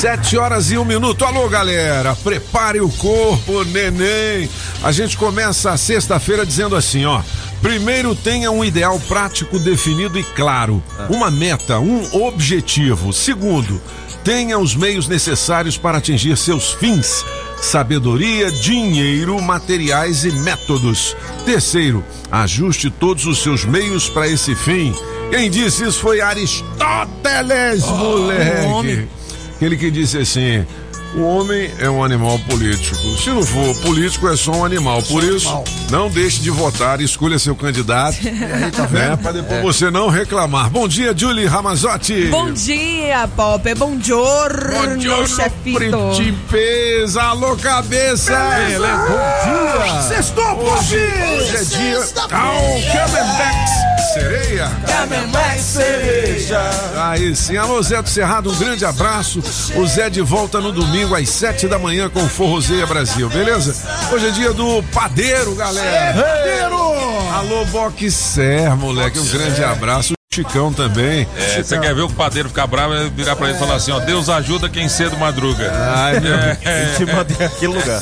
Sete horas e um minuto. Alô, galera, prepare o corpo, neném. A gente começa a sexta-feira dizendo assim, ó. Primeiro, tenha um ideal prático definido e claro. Uma meta, um objetivo. Segundo, tenha os meios necessários para atingir seus fins. Sabedoria, dinheiro, materiais e métodos. Terceiro, ajuste todos os seus meios para esse fim. Quem disse isso foi Aristóteles, moleque. Aquele que disse assim: o homem é um animal político. Se não for político, é só um animal. Por isso, não deixe de votar, escolha seu candidato. né, para depois você não reclamar. Bom dia, Julie Ramazotti. Bom dia, Pop. Bom giorno, Buongiorno, chefito. Principesa. Alô, cabeça. Beleza. Bom dia. Sextou, Pop! Hoje, hoje é dia. Oh, Camelbacks. Sereia. Camelback cereja. Aí sim, alô Zé do Cerrado, um grande abraço. O Zé de volta no domingo às sete da manhã com Forrozeia Brasil, beleza? Hoje é dia do padeiro, galera. Padeiro! Alô Boxer, moleque, um grande abraço. Chicão também. É, você quer ver o padeiro ficar bravo, é virar pra ele e falar assim, ó, Deus ajuda quem cedo madruga. Ai, meu É, Te mandei aquele lugar.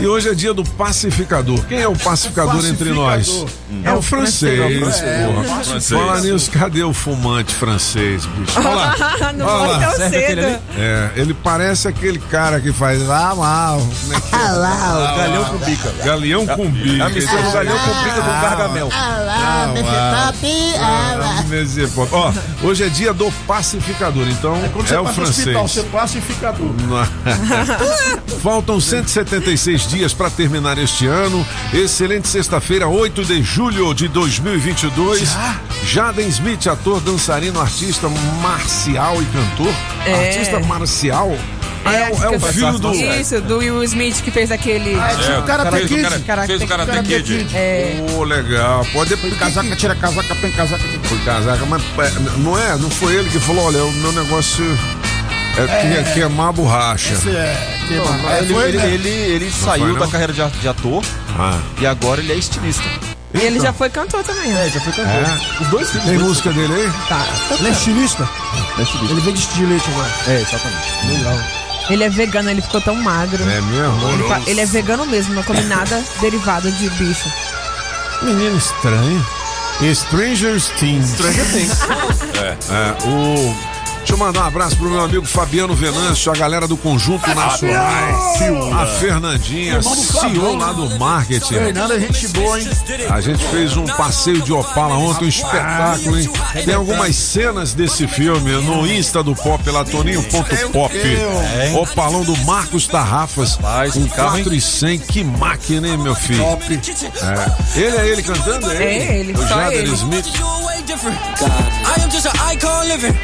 E hoje é dia do pacificador. Quem é o pacificador, entre nós? É o francês, porra. francês. Fala nisso, cadê o fumante francês, bicho? Olha lá. não olha foi lá. tão cedo. É, ele parece aquele cara que faz ah lá, como é que é? Ah lá, o galhão com bica. Galeão com bico. A mistura do galhão com bica gargamel. Ah, ah, Pop. Ó, hoje é dia do pacificador, então Quando é, você o passa no hospital, francês. você pacificador. Faltam 176 dias para terminar este ano. Excelente sexta-feira, 8 de julho de 2022. Jaden Smith, ator, dançarino, artista marcial e cantor. É. Artista marcial. Ah, é, o- é o filho do. Isso, do Will Smith que fez aquele. É, tipo o Karate fez o Kid. cara- Karate fez o Karate Karate Kid. Kid. É. Oh, legal. Pode Põe casaca, tira casaca, põe casaca. Foi casaca, mas é, não é? Não foi ele que falou, olha, o meu negócio é, que- queimar a borracha. Esse é. que mano, É, ele, foi, ele, né? ele, ele foi, saiu não? da carreira de, de ator Ah. e agora ele é estilista. E ele já foi cantor também. né? É, já foi cantor. É. Os dois filhos. Tem dois. música dele aí? Tá. Ele é estilista? É estilista. Ele vende estilete agora. É, exatamente. Legal. Ele é vegano, ele ficou tão magro. É mesmo? Ele, fa- ele é vegano mesmo, não come nada derivado de bicho. Menino estranho. Stranger Things. Stranger Things. é. o... Deixa eu mandar um abraço pro meu amigo Fabiano Venâncio, a galera do Conjunto Nacional. A Fernandinha, CEO Fabiano. lá do marketing. Fernando é gente boa, hein? A gente fez um passeio de Opala ontem, um espetáculo, hein? Tem algumas cenas desse filme no Insta do Pop, lá, toninho.pop. Opalão do Marcos Tarrafas, com que carro, hein? 4 e 100. Que máquina, hein, meu filho? Top. É. Ele é ele cantando? É É ele, O Jader ele. Smith. I am just an icon living.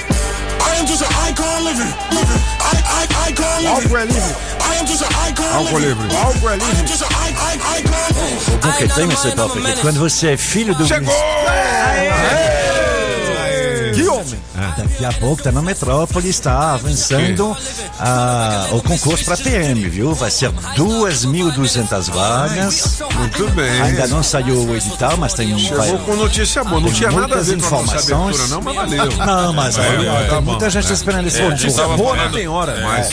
I am just an icon living. Living. I, I, icon living. Álcool é livre. I am just an icon Álcool living. livre. Álcool é I am livre. just an I, I, icon. O bom que tem esse top é que quando você é filho do Chegou! Que homem. Daqui a pouco tá na metrópole está avançando ah, o concurso para PM, viu? Vai ser 2.200 vagas. Muito bem. Ainda não saiu o edital, mas tem Chegou vai- com notícia boa. Não tinha nada a ver com a informações. abertura, não, mas valeu. Não, mas É, olha, tá tem bom. muita gente esperando esse É, concurso. Boa não tem hora. Mas,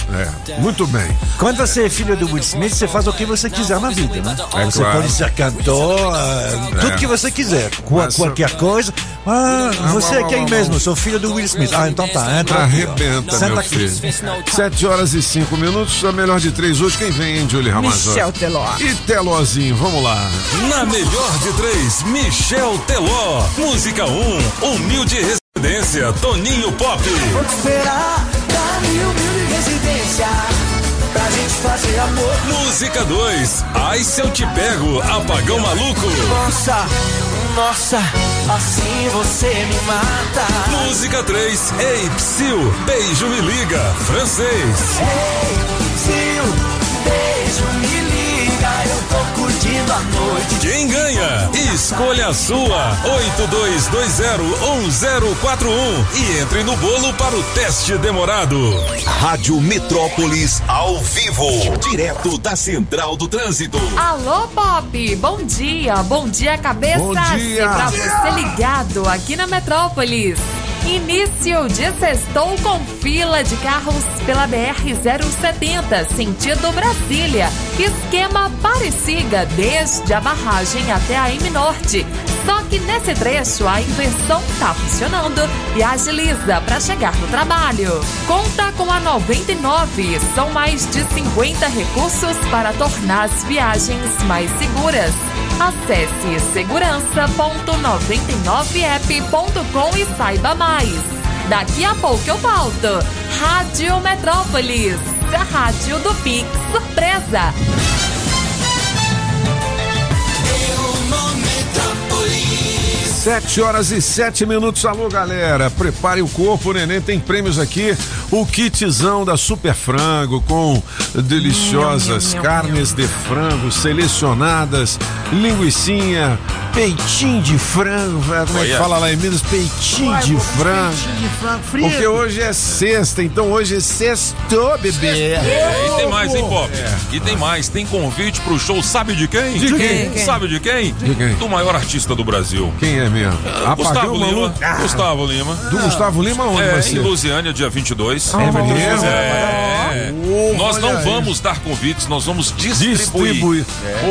é, muito bem. Quando você é filho do Will Smith, você faz o que você quiser na vida, né? É você claro. pode ser cantor, ah, tudo que você quiser, qua- Mas- qualquer coisa. Ah, você é quem mesmo? Sou filho do Will Smith. Ah, então tá, entra. Arrebenta, Senta meu aqui. filho. Sete horas e cinco minutos, a melhor de três hoje. Quem vem, hein, Julie Ramazotti? Michel Teló. E Telozinho, vamos lá. Na melhor de três, Michel Teló. Música 1, um, Humilde Residência, Toninho Pop. Será da Mil Mil Residência pra gente fazer amor. Música 2, Ai Se Eu Te Pego, Apagão Maluco. Nossa, nossa, Assim você me mata. Música 3, Ei, Psyu, beijo me liga, francês. Ei, curtindo a noite. Quem ganha? Escolha a sua, 82201041 e entre no bolo para o teste demorado. Rádio Metrópolis ao vivo, direto da Central do Trânsito. Alô, Pop! Bom dia, bom dia, cabeça! Bom dia. Pra você ligado aqui na Metrópolis. Início de sextou com fila de carros pela BR-070, sentido Brasília. Esquema parecida desde a barragem até a M Norte. Só que nesse trecho a inversão tá funcionando e agiliza para chegar no trabalho. Conta com a 99. São mais de 50 recursos para tornar as viagens mais seguras. Acesse segurança.99app.com e saiba mais. Daqui a pouco eu volto. Rádio Metrópolis, a rádio do Pix Surpresa. Sete horas e sete minutos. Alô, galera. Prepare o corpo, o neném. Tem prêmios aqui. O kitzão da Super Frango com deliciosas carnes de frango selecionadas, linguicinha, peitinho de frango. Como é que fala lá em Minas? Peitinho de frango. de frango frito. Porque hoje é sexta, então hoje é sextou, bebê. É, e tem mais, hein, Pop? E tem mais, tem convite pro show, sabe de quem? De quem? Sabe de quem? De quem? Do maior artista do Brasil. Quem é mesmo? Gustavo Lima. maluco? Gustavo Lima. Do Gustavo Lima onde É, vai em ser? Lusiânia, dia 22. É mesmo? É. Oh, Nós não aí. vamos dar convites, nós vamos distribuir. Distribuir.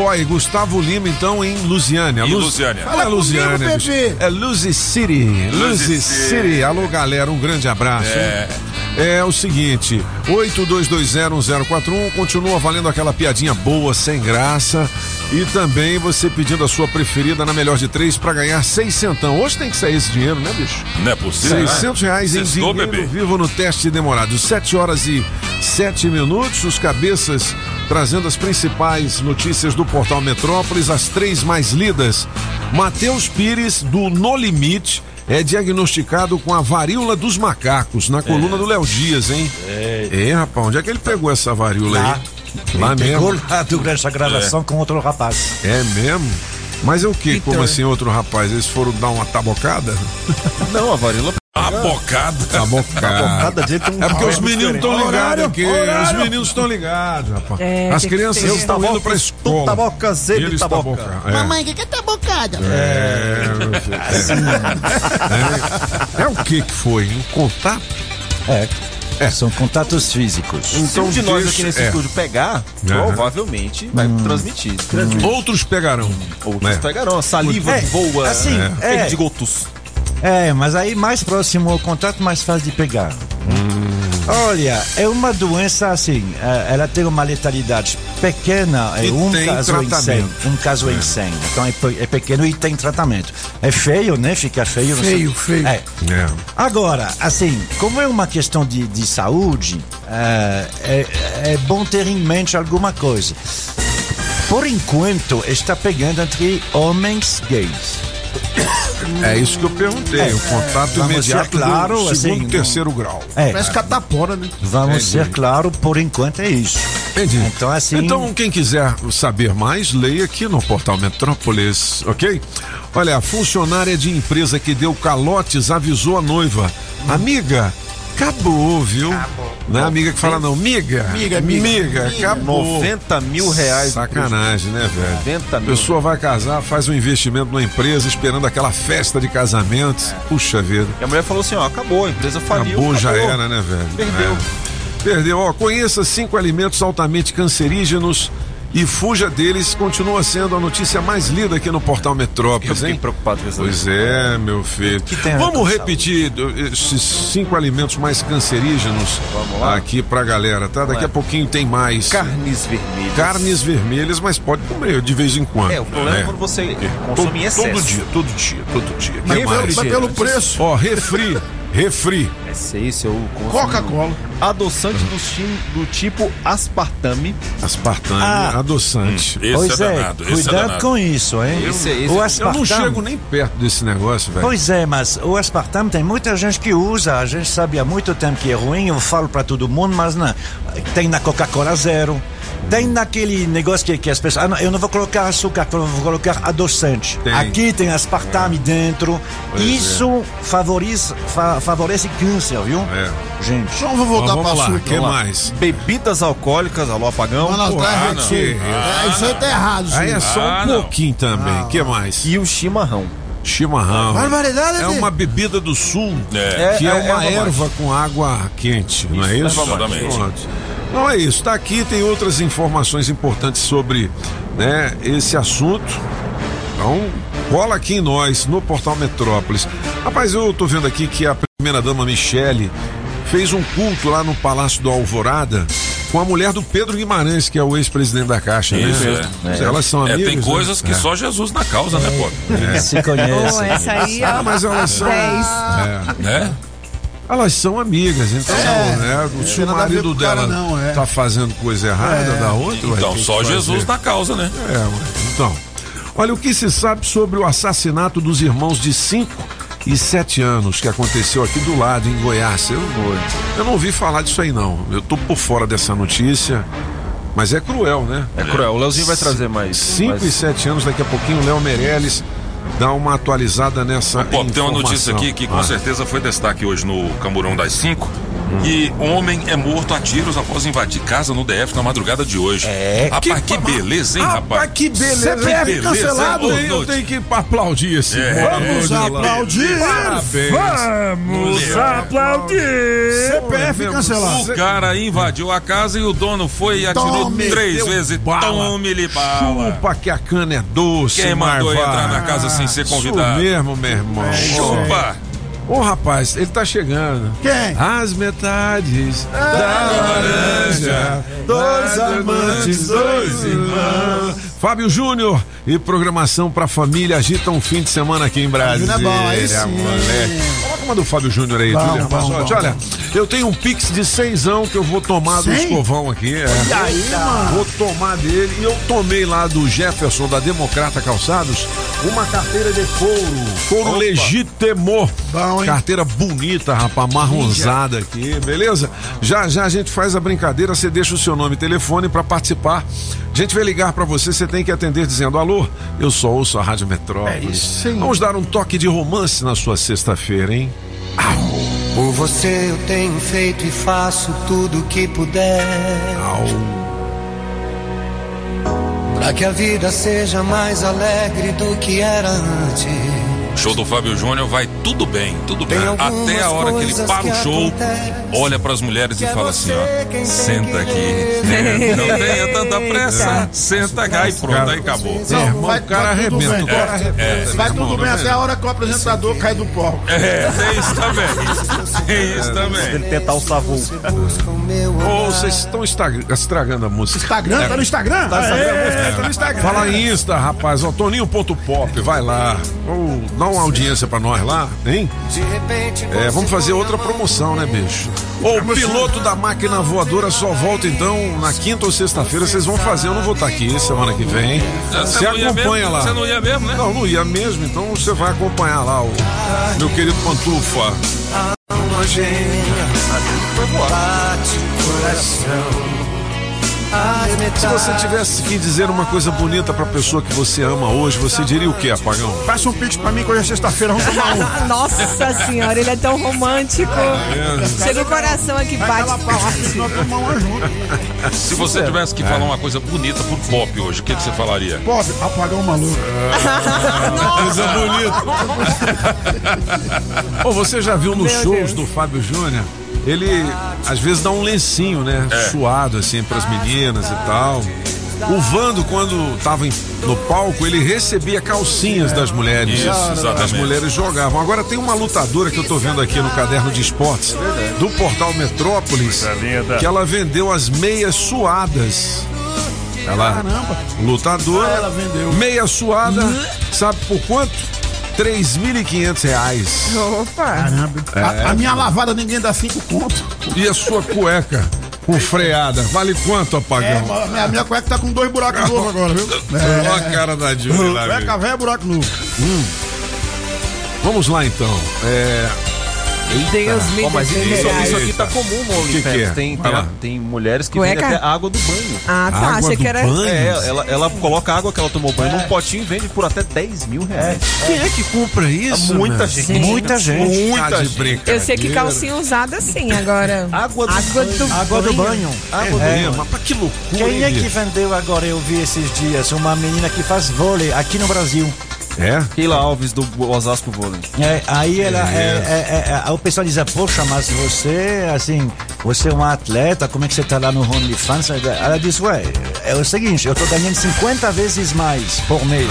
Oi, Gustavo Lima, então, em Lusiânia. Em Luz- Lusiânia. Fala, Fala Lusiânia. comigo. É Luzi City. Luzi City. City. Alô, galera, um grande abraço. É. É o seguinte, 82201041 continua valendo aquela piadinha boa, sem graça. E também você pedindo a sua preferida na melhor de três pra ganhar seis centão. Hoje tem que sair esse dinheiro, né, bicho? Não é possível. 600 reais em Sextou, dinheiro bebê. vivo no teste demorado. 7 horas e 7 minutos. Os cabeças trazendo as principais notícias do portal Metrópolis, as três mais lidas. Matheus Pires, do No Limite, é diagnosticado com a varíola dos macacos, na coluna do Léo Dias, hein? É. rapaz, onde é que ele pegou essa varíola Lá. aí? Lá Ele pegou mesmo. lá durante a gravação com outro rapaz. É mesmo? Mas é o que? Como assim, outro rapaz? Eles foram dar uma tabocada? Não, a varíola. A bocada. Tabocada. Cada dia tem um É porque os meninos estão ligados aqui. horário. Os meninos estão ligados, rapaz. É, As crianças estão indo pra escola. tabocas, ele Eles taboca. taboca, é. Mamãe, o que, que é tabocada? É, meu filho, é. É o que que foi? Um contato? É. São contatos físicos. Se um de nós aqui nesse é. estúdio pegar, Aham. provavelmente vai transmitir. Outros pegarão. Outros né? pegarão. A saliva É, voa. assim, é. é. de gotus. É, mas aí mais próximo ao contato, mais fácil de pegar. Olha, é uma doença assim, é, ela tem uma letalidade pequena, é um caso em 100, tratamento. um caso em 100. Então é, é pequeno e tem tratamento. É feio, né? Fica feio. Feio, feio. É. É. Agora, assim, como é uma questão de, de saúde, é, é, é bom ter em mente alguma coisa. Por enquanto, está pegando entre homens gays. É isso que eu perguntei. o contato Vamos imediato ser claro, do segundo, assim, terceiro grau. É, Parece catapora, né? vamos ser claro, por enquanto é isso. Entendi. Então, assim- Então, quem quiser saber mais, leia aqui no portal Metrópolis, ok? Olha, a funcionária de empresa que deu calotes avisou a noiva. Amiga, acabou, viu? Não é amiga que fala, não. Miga. Miga, miga. Miga, acabou. 90 mil reais. Sacanagem, né, velho? 90 A mil. pessoa vai casar, faz um investimento numa empresa esperando aquela festa de casamento. Puxa vida. E a mulher falou assim: ó, acabou, a empresa faliu. Acabou, já acabou. era, né, velho? Perdeu. É. Perdeu. Ó, conheça cinco alimentos altamente cancerígenos e fuja deles. Continua sendo a notícia mais lida aqui no portal Eu Metrópolis, fiquei hein? preocupado com essa Pois é, meu filho. Vamos repetir esses cinco alimentos mais cancerígenos Vamos lá. aqui pra galera, tá? Daqui a pouquinho tem mais. Carnes vermelhas. Carnes vermelhas, mas pode comer de vez em quando. É, o problema é né? quando você Todo, consome em excesso. todo dia, todo dia, todo dia. Mas, mas pelo preço. Ó, refri. Refri. Esse aí, seu Coca-Cola. Adoçante do, time, do tipo aspartame. Aspartame, Ah. adoçante. Esse pois é é, danado, esse é cuidado danado. com isso, hein? Esse- esse- o eu Eu aspartame, não chego nem perto desse negócio, velho. Pois é, mas o aspartame tem muita gente que usa. A gente sabe há muito tempo que é ruim. Eu falo para todo mundo, mas não. Tem na Coca-Cola zero. Tem naquele negócio que, que as pessoas. Ah, não, eu não vou colocar açúcar, eu vou colocar adoçante. Tem. Aqui tem aspartame dentro. Pois Isso favorece, fa- favorece câncer, viu? É. Gente. Então vou voltar Vamos pra lá, açúcar. o que mais? Bebidas alcoólicas, alô apagão. Não, não, Pô, tá ah, errado não. isso aí. Ah, É, isso aí tá errado, isso Aí é só Ah, um não. pouquinho também. O que mais? E o chimarrão. Chimarrão. Barbaridade, É uma bebida do sul É. que é, é uma erva erva com água quente, não é isso? erva mate. Pronto. Não é isso. Tá aqui, tem outras informações importantes sobre né, esse assunto. Então, cola aqui em nós, no Portal Metrópolis. Rapaz, eu tô vendo aqui que a primeira-dama Michele fez um culto lá no Palácio do Alvorada com a mulher do Pedro Guimarães, que é o ex-presidente da Caixa, Isso, né? é. Elas são É, amigas. tem né? coisas que É. só Jesus na causa, né, pô? É. Se conhece. Pô, essa aí, Ah, ó. mas elas são. 10. É. Né? Elas são amigas, então, É. né? Se o marido cara, dela não, é. tá fazendo coisa errada da outra, Então, só. Jesus na causa, né? É, então. Olha, o que se sabe sobre o assassinato dos irmãos de 5 e 7 anos que aconteceu aqui do lado, em Goiás? Eu, eu não ouvi falar disso aí, não. Eu tô por fora dessa notícia. Mas é cruel, né? É cruel. O Leozinho vai trazer mais. 5 mais- e 7 anos, daqui a pouquinho o Léo Meirelles dá uma atualizada nessa Pô, tem uma notícia aqui que com Ah. certeza foi destaque hoje no Camburão das 5. E homem é morto a tiros após invadir casa no DF na madrugada de hoje. É, Rapaz, que, beleza, hein, rapaz? Rapaz, que beleza. CPF beleza, cancelado. hein? Eu tenho que aplaudir esse É. Vamos lá. aplaudir. Parabéns. Vamos aplaudir. CPF cancelado. O cara invadiu a casa e o dono foi e atirou Tome, três vezes. Tome-lhe bala. Chupa que a cana é doce, Quem mandou entrar na casa sem ser convidado? Isso mesmo, meu irmão. Chupa. Ô, rapaz, ele tá chegando. Quem? As metades da laranja. Dois amantes, dois irmãos. Fábio Júnior e programação pra família agitam um fim de semana aqui em Brasília. é bom, aí sim. moleque. Coloca uma do Fábio Júnior aí, Olha, eu tenho um pix de seisão que eu vou tomar do escovão aqui. É. E aí, mano? Vou tomar dele e eu tomei lá do Jefferson da Democrata Calçados uma carteira de couro. Couro legítimo. Bom? Carteira bonita, rapaz, marronzada aqui, beleza? Já já a gente faz a brincadeira, você deixa o seu nome e telefone pra participar. A gente vai ligar pra você, você tem que atender dizendo: "Alô, eu só ouço a Rádio Metrópolis". É isso. Vamos dar um toque de romance na sua sexta-feira, hein? Por você eu tenho feito e faço tudo o que puder. Au. Pra que a vida seja mais alegre do que era antes. Show do Fábio Júnior vai tudo bem, tudo bem. Até a hora que ele para o show, olha pras mulheres e é fala assim, ó. Senta aqui. querer. Não tenha tanta pressa. Senta cá e pronto, aí acabou. Irmão, vai- o cara vai tudo arrebenta, bem. o cara arrebenta. Vai tudo bem né? até a hora que o apresentador cai do palco. É, tem isso também. Tem isso também. Ele tentar o savô. O olhar. vocês estão estraga- estragando a música. Instagram, tá no Instagram? Tá no Instagram, tá no Instagram. Fala em Insta, rapaz. Ó, Toninho.pop, vai lá. Dá uma audiência pra nós lá, hein? De repente É, vamos fazer outra promoção, né, bicho? Ô, o piloto da máquina voadora só volta então na quinta ou sexta-feira. Vocês vão fazer, eu não vou estar aqui semana que vem. Você acompanha lá. Você não ia mesmo, né? Não, não ia mesmo, então você vai acompanhar lá o meu querido Pantufa. Bate coração. Se você tivesse que dizer uma coisa bonita pra pessoa que você ama hoje, você diria o que, apagão? Passa um pix pra mim que hoje é sexta-feira, vamos tomar um. Nossa senhora, ele é tão romântico. Chega o coração aqui, Vai bate. Se você tivesse que falar uma coisa bonita pro pop hoje, o que, que você falaria? Pode apagar um maluco. Coisa bonita. Ô, você já viu nos Meu shows Deus. do Fábio Júnior? Ele às vezes dá um lencinho, né? É. Suado assim pras meninas e tal. O Vando, quando tava no palco, ele recebia calcinhas das mulheres. Isso, As exatamente. mulheres jogavam. Agora tem uma lutadora que eu tô vendo aqui no caderno de esportes do portal Metrópolis, que ela vendeu as meias suadas. Ela, lutadora, Ah, ela vendeu. meia suada, sabe por quanto? 3.500 reais. Opa! Caramba. É. A, a minha lavada ninguém dá cinco conto. E a sua cueca com freada, vale quanto, É, apagão? a minha, minha cueca tá com dois buracos novos agora, viu? Olha a cara da Júlia lá, Cueca velha, buraco novo. Vamos lá então. É, Deus me Ó, mas isso, isso aqui tá comum no que que é? Tem, tem, lá. tem mulheres que Cueca? vendem até água do banho. Ah, tá. Água Achei do que era. banho? É, ela, ela coloca a água que ela tomou banho num potinho e vende por até 10 mil reais. Quem é que compra isso? Muita gente. Muita gente. Muita de gente. Eu sei que calcinha usada sim, agora. Água do Água banho. do Água do banho. Água do É. banho, mas pra que loucura, Quem é que vendeu agora, eu vi esses dias, uma menina que faz vôlei aqui no Brasil. É? Keila Alves do Osasco Vôlei. É, aí ela, É. é, é, é, o pessoal diz, poxa, mas você, assim, você é uma atleta, como é que você tá lá no OnlyFans? Ela diz, ué, é o seguinte, eu tô ganhando 50 vezes mais por mês.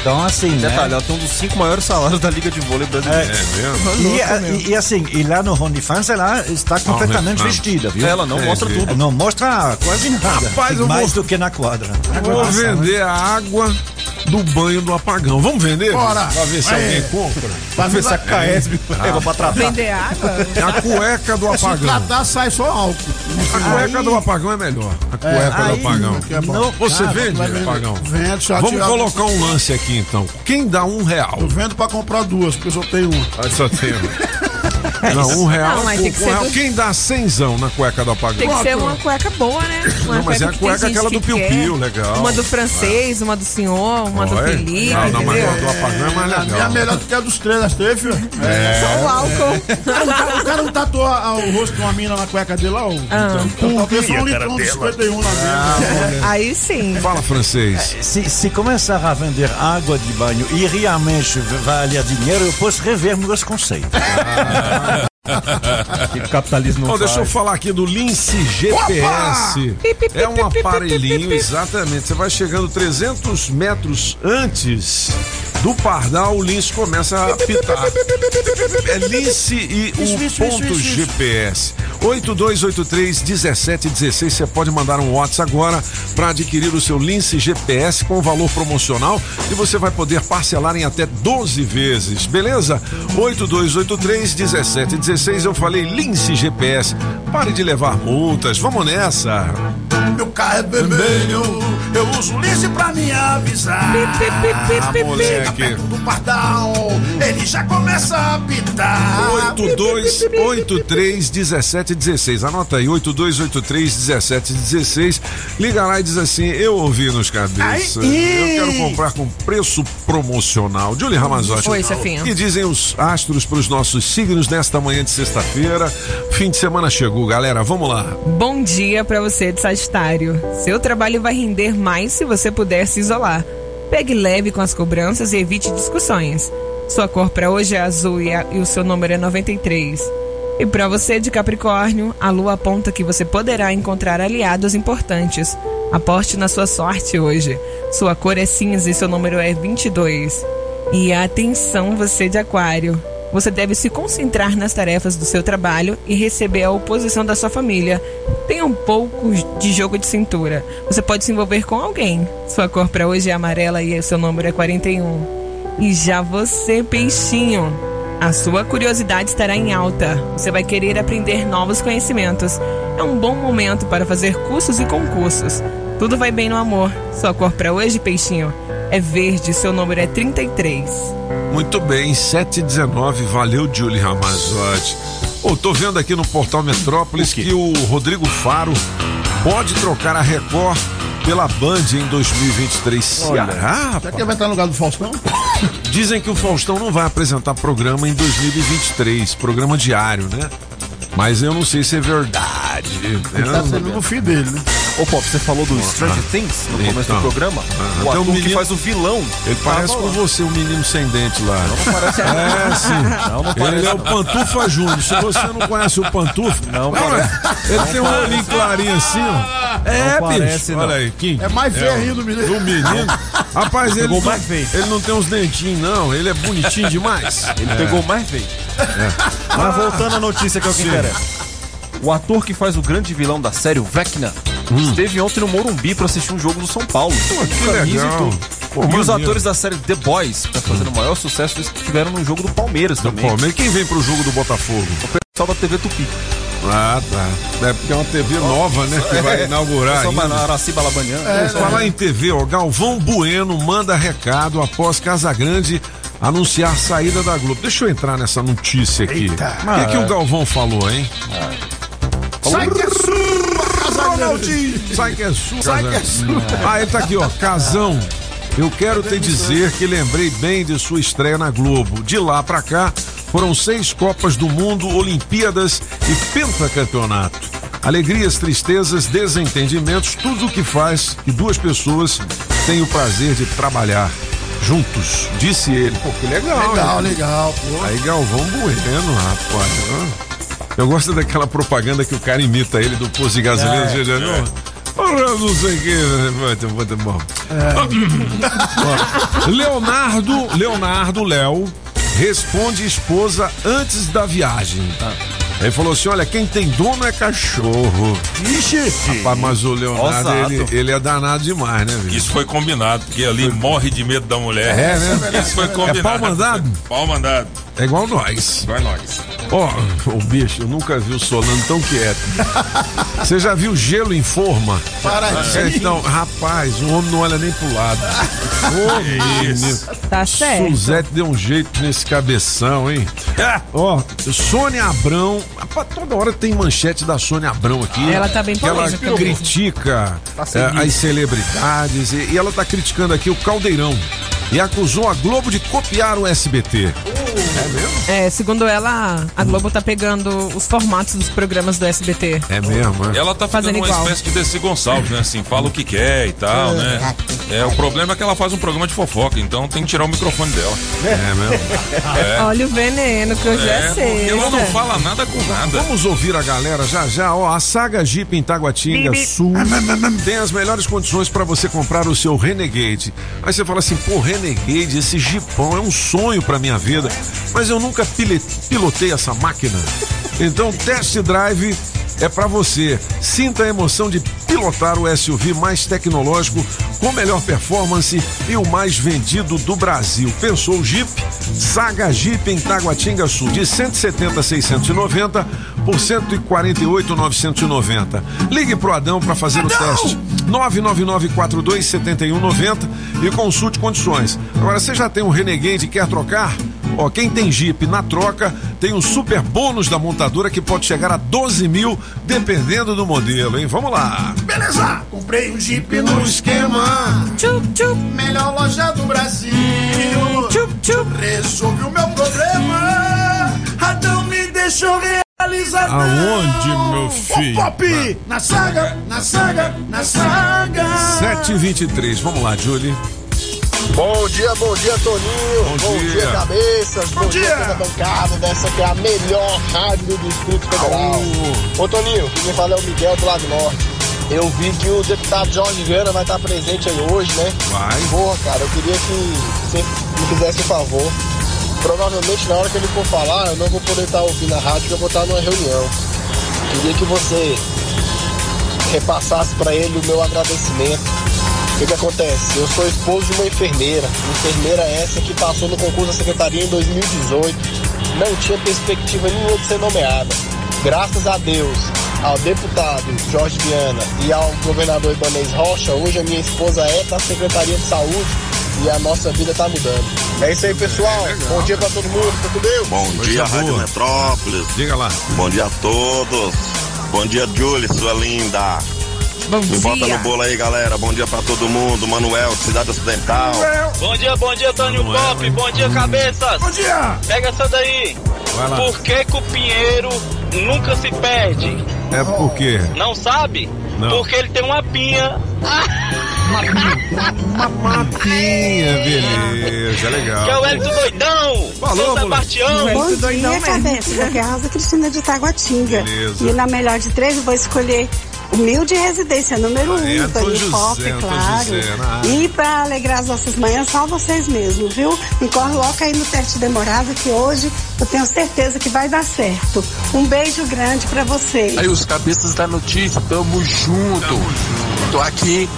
Então, assim, né? Detalhe, ela tem um dos cinco maiores salários da Liga de Vôlei brasileira. É mesmo? E, a- e- e assim, e lá no OnlyFans ela está completamente vestida, viu? Ela não mostra tudo. Não mostra quase nada. Rapaz, eu mais vou- do que na quadra. Vou vender a água do banho do apagão. Vamos vender? Bora. Pra ver se Aí. alguém compra. Pra Ver se a KS pega pra tratar. Vender água? É a cueca do Se apagão. tratar, sai só álcool. A cueca do apagão é melhor. A cueca do aí- apagão. que é. No Você Ah, vende, apagão? Vendo, só Vamos colocar um lance aqui então. Quem dá um real? Eu vendo pra comprar duas, porque eu só tenho uma. Ah, só tem um. Não, um real. Não, mas um tem que ser real. do- Quem dá cenzão na cueca do apagão? Tem que ser uma cueca boa, né? Uma Não, mas é a cueca aquela do que Piu quer. Piu, legal. Uma do francês, uma do senhor, uma do Olha. Felipe. Não, não, mas a do apagão é mais A minha é legal. melhor do que a dos três, das três, filho. Só o álcool. O cara não tatuou a- o rosto de uma mina na cueca dele lá. Ah. Então, talvez só um litrão de 51 na mesa. Aí sim. Fala francês. Se, começar a vender água de banho e realmente valer dinheiro, eu posso rever meus conceitos. que o capitalismo não Bom, deixa eu faz. falar aqui do Lince GPS. É um aparelhinho, exatamente. Você vai chegando 300 metros antes do pardal, o Lince começa a apitar. É Lince e o Isso, ponto isso, isso. GPS. 8283-1716. Você pode mandar um WhatsApp agora para adquirir o seu Lince GPS com valor promocional e você vai poder parcelar em até 12 vezes, beleza? 8283-1716. Eu falei Lince GPS. Pare de levar multas. Vamos nessa. Meu carro é vermelho, eu uso lince pra me avisar. Moleque. Perto do pardal, ele já começa a apitar. 8283-1716. Anota aí, 8283-1716. Liga lá e diz assim: Eu ouvi nos cabeças. Ai, Eu quero comprar com preço promocional. Julie Ramazotti. Oi, chefinho. E dizem os astros para os nossos signos nesta manhã de sexta-feira. Fim de semana chegou, galera. Vamos lá. Bom dia pra você de Sagitário. Seu trabalho vai render mais se você puder se isolar. Pegue leve com as cobranças e evite discussões. Sua cor pra hoje é azul e, a- e o seu número é 93. E pra você de Capricórnio, a lua aponta que você poderá encontrar aliados importantes. Aposte na sua sorte hoje. Sua cor é cinza e seu número é 22. E atenção, você de Aquário. Você deve se concentrar nas tarefas do seu trabalho e receber a oposição da sua família. Tenha um pouco de jogo de cintura. Você pode se envolver com alguém. Sua cor para hoje é amarela e seu número é 41. E já você, peixinho. A sua curiosidade estará em alta. Você vai querer aprender novos conhecimentos. É um bom momento para fazer cursos e concursos. Tudo vai bem no amor. Sua cor para hoje, peixinho, é verde. Seu número é 33. Muito bem, 719, valeu, Julie Ramazotti. Ô, tô vendo aqui no portal Metrópolis que o Rodrigo Faro pode trocar a Record pela Band em 2023. Ceará, Será rapaz. que ele vai estar no lugar do Faustão? Dizem que o Faustão não vai apresentar programa em 2023, programa diário, né? Mas eu não sei se é verdade. Ele tá sendo do filho dele, né? Ô, Pop, você falou do Stranger Things no começo Então. do programa? Ah, o tem um ator que menino- faz o vilão. Ele parece tava com você, o menino sem dente lá. Não parece. É, sim. Não, não Ele parece. é o Pantufa Júnior. Se você não conhece o Pantufa, Não é. ele tem um olhinho clarinho assim, ó. É, Não bicho. parece, não. Olha aí, Kim. É mais feio ainda do menino. Do menino. Rapaz, ele, Pegou não- mais feio. ele não tem uns dentinhos, não. Ele é bonitinho demais. Ele pegou mais feio. Mas voltando à notícia que é o que interessa. O ator que faz o grande vilão da série, o Vecna, esteve ontem no Morumbi pra assistir um jogo do São Paulo. Pô, que e legal. Pô, e os atores da série The Boys, que tá fazendo o maior sucesso, eles estiveram no jogo do Palmeiras também. Palmeiras. Quem vem pro jogo do Botafogo? O pessoal da TV Tupi. Ah, tá. É porque é uma TV nova, né? Que vai inaugurar Pessoal vai ainda. na Araci Balabanian. É, falar em TV, ó, Galvão Bueno manda recado após Casagrande anunciar saída da Globo. Deixa eu entrar nessa notícia aqui. O que, que o Galvão falou, hein? Sai que é sua, Ronaldinho. Sai que é sua. Sai que é sua. Ah, ele tá aqui, ó. Casão. Eu quero te dizer que lembrei bem de sua estreia na Globo. De lá pra cá, foram seis Copas do Mundo, Olimpíadas e pentacampeonato. Alegrias, tristezas, desentendimentos, tudo o que faz que duas pessoas tenham o prazer de trabalhar juntos, disse ele. Pô, que legal, Legal, né? legal, pô. Aí Galvão Bueno, rapaz. Eu gosto daquela propaganda que o cara imita ele do posto de gasolina É, de Janeiro. Ora, não sei o que. Muito, muito bom. Ó, Leonardo, Leonardo Léo responde esposa antes da viagem. Ele falou assim: olha, quem tem dono é cachorro. Ixi, Rapaz, mas o Leonardo, ele, ele é danado demais, né, velho? Isso foi combinado, porque ali morre de medo da mulher. É, né? Isso foi combinado. É pau mandado? Pau mandado. É igual nós. Vai nós. Ó, o bicho, eu nunca vi o Solano tão quieto. Você já viu gelo em forma? Paradinho. Então, rapaz, o homem não olha nem pro lado. Ô, menino. Tá certo. Suzete deu um jeito nesse cabeção, hein? Ó, Sônia Abrão. Rapaz, toda hora tem manchete da Sônia Abrão aqui. Ela tá bem que Ela critica Tá seguindo. as celebridades e, e ela tá criticando aqui o Caldeirão. E acusou a Globo de copiar o SBT. É mesmo? É, segundo ela, a Globo tá pegando os formatos dos programas do SBT. É mesmo, é? Ela tá fazendo Fazendo uma igual. espécie de Desi Gonçalves, né? Assim, fala o que quer e tal, né? É, o problema é que ela faz um programa de fofoca, então tem que tirar o microfone dela. É mesmo. Olha o veneno que hoje é, É, porque ela não sexta. fala nada com nada. Vamos ouvir a galera já já. Ó, a Saga Jeep em Taguatinga Sul tem as melhores condições para você comprar o seu Renegade. Aí você fala assim, pô, Renegade, esse Jeepão é um sonho para minha vida, mas eu nunca pilotei essa máquina. Então, test drive é para você. Sinta a emoção de pilotar o SUV mais tecnológico, com melhor performance e o mais vendido do Brasil. Pensou o Jeep? Saga Jeep em Taguatinga Sul, de 170 a 690 por 148 990. Ligue pro Adão para fazer o teste. 99942 7190 e consulte condições. Agora, você já tem um Renegade e quer trocar? Ó, quem tem Jeep na troca tem um super bônus da montadora que pode chegar a 12 mil, dependendo do modelo, hein? Vamos lá. Beleza, comprei um Jeep no esquema. Tchup, tchup, Melhor loja do Brasil. tchup, tchup. Resolvi o meu problema. Adão me deixou realizadão. Aonde, meu filho? O pop, na saga, na saga, na saga. 723, vamos lá, Julie. Bom dia, bom dia, Toninho. Bom dia. cabeças. Bom dia. toda a bancada dessa que é a melhor rádio do Distrito Federal. Ô, Toninho, quem me fala é o Miguel do Lago Norte. Eu vi que o deputado Jorge Viana vai estar presente aí hoje, né? Vai. Porra, cara, eu queria que você me fizesse um favor. Provavelmente na hora que ele for falar, eu não vou poder estar ouvindo a rádio, porque eu vou estar numa reunião. Queria que você repassasse para ele o meu agradecimento. O que, que acontece? Eu sou esposo de uma enfermeira. Enfermeira essa que passou no concurso da secretaria em 2018. Não tinha perspectiva nenhuma de ser nomeada. Graças a Deus, ao deputado Jorge Viana e ao governador Ibanez Rocha, hoje a minha esposa é da Secretaria de Saúde e a nossa vida tá mudando. É isso aí, pessoal. Bom dia pra todo mundo. Fica com Deus. Bom dia. Rádio Metrópolis. Diga lá. Bom dia a todos. Bom dia, Julie, sua linda. Bom Me bota no dia. bolo aí, galera. Bom dia pra todo mundo. Manuel, Cidade Ocidental. Bom dia, bom dia, Tânio Pop. Bom dia, cabeças. Bom dia. Pega essa daí. Vai lá. Por que, que o Pinheiro nunca se perde? É por quê? Não sabe? Não. Porque ele tem uma pinha. Uma mapinha, beleza, legal. Que é o Hélio Doidão. Falou, São Sebastião. Bom doidão dia, cabeça. Aqui é a Rosa Cristina de Taguatinga. Beleza. E na melhor de três, eu vou escolher humilde residência número um, É, Antônio Pop, claro. José, na área. e pra alegrar as nossas manhãs, só vocês mesmo, viu? Me coloca aí no teste demorado que hoje eu tenho certeza que vai dar certo. Um beijo grande pra vocês. Aí os cabeças da notícia, tamo junto. Tô aqui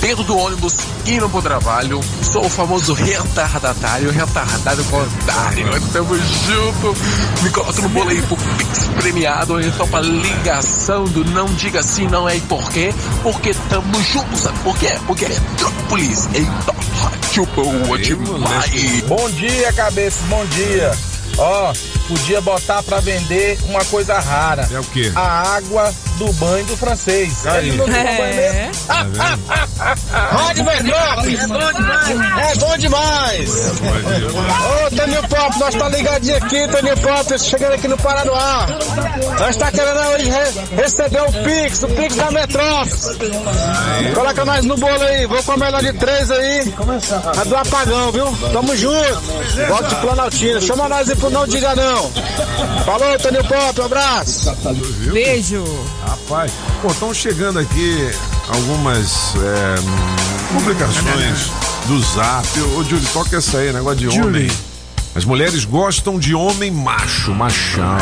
dentro do ônibus, indo pro trabalho. Sou o famoso retardatário, retardado com otário. Tamo junto. Me coloca no bolo aí pro Pix premiado, ou então pra ligação do Não Diga Sim, Não É e Por quê? Porque tamo junto, sabe por quê? Porque é Metrópolis, em Rádio Boa demais. Bom dia, cabeça, bom dia. Ó, podia botar pra vender uma coisa rara. É o quê? A água do banho do francês. Aí. Ele não toma É. banho mesmo? Rádio Metrópolis! É bom demais! É bom demais! Ô, Toninho Pop, nós tá ligadinho aqui, Toninho Pop, chegando aqui no Paranoá. Nós tá querendo hoje re- receber o Pix, o Pix da Metrópolis. Coloca nós no bolo aí, vou com a melhor de três aí. A do apagão, viu? Tamo junto. Volta de Planaltina. Chama nós aí pro Não Diga Não. Falou, Toninho Pop, um abraço. Beijo. Rapaz, pô, estão chegando aqui algumas é, publicações do Zap. Ô, Júlio, toca essa aí, negócio de Júlio. homem. As mulheres gostam de homem macho, machão.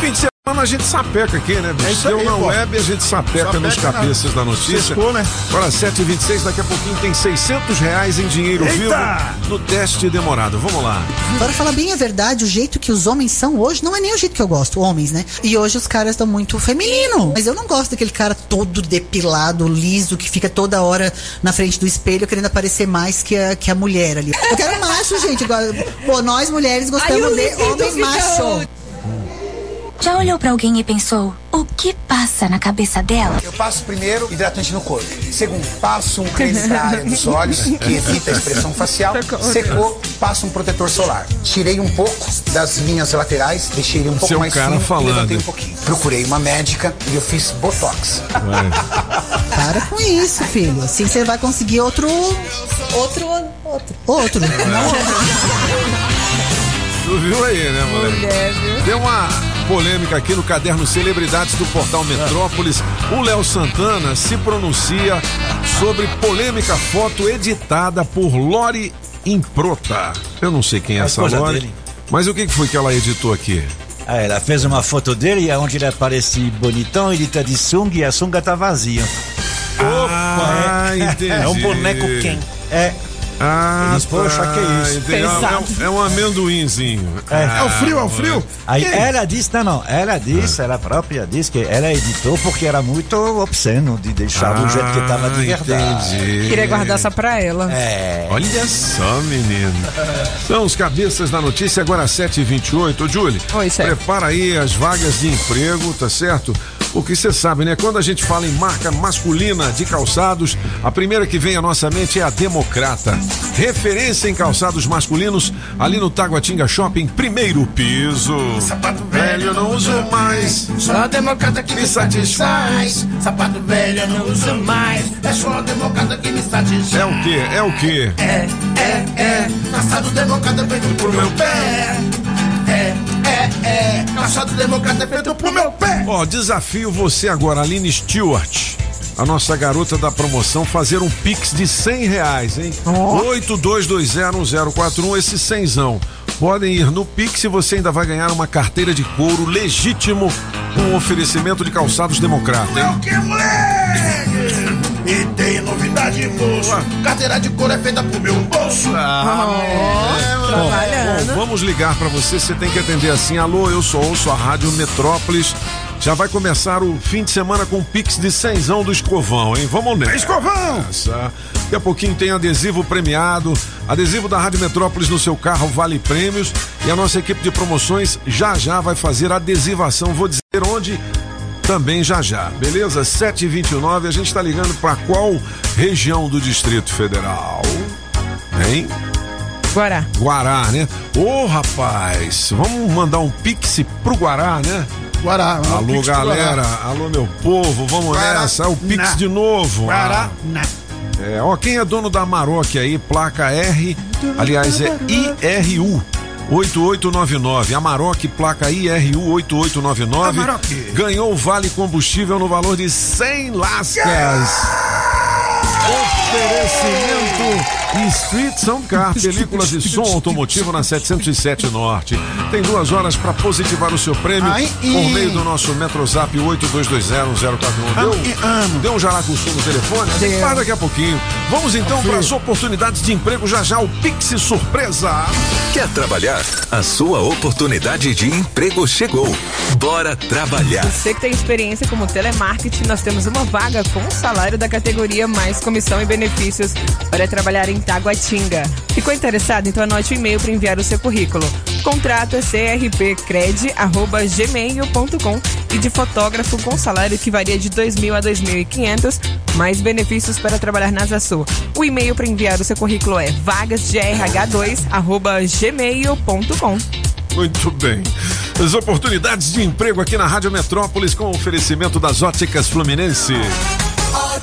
Fim de semana a gente sapeca aqui, né? bicho? É isso aí, Deu na pô. web e a gente sapeca, Sapeca nos na- cabeças da notícia. Sextou, né? Agora, 7h26, daqui a pouquinho tem 600 reais em dinheiro Eita! vivo no teste demorado. Vamos lá. Para falar bem a verdade, o jeito que os homens são hoje não é nem o jeito que eu gosto, homens, né? E hoje os caras estão muito feminino. Mas eu não gosto daquele cara todo depilado, liso, que fica toda hora na frente do espelho querendo aparecer mais que a, que a mulher ali. Eu quero macho, gente. Igual, pô, nós mulheres gostamos Ai, de fica macho. Já olhou pra alguém e pensou, o que passa na cabeça dela? Eu passo primeiro hidratante no corpo. Segundo, passo um creme pra área dos olhos, que evita a expressão facial. Secou, passo um protetor solar. Tirei um pouco das linhas laterais, deixei ele um pouco Seu mais cara fino falando. e levantei um pouquinho. Procurei uma médica e eu fiz botox. Para com isso, filho. Assim você vai conseguir outro. Outro. Outro. Outro. Tu viu aí, né, moleque? Mulher, viu? Tem uma polêmica aqui no caderno Celebridades do portal Metrópolis. O Léo Santana se pronuncia sobre polêmica foto editada por Lori Improta. Eu não sei quem é É essa Lori. dele. Mas o que foi que ela editou aqui? Ah, ela fez uma foto dele onde ele aparece bonitão, ele tá de sunga e a sunga tá vazia. Ah, é. entendi. É um boneco quem? É. Ah, Eles, poxa, que isso? entendi. É, um- é um amendoinzinho. É. É o frio, é o frio? Aí Que? ela disse, não, não, ela disse, ela própria disse que ela editou porque era muito obsceno de deixar do jeito que tava de Ah, verdade. entendi. Queria guardar só pra ela. É. Olha só, menino. São os cabeças da notícia, agora 7h28. Ô, Julie, Oi, prepara aí as vagas de emprego, tá certo? Porque você sabe, né? Quando a gente fala em marca masculina de calçados, a primeira que vem à nossa mente é a Democrata. Referência em calçados masculinos, ali no Taguatinga Shopping, primeiro piso. Sapato velho, eu não uso mais. Só a democrata que me satisfaz. Sapato velho eu não uso mais. É só a democrata que me satisfaz. É o quê? É o quê? É, é, é. Calçado democrata feito pro meu pé. É, é, é. Calçado democrata feito pro meu pé. Ó, desafio você agora, Aline Stewart. A nossa garota da promoção fazer um pix de cem reais, hein? 82201041, esse cenzão. Podem ir no Pix e você ainda vai ganhar uma carteira de couro legítimo com um oferecimento de calçados democrata, hein? Que moleque! E tem novidade, moço. Carteira de couro é feita pro meu bolso. Bom, vamos ligar pra você, você tem que atender assim. Alô, eu sou ouço a Rádio Metrópolis. Já vai começar o fim de semana com o Pix de cenzão do Escovão, hein? Vamos nessa. Escovão! Daqui a pouquinho tem adesivo premiado, adesivo da Rádio Metrópolis no seu carro vale prêmios e a nossa equipe de promoções já já vai fazer adesivação. Vou dizer onde também já já, beleza? 7h29, a gente tá ligando pra qual região do Distrito Federal? Hein? Guará. Guará, né? Ô, rapaz, vamos mandar um pix pro Guará, né? Guará. um Alô, pix pro galera. Guará. Alô, meu povo, vamos Guará, nessa. É o pix na. de novo. Guará, Ah. É, ó, quem é dono da Maroc aí, placa R, aliás, é IRU. 8899, Amarok, placa IRU 8899, Amarok. ganhou o Vale Combustível no valor de 100 lascas. Oferecimento E Street Sound Car, películas e som automotivo na 707 Norte. Tem duas horas para positivar o seu prêmio Ai, e- por meio do nosso Metrozap 82201041. Deu, deu um jaracuçu no telefone? Deu. Mas daqui a pouquinho. Vamos então para as oportunidades de emprego já já, o Pix Surpresa. Quer trabalhar? A sua oportunidade de emprego chegou. Bora trabalhar. Você que tem experiência como telemarketing, nós temos uma vaga com o salário da categoria mais comissão e benefícios para trabalhar em Taguatinga. Ficou interessado? Então anote o e-mail para enviar o seu currículo. Contrato é crpcred@gmail.com e de fotógrafo com salário que varia de 2.000 a 2.500, mais benefícios para trabalhar na Zasul. O e-mail para enviar o seu currículo é vagasgrh2@gmail.com. Muito bem. As oportunidades de emprego aqui na Rádio Metrópolis com oferecimento das óticas Fluminense.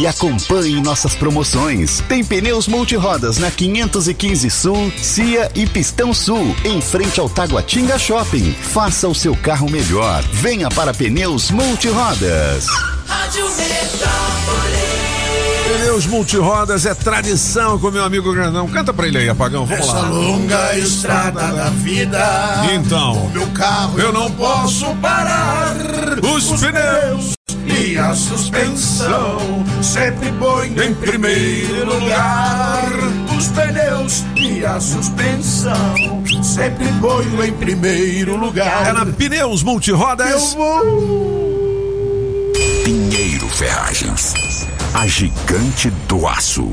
e acompanhe nossas promoções. Tem Pneus Multirodas na 515 Sul, Cia e Pistão Sul, em frente ao Taguatinga Shopping. Faça o seu carro melhor. Venha para Pneus Multirodas. Rádio Metrópolis. Pneus Multirodas é tradição com meu amigo Grandão. Canta pra ele aí, apagão. Vamos Essa lá. longa estrada da vida. Então, meu carro eu não posso parar. Os pneus e a suspensão sempre põe em primeiro lugar. Os pneus e a suspensão sempre ponho em primeiro lugar. É na Pneus Multirodas. Eu vou. Pinheiro Ferragens. A gigante do aço.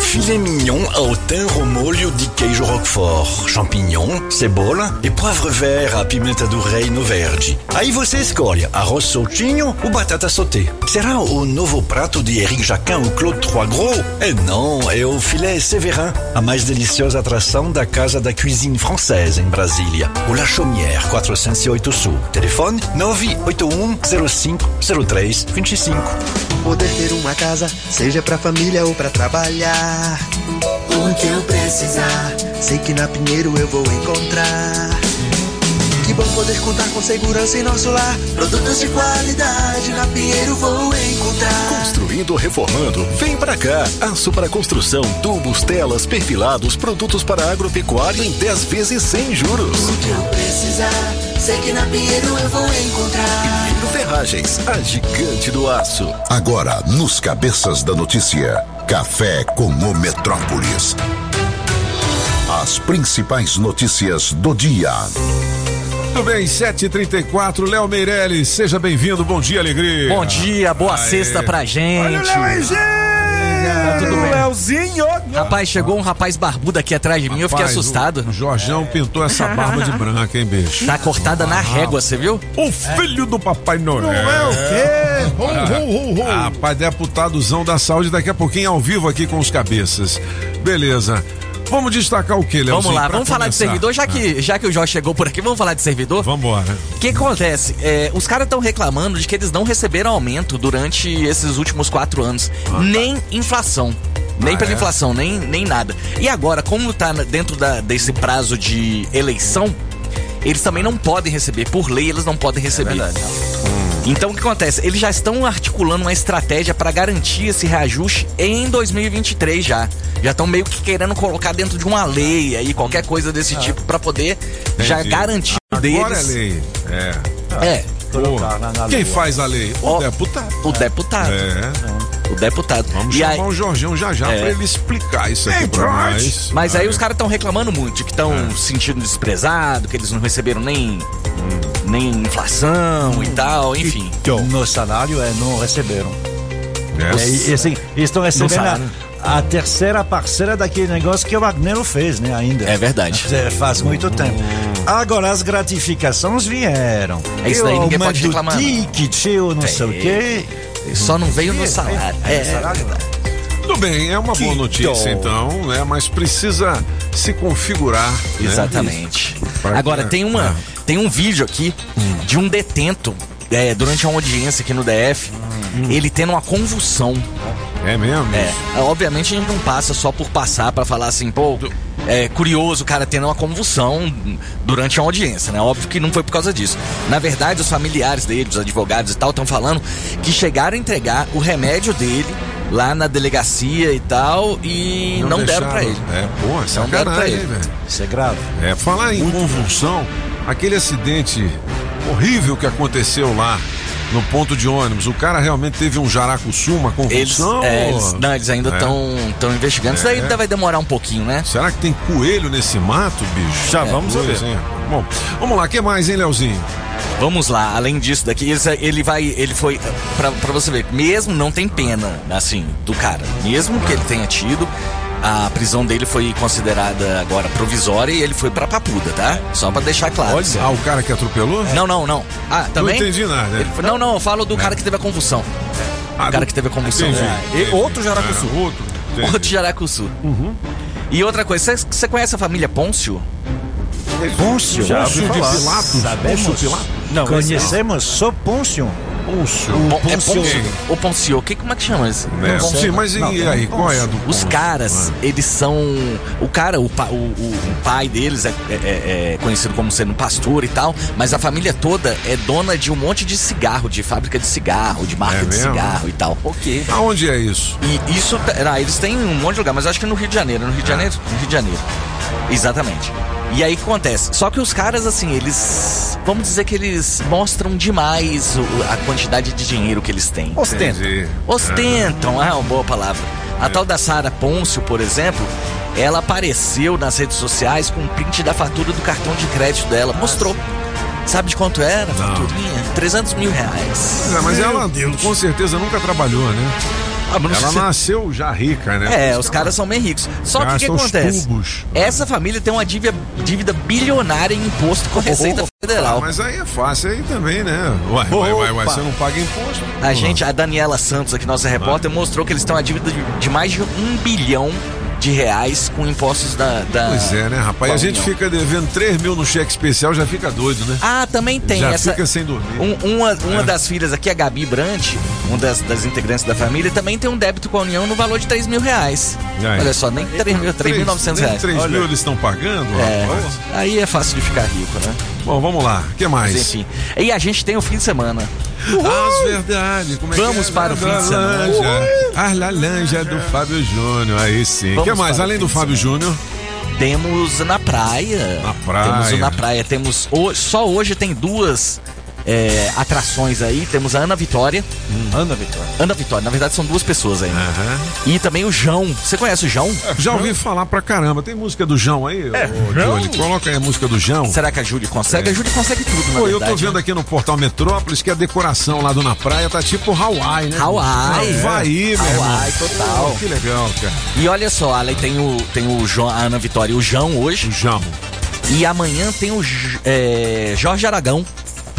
Filet mignon ao thym ao molho de queijo roquefort, champignon, cebola e poivre vert à pimenta do reino verde. Aí você escolhe arroz soltinho ou batata sauté. Será o novo prato de Eric Jacquin ou Claude Trois Gros? É não, é o filet Séverin, a mais deliciosa atração da Casa da Cuisine Française em Brasília. O La Chaumière, 408 Sul. Telefone 981 05 03 25. Poder ter uma casa, seja pra família ou pra trabalhar. O que eu precisar, sei que na Pinheiro eu vou encontrar. Que bom poder contar com segurança em nosso lar. Produtos de qualidade na Pinheiro vou encontrar. Construindo ou reformando, vem pra cá. Aço para construção, tubos, telas, perfilados, produtos para agropecuário em 10 vezes sem juros. O que eu precisar, sei que na Pinheiro eu vou encontrar. Pinheiro Ferragens, a gigante do aço. Agora, nos Cabeças da Notícia, Café com o Metrópolis. As principais notícias do dia. Tudo bem, 7h34, Léo Meirelles, seja bem-vindo, bom dia, alegria. Bom dia, boa Aê. sexta pra gente. Olha o! Tá tudo bem. Leozinho! Rapaz, chegou um rapaz barbudo aqui atrás de mim, eu fiquei Rapaz, assustado. O Jorjão pintou essa barba de branca, hein, bicho? Tá cortada na régua, você viu? O filho do Papai Noel. Não é o quê? Ho, ho, ho, ho. Rapaz, deputadozão da saúde, daqui a pouquinho ao vivo aqui com os cabeças. Beleza. Vamos destacar o que, Leozinho? Vamos lá, vamos falar de começar? servidor, já que, já que o Jorge chegou por aqui, vamos falar de servidor? Vambora. O que acontece? É, os caras estão reclamando de que eles não receberam aumento durante esses últimos quatro anos. nem inflação. Nem Ah, pela é? inflação, nem, nem nada. E agora, como tá dentro da- desse prazo de eleição, eles também não podem receber. Por lei, eles não podem receber. Então o que acontece? Eles já estão articulando uma estratégia para garantir esse reajuste em 2023 já. Já estão meio que querendo colocar dentro de uma lei aí, qualquer coisa desse tipo, para poder já Entendi. garantir Agora deles. é lei. É. É. Quem faz a lei? O deputado. O deputado. É. O deputado. Vamos E chamar aí- o Jorginho já já É. pra ele explicar isso aqui pra nós. Mas aí Ah, os caras estão reclamando muito, de que estão É. se sentindo desprezado, que eles não receberam nem, nem inflação e tal, enfim. No salário é, não receberam. Yes. É, e, e assim, eles estão recebendo a, terceira parcela daquele negócio que o Wagner fez, né, ainda. É verdade. É, Faz muito tempo. Agora as gratificações vieram. É isso daí, ninguém pode reclamar, não. ticket, ou não sei o quê. Só não veio no salário. É, é Tudo bem, é uma boa notícia então, né? Mas precisa se configurar. né? Exatamente. Pra Agora, que- tem, uma, Ah. tem um vídeo aqui de um detento é, durante uma audiência aqui no DF, ele tendo uma convulsão. É mesmo? É. Obviamente a gente não passa só por passar pra falar assim, pô, é curioso o cara tendo uma convulsão durante a audiência, né? Óbvio que não foi por causa disso. Na verdade, os familiares dele, os advogados e tal, estão falando que chegaram a entregar o remédio dele lá na delegacia e tal e não, deram pra ele. É, pô, Não deram pra ele. velho. Isso é grave. É, falar em convulsão, aquele acidente horrível que aconteceu lá no ponto de ônibus, o cara realmente teve um jaracuçu, uma Eles, convulsão? é, eles, não, eles ainda É. estão investigando. Isso daí É. ainda vai demorar um pouquinho, né? Será que tem coelho nesse mato, bicho? Já vamos Coisa, saber. hein? Bom, vamos lá, o que mais, hein, Leozinho? Vamos lá, além disso daqui, ele, ele vai, ele foi, pra, pra você ver, mesmo não tem pena, assim, do cara, mesmo que ele tenha tido, a prisão dele foi considerada agora provisória e ele foi pra Papuda, tá? Só pra deixar claro. Olha, ah, o cara que atropelou? Não, não, não. Ah, também? Não entendi nada. Ele foi- não, não, eu falo do cara que teve a convulsão. Ah, o cara do- que teve a convulsão. Entendi, É, e entendi. outro Jaracuçu. É, outro, entendi. Outro Jaracuçu. E outra coisa, você- conhece a família Pôncio? Pôncio? Pôncio de. Pilatos? Sabemos. Pôncio Pilatos? Não, Conhecemos só Pôncio. Pôncio. Pon- é Pôncio. Pôncio. O Pôncio, o que, como é que chama isso? É, sim, mas e aí, qual é a do Os caras, Ah. eles são. O cara, o, pa- o, o- o pai deles é, é- é conhecido como sendo pastor e tal, mas a família toda é dona de um monte de cigarro, de fábrica de cigarro, de marca É de mesmo? cigarro e tal. Ok. Aonde é isso? E isso. Ah, eles têm um monte de lugar, mas acho que é no Rio de Janeiro. No Rio de Janeiro? No Rio de Janeiro. Exatamente. E aí o que acontece? Só que os caras, assim, eles. Vamos dizer que eles mostram demais o- a quantidade de dinheiro que eles têm. Entendi. Ostentam, é uma boa palavra. A tal da Sara Pôncio, por exemplo, ela apareceu nas redes sociais com um print da fatura do cartão de crédito dela. Mostrou. Sabe de quanto era a faturinha? 300 mil reais. É, mas ela com certeza nunca trabalhou, né? Ah, ela nasceu já rica, né? É, os caras são bem ricos. Só que o que acontece? tubos. Essa família tem uma dívida, dívida bilionária em imposto com a Receita Federal. Ah, mas aí é fácil aí também, né? Vai, vai, Opa. você não paga imposto. A gente, a Daniela Santos, aqui, nossa repórter, mostrou que eles têm uma dívida de, de mais de um bilhão de reais com impostos da. da Pois é, né, rapaz? A gente União. fica devendo 3 mil no cheque especial, já fica doido, né? Ah, também tem Já essa. fica sem dormir. Um- uma uma É. das filhas aqui, a Gabi Brant, uma das, das integrantes da família, também tem um débito com a União no valor de 3 mil reais. Olha só, nem 3 mil, 3.900 Nem reais. 3 Olha. mil eles estão pagando, É, rapaz. aí é fácil de ficar rico, né? Bom, vamos lá. O que mais? Mas enfim. E a gente tem o fim de semana. As verdade. Como é que Vamos é? para o fim de semana. A laranja do Fábio Júnior. Aí sim. O que mais? Além do Fábio Júnior. Temos na praia. Na praia. Temos o na praia. Temos. Só hoje tem duas é, atrações aí. Temos a Ana Vitória. Ana Vitória. Ana Vitória, na verdade são duas pessoas aí. E também o João. Você conhece o João? Já ouvi falar pra caramba. Tem música do João aí? É, ô, João? Coloca aí a música do João. Será que a Júlia consegue? É. A Júlia consegue tudo, na Pô, eu verdade. tô vendo aqui no portal Metrópolis que a decoração lá do Na Praia tá tipo Hawaii, né? Hawaii. Hawaii, meu irmão. Hawaii, total. Pô, que legal, cara. E olha só, além tem o, tem o João, a Ana Vitória e o João hoje. O Jamo. E amanhã tem o é, Jorge Aragão.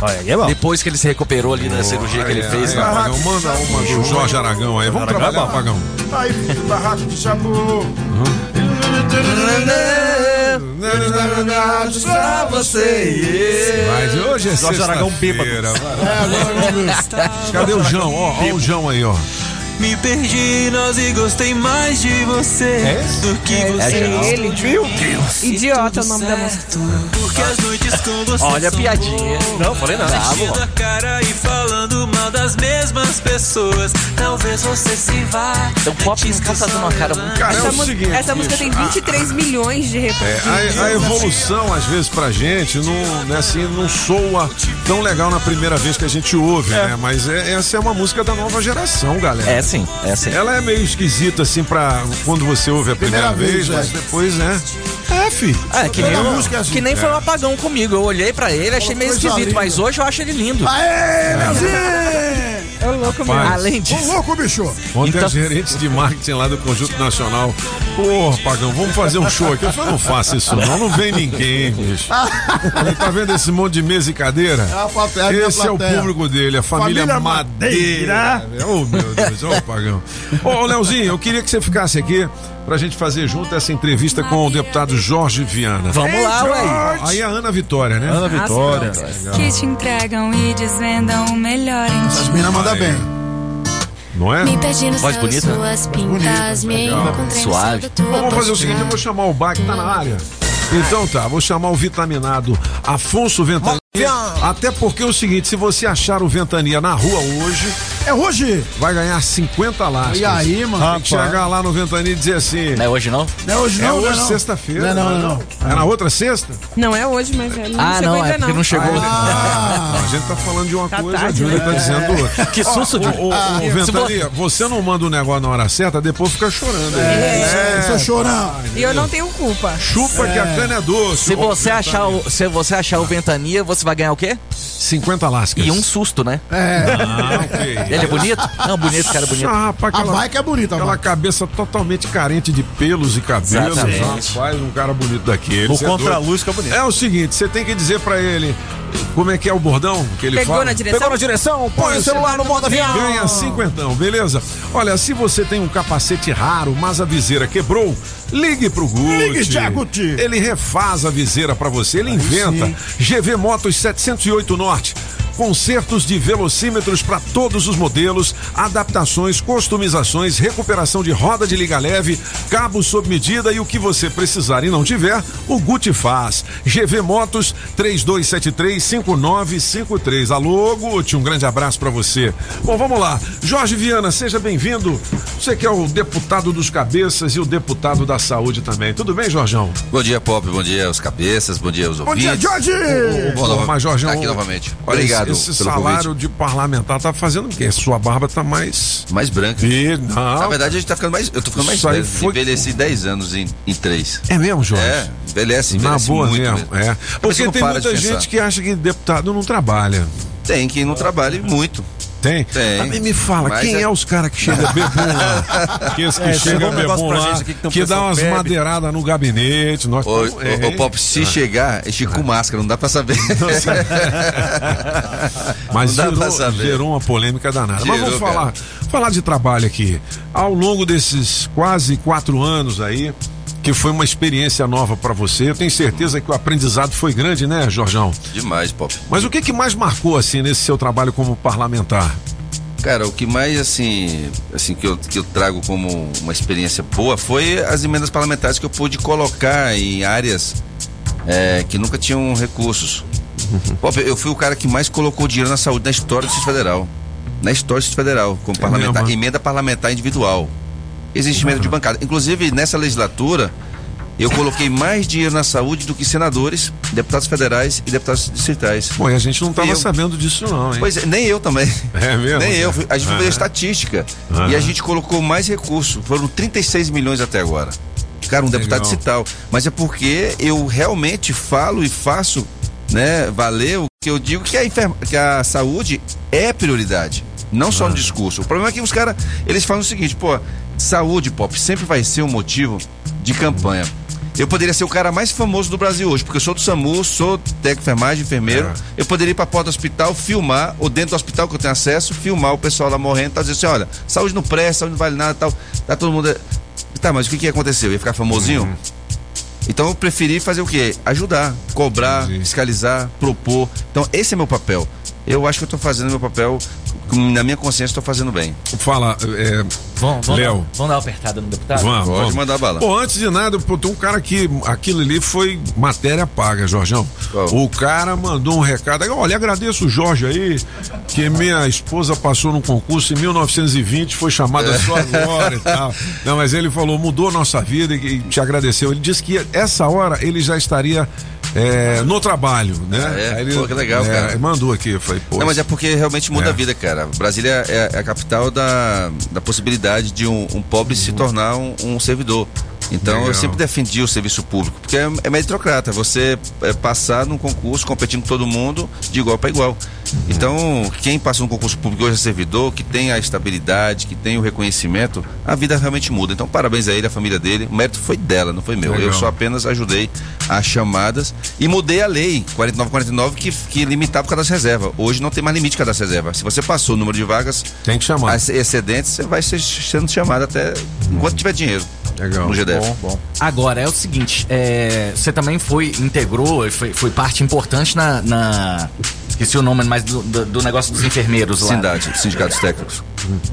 Olha, é bom. Depois que ele se recuperou ali da cirurgia que ele fez. né? Pagão, manda uma do Jorge Aragão aí. Vamos Aragão é trabalhar, bom. Pagão. Aí, raça de sabor. Pra você. Mas hoje é Jorge Aragão sexta-feira. É, Cadê o João? Ó, ó o João aí, ó. Me perdi, nós e gostei mais de você do que É, você. é ele. Meu Deus. Idiota é o nome da música. Porque as noites com você Olha a piadinha. Não, falei nada. Metido a cara e falando mal das mesmas pessoas. Talvez você se vá. Então o Pop não tá fazendo uma cara muito. Cara, é Essa, o mu- seguinte. essa música bicho, tem a- 23 milhões de É, reproduções. a, a evolução, às vezes, pra gente, não, né, assim, não soa tão legal na primeira vez que a gente ouve, né? Mas é- essa é uma música da nova geração, galera. É sim, é sim. Ela é meio esquisita, assim, pra quando você ouve a primeira, Primeira vez, vez, mas é. depois, né? É, fi. É, que nem, é assim. que nem foi um apagão comigo. Eu olhei pra ele, achei meio esquisito, mas hoje eu acho ele lindo. Aê, Leozinho! É o louco mesmo. Além Ô, disso. louco, bicho! Ontem Então- a gerente de marketing lá do Conjunto Nacional, porra, Pagão, vamos fazer um show aqui. Eu falei, não faça isso não, não vem ninguém, bicho. Ele tá vendo esse monte de mesa e cadeira? É a plateia, a minha Esse é o público dele, a família, Família Madeira. Oh, meu Deus, ô, Pagão. Ô, Leozinho, eu queeria que você ficasse aqui pra gente fazer junto essa entrevista com o deputado Jorge Viana. Vamos lá, ué. Aí a Ana Vitória, né? Ana Vitória. Que te entregam e desvendam o melhor em As ti. minas mandam bem. Não é? Me perdi no Voz céu, bonita? suas pintas, encontrei Suave. Bom, vamos fazer o seguinte, eu vou chamar o Bach, tá na área. Então tá, vou chamar o vitaminado Afonso Ventania. Até porque é o seguinte, se você achar o Ventania na rua hoje, É hoje! vai ganhar 50 lascas. E aí, mano? Tem que chegar lá no Ventania e dizer assim. Não é hoje não? Não é hoje É não, não hoje, não. sexta-feira. Não, não, não, não. É na outra sexta? Não é hoje, mas ele não Ah, chegou não, ainda é porque não. não chegou. Ah, A gente tá falando de uma Tá coisa, a tarde, Júlia né? tá dizendo outra. Que susto, Júlia. ô, ô, Ah, Ventania, você não manda o negócio na hora certa, depois fica chorando. é, seu chorão. E eu não tenho culpa. Chupa que a cana é doce. Se você achar o, se você achar o Ventania, você vai ganhar o quê? 50 lascas. E um susto, né? É, Ah, ok. Ele é bonito? Não, bonito, cara bonito. Ah, rapaz, a aquela, bike é bonita, aquela cabeça totalmente carente de pelos e cabelos. Exatamente. Rapaz, um cara bonito daquele. O é contra-luz doido. fica bonito. É o seguinte, você tem que dizer pra ele como é que é o bordão que ele Pegou fala. na direção? Pegou na direção, põe o celular no modo avião. Ganha cinquentão, beleza? Olha, se você tem um capacete raro, mas a viseira quebrou, ligue pro Gucci. Ligue, Tia Gucci. Ele refaz a viseira pra você, ele inventa. GV Motos 708 Norte. Consertos de velocímetros para todos os modelos, adaptações, customizações, recuperação de roda de liga leve, cabos sob medida e o que você precisar e não tiver, o Gucci faz. GV Motos 3273-5953. Alô, Gucci, um grande abraço para você. Bom, vamos lá. Jorge Viana, seja bem-vindo. Você que é o deputado dos cabeças e o deputado da saúde também. Tudo bem, Jorjão? Bom dia, Pop. Bom dia aos cabeças. Bom dia aos Bom ouvintes. dia, Jorge! Bom, nova- Mas, Jorjão, tá aqui novamente. Obrigado Esse, salário convite. de parlamentar tá fazendo o quê? Sua barba tá mais. Mais branca. E, não. Na verdade, a gente tá ficando mais. Eu tô ficando mais velho. foi- Envelheci 10 anos em, em 3. É mesmo, Jorge? É, envelhece, Na envelhece boa muito mesmo. É. Mas Porque tem muita gente pensar. que acha que deputado não trabalha. Tem que não trabalhe muito. Tem? Tem. Também me fala, Mas quem é... é- os caras que chegam bebum lá? Que, que É, chega um bebum lá, gente que que dá umas bebe. madeiradas no gabinete. Nós Ô, tamo- ô, é, ô, Pop, se chegar, ele chega com máscara, não dá pra saber. Mas não dá pra gerou, saber. gerou uma polêmica danada. Mas vamos Gerou, falar, falar de trabalho aqui. Ao longo desses quase quatro anos aí, que foi uma experiência nova pra você, eu tenho certeza que o aprendizado foi grande, né, Jorjão? Demais, Pop. Mas o que, que mais marcou assim nesse seu trabalho como parlamentar? Cara, o que mais assim, assim que eu, que eu trago como uma experiência boa foi as emendas parlamentares que eu pude colocar em áreas é, que nunca tinham recursos. Pô, eu fui o cara que mais colocou dinheiro na saúde na história do Distrito Federal. Na história do Distrito Federal, como parlamentar, mesmo? emenda parlamentar individual. Existe emenda de bancada. Inclusive, nessa legislatura, eu coloquei mais dinheiro na saúde do que senadores, deputados federais e deputados distritais. Pô, e a gente não estava sabendo disso não, hein? Pois é, nem eu também. É mesmo? Nem eu. A gente Aham. estatística. E a gente colocou mais recurso. Foram 36 milhões até agora. Cara, um deputado distrital. Mas é porque eu realmente falo e faço, né, valer o que eu digo que a, enferma, que a saúde é prioridade. Não só no discurso. O problema é que os caras, eles falam o seguinte, pô, saúde, pop, sempre vai ser um motivo de campanha. Eu poderia ser o cara mais famoso do Brasil hoje, porque eu sou do SAMU, sou técnico de enfermagem, enfermeiro. É. Eu poderia ir pra porta do hospital, filmar, ou dentro do hospital que eu tenho acesso, filmar o pessoal lá morrendo, tá dizendo assim, olha, saúde não presta, saúde não vale nada tal. Tá todo mundo. Tá, mas o que que aconteceu? Ia ficar famosinho? Então eu preferi fazer o quê? Ajudar, cobrar, fiscalizar, propor. Então esse é meu papel. Eu acho que eu tô fazendo meu papel, na minha consciência, estou fazendo bem. Fala, é, Vamos, vamos, Léo. dar, vamos dar uma apertada no deputado? Vamos, Pode vamos. mandar bala. Pô, antes de nada, pô, tem um cara que. Aquilo ali foi matéria paga, Jorjão. O cara mandou um recado. Olha, agradeço o Jorge aí, que minha esposa passou num concurso em 1920, foi chamada só agora e tal. Não, mas ele falou, mudou a nossa vida e, e te agradeceu. Ele disse que essa hora ele já estaria. É, no trabalho, né? Ah, é? Ele, Pô, que legal, é, cara. Mandou aqui, falei, pô. Não, mas é porque realmente muda É. a vida, cara. Brasília é, a capital da, da possibilidade de um, um pobre se tornar um, um servidor. Então Legal. eu sempre defendi o serviço público, porque é, é meritocrata, você é, passar num concurso competindo com todo mundo de igual para igual. Então, quem passa num concurso público hoje é servidor, que tem a estabilidade, que tem o reconhecimento, a vida realmente muda. Então, parabéns a ele, a família dele. O mérito foi dela, não foi meu. Legal. Eu só apenas ajudei as chamadas e mudei a lei 4949 que, que limitava o cadastro reserva. Hoje não tem mais limite de cadastro reserva. Se você passou o número de vagas tem que chamar. excedentes, você vai ser sendo chamado até enquanto tiver dinheiro. Legal. No GDF. Bom, bom. Agora, é o seguinte, é, você também foi, integrou, foi, foi parte importante na, na- Esqueci o nome, mas do, do- do negócio dos enfermeiros lá. Sindade, sindicatos técnicos.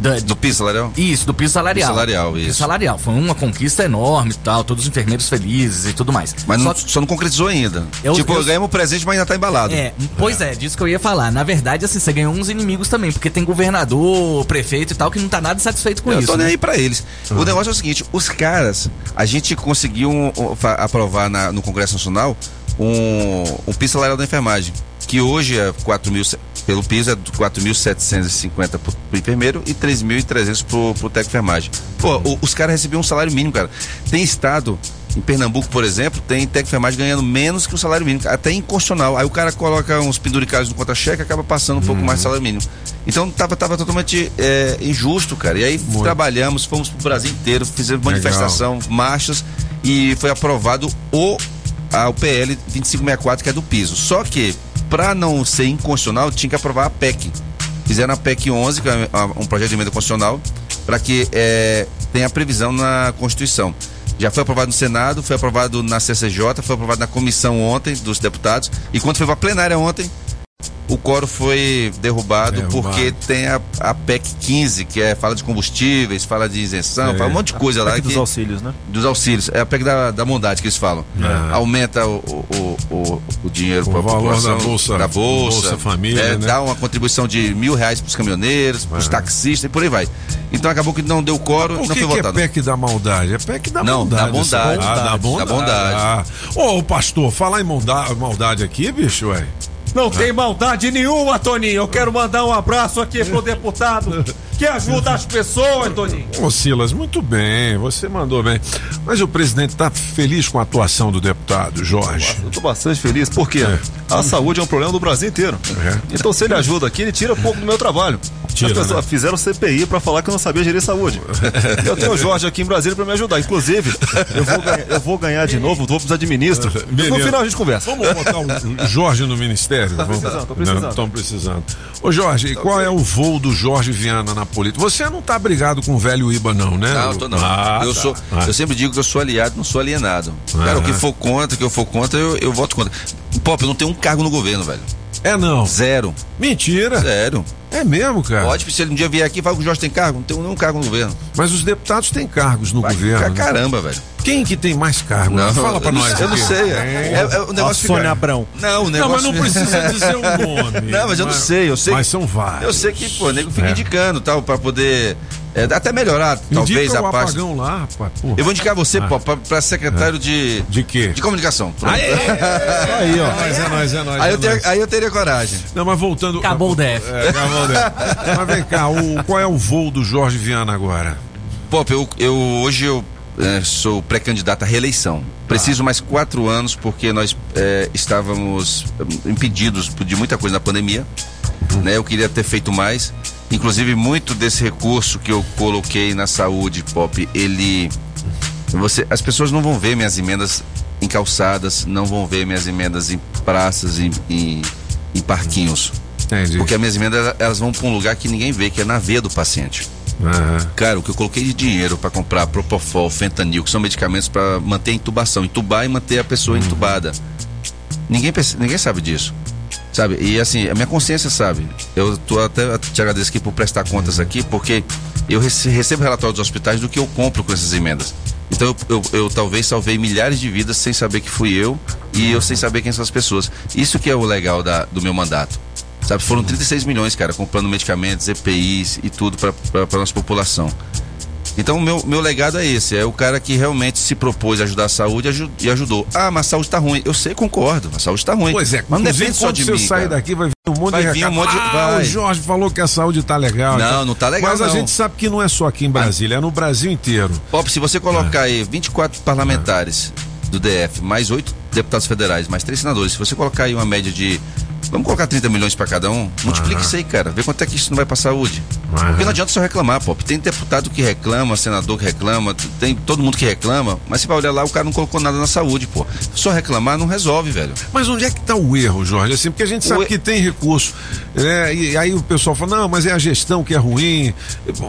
Da- Do piso salarial? Isso, do piso salarial. Piso salarial, Piso isso. salarial. Foi uma conquista enorme e tal, todos os enfermeiros felizes e tudo mais. Mas não- só não concretizou ainda. Eu- tipo, eu- ganhamos um presente, mas ainda tá embalado. É, pois é, disso que eu ia falar. Na verdade, assim, você ganhou uns inimigos também, porque tem governador, prefeito e tal, que não tá nada satisfeito com eu isso. tô nem né? aí pra eles. O negócio é o seguinte: os caras, a gente conseguiu um, um, aprovar na- no Congresso Nacional um, um piso salarial da enfermagem, que hoje é 4 mil, pelo piso é 4.750 pro, pro enfermeiro e 3.300 pro, pro enfermagem. Pô, o- os caras recebiam um salário mínimo, cara. Tem estado. Em Pernambuco, por exemplo, tem enfermagem ganhando menos que o salário mínimo, até inconstitucional. Aí o cara coloca uns penduricários no contra-cheque e acaba passando um pouco mais de salário mínimo. Então tava, tava totalmente é, injusto, cara. E aí trabalhamos, fomos pro Brasil inteiro, fizemos Legal. manifestação, marchas e foi aprovado o, a, o PL 2564, que é do piso. Só que, para não ser inconstitucional, tinha que aprovar a PEC. Fizeram a PEC 11, que é um projeto de emenda constitucional, para que é, tenha previsão na Constituição. Já foi aprovado no Senado, foi aprovado na CCJ, foi aprovado na comissão ontem dos deputados. E quando foi para a plenária ontem, o coro foi derrubado, Derrubado. porque tem a, a PEC 15, que é fala de combustíveis, fala de isenção, É. fala um monte de coisa A lá. PEC dos que- auxílios, né? Dos auxílios. É a PEC da, da bondade que eles falam. Ah. Aumenta o, o, o, o dinheiro para a população. da Bolsa- da bolsa, Bolsa Família, é, né? Dá uma contribuição de mil reais para os caminhoneiros, para os taxistas e por aí vai. Então acabou que não deu coro não que, foi que é votado. PEC da maldade? É PEC da Não, maldade. da bondade. Ah, da bondade. Da bondade. Ah. Ô, pastor, falar em maldade aqui, bicho, ué. Não tem maldade nenhuma, Toninho. Eu quero mandar um abraço aqui pro deputado que ajuda as pessoas, Toninho. Ô, Silas, muito bem, você mandou bem. Mas o presidente está feliz com a atuação do deputado, Jorge. Eu tô bastante feliz, porque a saúde é um problema do Brasil inteiro. É. Então, se ele ajuda aqui, ele tira um pouco do meu trabalho. Tira, As pessoas né? fizeram CPI pra falar que eu não sabia gerir saúde. eu tenho o Jorge aqui em Brasília pra me ajudar. Inclusive, eu vou ganhar, eu vou ganhar de novo, vou precisar de ministro. No Beleza. final a gente conversa. Vamos botar o Jorge no ministério? Tá Vamos- precisando, tô precisando. Estão precisando. Ô, Jorge, qual é o voo do Jorge Viana na política? Você não tá brigado com o velho Iba, não, né? Não, eu tô não. Ah, eu, tá. sou, Ah. eu sempre digo que eu sou aliado, não sou alienado. Cara, Ah. o que for contra, o que eu for contra, eu, eu voto contra. Pop, eu não tenho um cargo no governo, velho. É não. Zero. Mentira. Zero. É mesmo, cara? Pode, se ele um dia vier aqui e falar que o Jorge tem cargo, não tenho nenhum cargo no governo. Mas os deputados têm cargos no Vai governo. pra né? caramba, velho. Quem que tem mais cargo? Não, Fala pra eu não nós. sei, eu não sei. É, é, é, o negócio Sônia fica- Abrão. Não, o negócio... mas não precisa dizer o nome. Não, mas eu não sei, eu sei. Mas são vários. Eu sei que, pô, o nego fica É. indicando tal, pra poder é, até melhorar, talvez, Indica a o parte. lá, rapaz. Eu vou indicar você, Ah. pô, pra, pra secretário de. De quê? De comunicação. Pronto. Aí, ó. Mas é nóis, é nóis. Aí é eu, teria, nóis. aí eu teria coragem. Não, mas voltando. Acabou o DF. É, acabou o DF. mas vem cá, o, qual é o voo do Jorge Viana agora? Pop, eu, eu hoje eu é, sou pré-candidato à reeleição. Preciso mais quatro anos porque nós é, estávamos impedidos de muita coisa na pandemia. Né? Eu queria ter feito mais. Inclusive, muito desse recurso que eu coloquei na saúde, Pop, ele. Você, as pessoas não vão ver minhas emendas em calçadas, não vão ver minhas emendas em praças, em, em, em parquinhos. Entendi. Porque as minhas emendas elas vão para um lugar que ninguém vê, que é na veia do paciente. Cara, o que eu coloquei de dinheiro para comprar Propofol, Fentanil, que são medicamentos para manter a intubação, intubar e manter a pessoa entubada. Ninguém, ninguém sabe disso. Sabe? E assim, a minha consciência sabe. Eu tô até te agradeço aqui por prestar contas aqui, porque eu rece- recebo relatórios dos hospitais do que eu compro com essas emendas. Então eu, eu- eu talvez salvei milhares de vidas sem saber que fui eu e eu sem saber quem são as pessoas. Isso que é o legal da- do meu mandato. Sabe, foram 36 milhões, cara, comprando medicamentos, EPIs e tudo para a nossa população. Então, o meu, meu legado é esse: é o cara que realmente se propôs a ajudar a saúde e aju- e ajudou. Ah, mas a saúde tá ruim. Eu sei, concordo, a saúde tá ruim. Pois é, mas não depende só quando de você mim. sair cara. daqui vai vir um monte Vai de vir um monte de- Ah, vai. o Jorge falou que a saúde tá legal. Não, então. não tá legal, Mas a não. gente sabe que não é só aqui em Brasília, é no Brasil inteiro. Pop, se você colocar aí 24 parlamentares do DF, mais oito deputados federais, mais três senadores, se você colocar aí uma média de. Vamos colocar 30 milhões para cada um? Multiplica isso aí, cara. Vê quanto é que isso não vai pra saúde. Porque não adianta só reclamar, Pop. Tem deputado que reclama, senador que reclama, tem todo mundo que reclama, mas você vai olhar lá, o cara não colocou nada na saúde, pô. Só reclamar não resolve, velho. Mas onde é que tá o erro, Jorge? Assim, porque a gente sabe O que tem recurso, né? E aí o pessoal fala, não, mas é a gestão que é ruim.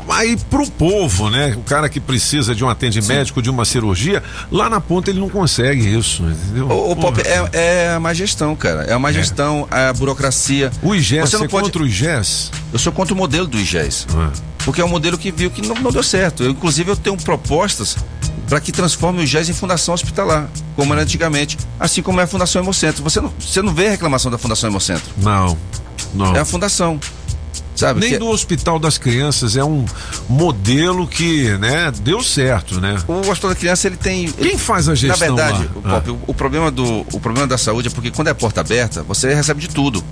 Aí pro povo, né? O cara que precisa de um atendimento médico, de uma cirurgia, lá na ponta ele não consegue isso, entendeu? O, o Pop, é, é a má gestão, cara. É a má gestão, a burocracia. O IGES, Você não você pode- contra o IGES? Eu sou contra o modelo do IGES. Porque é um modelo que viu que não, não deu certo. Eu, inclusive, eu tenho propostas para que transforme o IGES em fundação hospitalar, como era antigamente, assim como é a Fundação Hemocentro. Você não, você não vê a reclamação da Fundação Hemocentro. Não, não. É a fundação. Sabe? Nem que- do Hospital das Crianças é um modelo que, né, deu certo, né? O Hospital da Criança, ele tem. Quem faz a gestão Na verdade, lá? o, Pop, o, o problema do, o problema da saúde é porque quando é porta aberta, você recebe de tudo.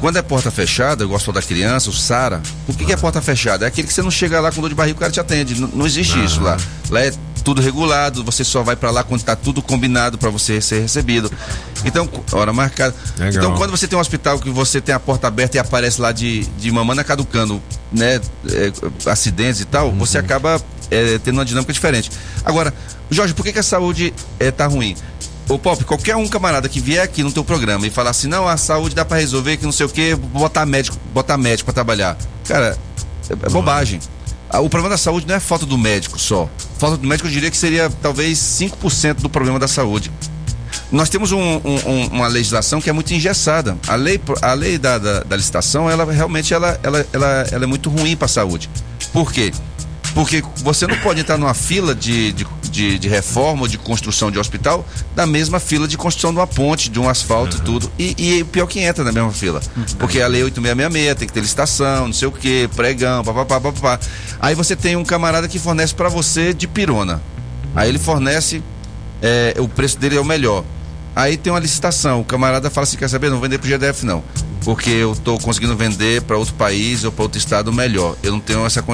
Quando é porta fechada, igual o Hospital da Criança, o SARA, o que, que é porta fechada? É aquele que você não chega lá com dor de barriga e o cara te atende. N- não existe isso lá. Lá é tudo regulado, você só vai pra lá quando tá tudo combinado pra você ser recebido. Então, hora marcada. Legal. Então, quando você tem um hospital que você tem a porta aberta e aparece lá de, de mamana caducando, né, é, acidentes e tal, Uhum. você acaba é, tendo uma dinâmica diferente. Agora, Jorge, por que, que a saúde é, tá ruim? Ô Pop, qualquer um camarada que vier aqui no teu programa e falar assim, não, a saúde dá pra resolver, que não sei o quê, botar médico, botar médico pra trabalhar. Cara, é, é bobagem. Ah, O problema da saúde não é falta do médico só. Falta do médico eu diria que seria talvez 5% do problema da saúde. Nós temos um- um- um- uma legislação que é muito engessada. A lei, a lei da, da- da licitação, ela realmente ela, ela, ela, ela é muito ruim para a saúde. Por quê? Porque você não pode entrar numa fila de, de, de, de reforma ou de construção de hospital da mesma fila de construção de uma ponte, de um asfalto e tudo. E, e pior que entra na mesma fila. Porque a lei 8666 tem que ter licitação, não sei o quê, pregão, papapá, papapá. Aí você tem um camarada que fornece para você de pirona. Aí ele fornece, é, o preço dele é o melhor. Aí tem uma licitação, o camarada fala assim, quer saber, não vender pro GDF não, porque eu tô conseguindo vender para outro país ou para outro estado melhor. Eu não tenho essa é,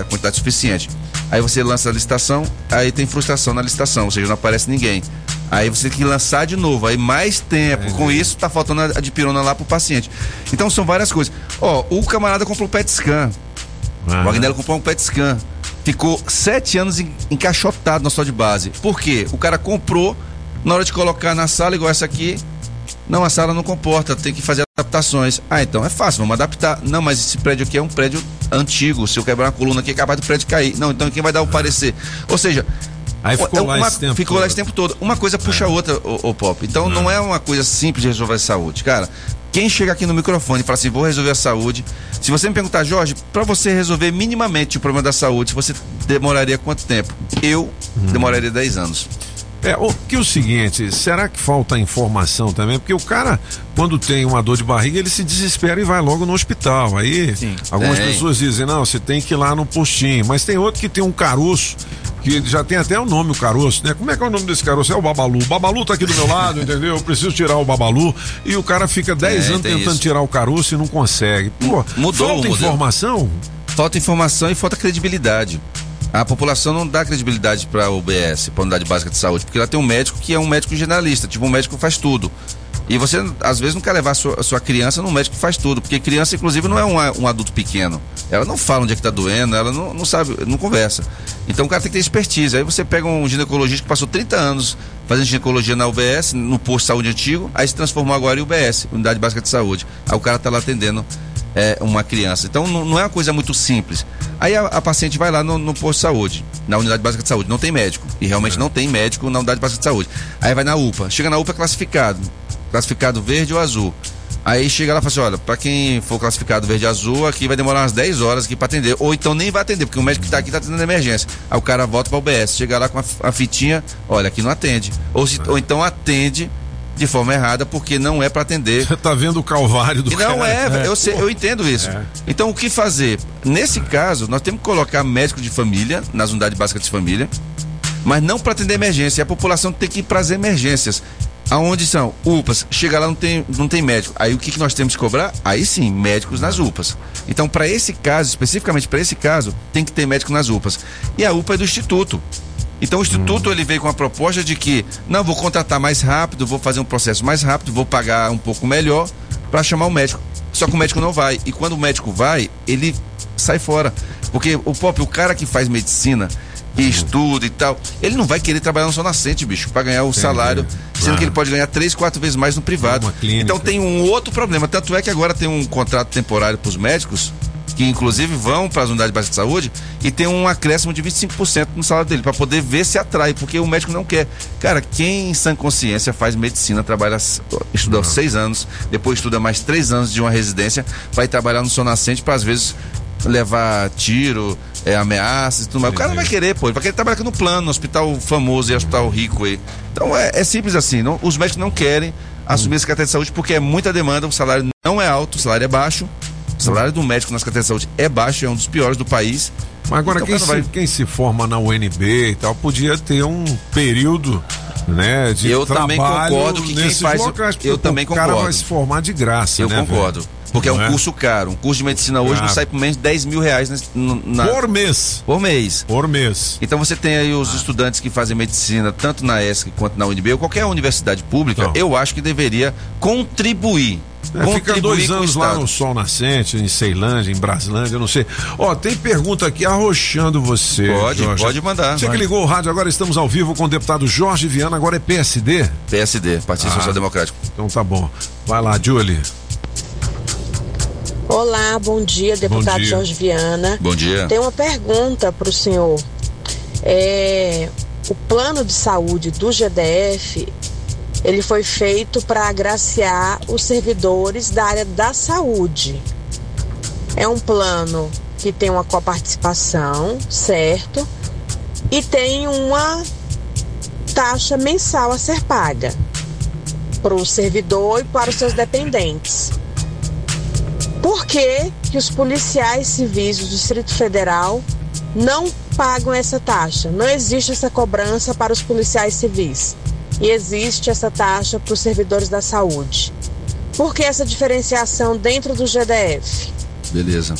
é, quantidade suficiente. Aí você lança a licitação, aí tem frustração na licitação, ou seja, não aparece ninguém. Aí você tem que lançar de novo, aí mais tempo. Com isso, tá faltando a a de pirona lá pro paciente. Então são várias coisas. Ó, o camarada comprou o PET scan. O Agnello comprou um PET scan. Ficou sete anos en- encaixotado na sua de base. Por quê? O cara comprou, na hora de colocar na sala, igual essa aqui, não, a sala não comporta, tem que fazer adaptações. Ah, então é fácil, vamos adaptar. Não, mas esse prédio aqui é um prédio antigo. Se eu quebrar uma coluna aqui, é capaz do prédio cair. Não, então quem vai dar o parecer? Ou seja. Aí ficou é lá uma- esse tempo Ficou lá todo. esse tempo todo. Uma coisa puxa a outra, o, o Pop. Então não é uma coisa simples de resolver a saúde. Cara, quem chega aqui no microfone e fala assim, vou resolver a saúde. Se você me perguntar, Jorge, para você resolver minimamente o problema da saúde, você demoraria quanto tempo? Eu demoraria 10 anos. É, o que é o seguinte, será que falta informação também? Porque o cara, quando tem uma dor de barriga, ele se desespera e vai logo no hospital. Aí, algumas tem. pessoas dizem, não, você tem que ir lá no postinho. Mas tem outro que tem um caroço, que já tem até o nome, o caroço, né? Como é que é o nome desse caroço? É o Babalu. O Babalu tá aqui do meu lado, entendeu? Eu preciso tirar o Babalu. E o cara fica 10 É, anos tentando isso. tirar o caroço e não consegue. Pô, Mudou falta informação? Falta informação e falta credibilidade. A população não dá credibilidade para a UBS, para a Unidade Básica de Saúde, porque ela tem um médico que é um médico generalista, tipo um médico que faz tudo. E você, às vezes, não quer levar a sua, a sua criança num médico que faz tudo, porque criança, inclusive, não é um, um adulto pequeno. Ela não fala onde é que tá doendo, ela não, não sabe, não conversa. Então o cara tem que ter expertise. Aí você pega um ginecologista que passou 30 anos fazendo ginecologia na UBS, no posto de saúde antigo, aí se transformou agora em UBS, Unidade Básica de Saúde. Aí o cara tá lá atendendo é, uma criança. Então não, não é uma coisa muito simples. Aí a, a paciente vai lá no, no posto de saúde, na unidade básica de saúde, não tem médico. E realmente não tem médico na unidade básica de saúde. Aí vai na UPA. Chega na UPA é classificado. Classificado verde ou azul. Aí chega lá e fala assim: olha, pra quem for classificado verde azul, aqui vai demorar umas 10 horas aqui pra atender. Ou então nem vai atender, porque o médico que tá aqui tá atendendo emergência. Aí o cara volta pra UBS, chega lá com a, a fitinha, olha, aqui não atende. Ou, se, ou então atende de forma errada, porque não é para atender. Você tá vendo o calvário do E não cara. é, eu, sei- eu entendo isso. Então o que fazer? Nesse caso, nós temos que colocar médico de família nas unidades básicas de família, mas não para atender emergência. A população tem que ir para as emergências. Aonde são? UPAs. Chega lá, não tem, não tem médico. Aí o que, que nós temos que cobrar? Aí sim, médicos nas UPAs. Então, para esse caso, especificamente para esse caso, tem que ter médico nas UPAs. E a UPA é do Instituto. Então o Instituto ele veio com a proposta de que, não, vou contratar mais rápido, vou fazer um processo mais rápido, vou pagar um pouco melhor para chamar o médico. Só que o médico não vai. E quando o médico vai, ele sai fora. Porque o próprio cara que faz medicina e estuda e tal, ele não vai querer trabalhar no Sol Nascente, bicho, para ganhar o salário, sendo Claro. que ele pode ganhar três, quatro vezes mais no privado. Então tem um outro problema. Tanto é que agora tem um contrato temporário para os médicos, que inclusive vão para as unidades básicas de saúde e tem um acréscimo de 25% no salário dele, para poder ver se atrai, porque o médico não quer. Cara, quem em sã consciência faz medicina, trabalha, estuda seis anos, depois estuda mais três anos de uma residência, vai trabalhar no Sol Nascente para às vezes levar tiro, é, ameaças e tudo mais. O cara não vai querer, pô. Ele vai querer trabalhar aqui no plano, no hospital famoso e hospital rico aí. Então é, é simples assim. Não, os médicos não querem assumir a Secretaria de Saúde porque é muita demanda, o salário não é alto, o salário é baixo. O salário do médico na Secretaria de Saúde é baixo, é um dos piores do país. Mas agora, Então, quem, o cara se, vai- quem se forma na UNB e tal, podia ter um período. Né, de Eu também trabalho concordo que quem faz o- locais, eu também o cara concordo. vai se formar de graça, Eu né, concordo. velho? Porque é um Não curso caro. Um curso de medicina hoje não Claro. sai por menos de 10 mil reais na- Por mês. Por mês. Por mês. Então você tem aí os estudantes que fazem medicina, tanto na ESC quanto na UNB, ou qualquer universidade pública, eu acho que deveria contribuir. É, fica dois anos lá no Sol Nascente, em Ceilândia, em Braslândia, eu não sei. Ó, tem pergunta aqui arrochando você. Pode, Jorge. pode mandar, Você que vai. ligou o rádio, agora estamos ao vivo com o deputado Jorge Viana, agora é PSD? PSD, Partido Ah. Social Democrático. Então tá bom. Vai lá, Julie. Olá, bom dia, deputado dia. Jorge Viana. Bom dia. Tem uma pergunta para o senhor. É, o plano de saúde do GDF ele foi feito para agraciar os servidores da área da saúde. É um plano que tem uma coparticipação, certo? E tem uma taxa mensal a ser paga para o servidor e para os seus dependentes. Por que, que os policiais civis do Distrito Federal não pagam essa taxa? Não existe essa cobrança para os policiais civis. E existe essa taxa para os servidores da saúde. Por que essa diferenciação dentro do GDF? Beleza.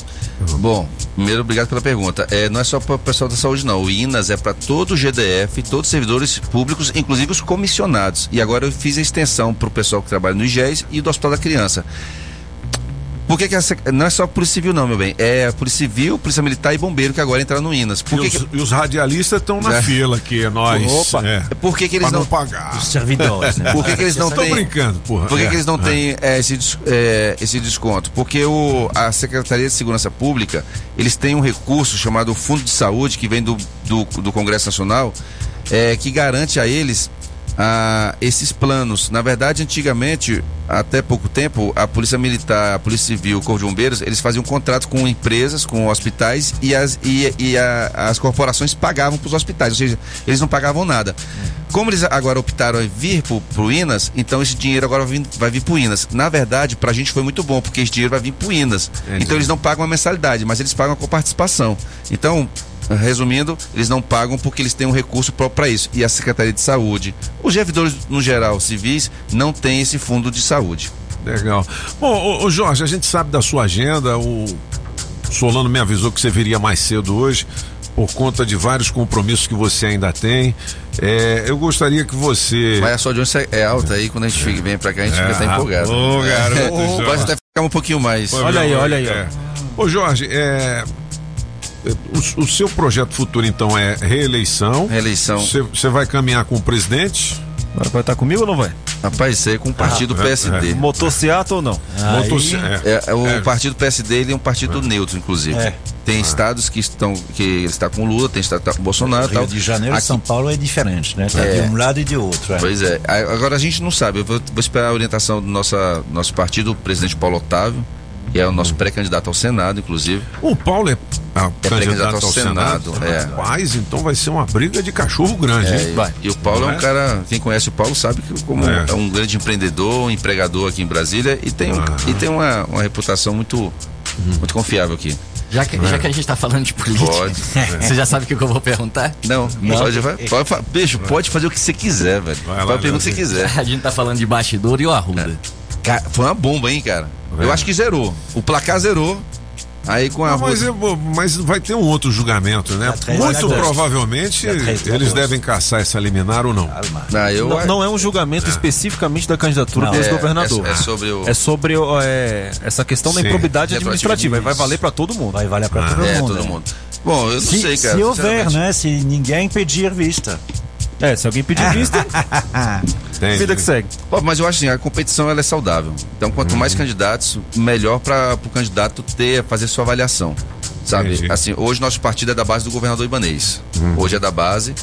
Bom, primeiro, obrigado pela pergunta. É, não é só para o pessoal da saúde, não. O INAS é para todo o GDF, todos os servidores públicos, inclusive os comissionados. E agora eu fiz a extensão para o pessoal que trabalha no IGES e do Hospital da Criança. Por que, que essa, não é só Polícia Civil, não, meu bem? É Polícia Civil, Polícia Militar e Bombeiro que agora entraram no INAS. Por E que os, que- e os radialistas estão na É. fila aqui, nós. Opa. É. Por que, que eles Pra não, pagar? Os servidores, né? Por que, que eles não Tô têm. brincando, porra. Por que, É. que eles não É. têm é, esse, é, esse desconto? Porque o, a Secretaria de Segurança Pública, eles têm um recurso chamado Fundo de Saúde, que vem do, do, do Congresso Nacional, é, que garante a eles ah, esses planos. Na verdade, antigamente, até pouco tempo, a Polícia Militar, a Polícia Civil, o Corpo de Bombeiros, eles faziam contrato com empresas, com hospitais e as, e, e a- as corporações pagavam para os hospitais, ou seja, eles não pagavam nada. Como eles agora optaram em vir para o INAS, então esse dinheiro agora vai vir, vai vir para o INAS. Na verdade, para a gente foi muito bom, porque esse dinheiro vai vir para o INAS. Então eles não pagam a mensalidade, mas eles pagam a coparticipação. Então, resumindo, eles não pagam porque eles têm um recurso próprio para isso. E a Secretaria de Saúde, os servidores no geral civis, não têm esse fundo de saúde. Legal. Bom, ô, ô, Jorge, a gente sabe da sua agenda, o Solano me avisou que você viria mais cedo hoje, por conta de vários compromissos que você ainda tem. É, eu gostaria que você. Mas a sua audiência é alta aí, quando a gente fica- vem para cá, a gente fica até É, empolgado. ô, garoto, Pode até ficar um pouquinho mais. Olha aí, olha aí. É. Ô Jorge, é, o, o seu projeto futuro então é reeleição. Reeleição. Você vai caminhar com o presidente? Vai estar comigo ou não vai? Rapaz, isso aí é com o partido Ah, PSD. é. Motociata ou não? Aí- É, é, o É. partido PSD ele é um partido neutro, inclusive. É. Tem estados que estão que ele está com Lula, tem estado que está com Bolsonaro. Rio tal. de Janeiro e Aqui- São Paulo é diferente, né? Tá É. de um lado e de outro. é. Pois é. Agora a gente não sabe. Eu vou, vou esperar a orientação do nossa, nosso partido, o presidente Paulo Otávio, que é o nosso pré-candidato ao Senado, inclusive. O Paulo é, ah, É candidato ao Senado. é. Rapaz, então vai ser uma briga de cachorro grande, É, hein? e- E o Paulo Não é um cara, quem conhece o Paulo sabe que como É. é, um grande empreendedor, um empregador aqui em Brasília e tem, um- e tem uma, uma reputação muito, muito confiável aqui. Já que, já que a gente tá falando de política, Pode. você já sabe o que eu vou perguntar? Não, Não. Pode, vai, pode, beijo, pode fazer o que você quiser, velho. lá, Pode perguntar o que você quiser. A gente tá falando de bastidor e o Arruda. Cara, foi uma bomba, hein, cara? É. Eu acho que zerou. O placar zerou. Aí com a Não, mas, eu- mas vai ter um outro julgamento, né? Muito provavelmente eles devem caçar essa liminar ou não. não, não é um julgamento especificamente da candidatura Não, do é- ex-governador. é- é sobre o- É sobre o, é, essa questão da improbidade administrativa. Aí vai valer pra todo mundo. Vai valer pra todo é, mundo. todo né? mundo. Bom, eu não se, sei, cara. Se houver, né? Se ninguém pedir vista. É, se alguém pedir vista, vida que segue. Pô, mas eu acho assim, a competição ela é saudável. Então, quanto Uhum. mais candidatos, melhor para o candidato ter, fazer sua avaliação. Sabe? Entendi. Assim, hoje nosso partido é da base do governador Ibanês. Uhum. Hoje é da base,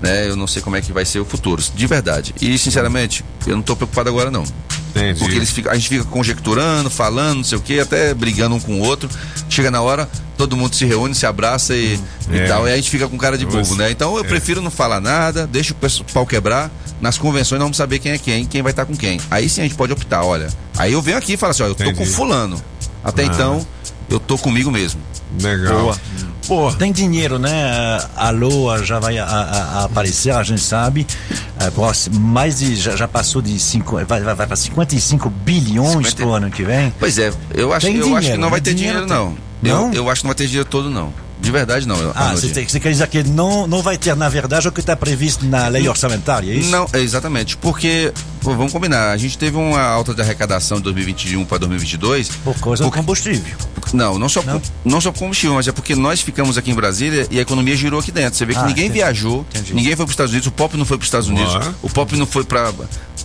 né? Eu não sei como é que vai ser o futuro, de verdade. E, sinceramente, eu não tô preocupado agora, não. Entendi. Porque eles ficam, a gente fica conjecturando, falando, não sei o quê, até brigando um com o outro. Chega na hora, todo mundo se reúne, se abraça e, e É. tal. E aí a gente fica com cara de bobo, Você- né? Então eu é. prefiro não falar nada, deixa o pau quebrar. Nas convenções nós vamos saber quem é quem, quem vai estar com quem. Aí sim a gente pode optar, olha. Aí eu venho aqui e falo assim, ó, eu tô Entendi. com fulano. Até Ah. então, eu tô comigo mesmo. Legal. Boa. Pô. Tem dinheiro, né? A Lua já vai a- a- a aparecer, a gente sabe. É, mais de, já, já passou de cinco, vai, vai, vai para 55 bilhões 50 pro ano que vem. Pois é, eu acho, eu acho que não vai né? ter dinheiro, Dinheiro não. tem. Eu, Não? eu acho que não vai ter dinheiro todo, não. De verdade, não. Ah, você, tem- você quer dizer que não, não vai ter, na verdade, o que está previsto na lei orçamentária, é isso? Não, é exatamente. Porque, pô, vamos combinar, a gente teve uma alta de arrecadação de 2021 para 2022. Por causa do combustível. Não, não só, não? não só por combustível, mas é porque nós ficamos aqui em Brasília e a economia girou aqui dentro. Você vê que Ah, ninguém entendi. viajou, ninguém foi para os Estados Unidos, o Pop não foi para os Estados Unidos, Ah. o Pop não foi para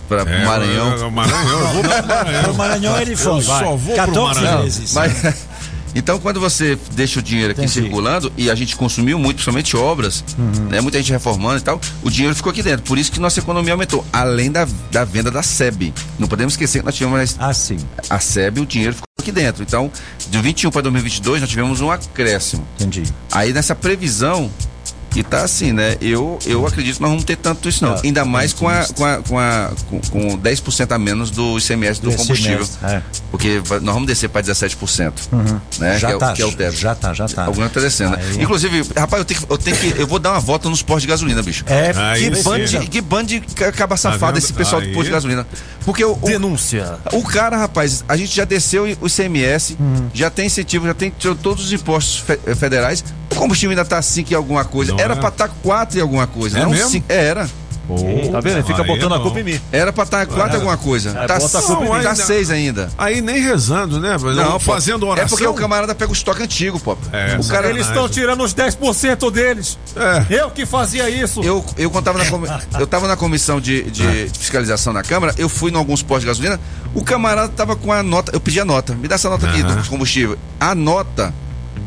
para É, Maranhão. é, o Maranhão, eu vou pro Maranhão. O Maranhão ele foi, Eu só vou pro 14 Maranhão. vezes. Mas- então, quando você deixa o dinheiro aqui Entendi. circulando e a gente consumiu muito, principalmente obras, Uhum. né, muita gente reformando e tal, o dinheiro ficou aqui dentro. Por isso que nossa economia aumentou, além da, da venda da SEB. Não podemos esquecer que nós tivemos Ah, sim. a SEB, o dinheiro ficou aqui dentro. Então, de 21 para 2022, nós tivemos um acréscimo. Entendi. Aí nessa previsão, que tá assim, né? Eu, eu acredito que nós vamos ter tanto isso, não. Ah, Ainda mais com, a, com, a, com, a, com, com 10% a menos do ICMS do Do combustível. ICMS, é. Porque nós vamos descer para 17%. Uhum. Né? Já que, é, tá, que é o teto. já tá, já tá. Alguma tá descendo. né? Aí- Inclusive, rapaz, eu tenho, que, eu tenho que. Eu vou dar uma volta nos postos de gasolina, bicho. É, que precisa. bande, que bande ca- acaba safado vendo? esse pessoal do Aí. posto de gasolina. Porque o, o, Denúncia. o cara, rapaz, a gente já desceu o ICMS, Uhum. já tem incentivo, já tem todos os impostos fe- federais. O combustível ainda tá 5 e alguma coisa. Não era é? pra estar tá 4 e alguma coisa. É não mesmo? cinco- é, era. Tá vendo? Ele fica Aí botando a não. culpa em mim. Era pra estar 4 e alguma coisa. É, tá bota a culpa em não, tá 6 ainda. Aí nem rezando, né? Não, pô. fazendo oração. É porque o camarada pega o estoque antigo, pô. É, o cara, Eles estão tirando os 10% deles. É. Eu que fazia isso. Eu, eu quando tava na, comi- eu tava na comissão de, de fiscalização na Câmara, eu fui em alguns postos de gasolina, o camarada tava com a nota, eu pedi a nota, me dá essa nota aqui do combustível. A nota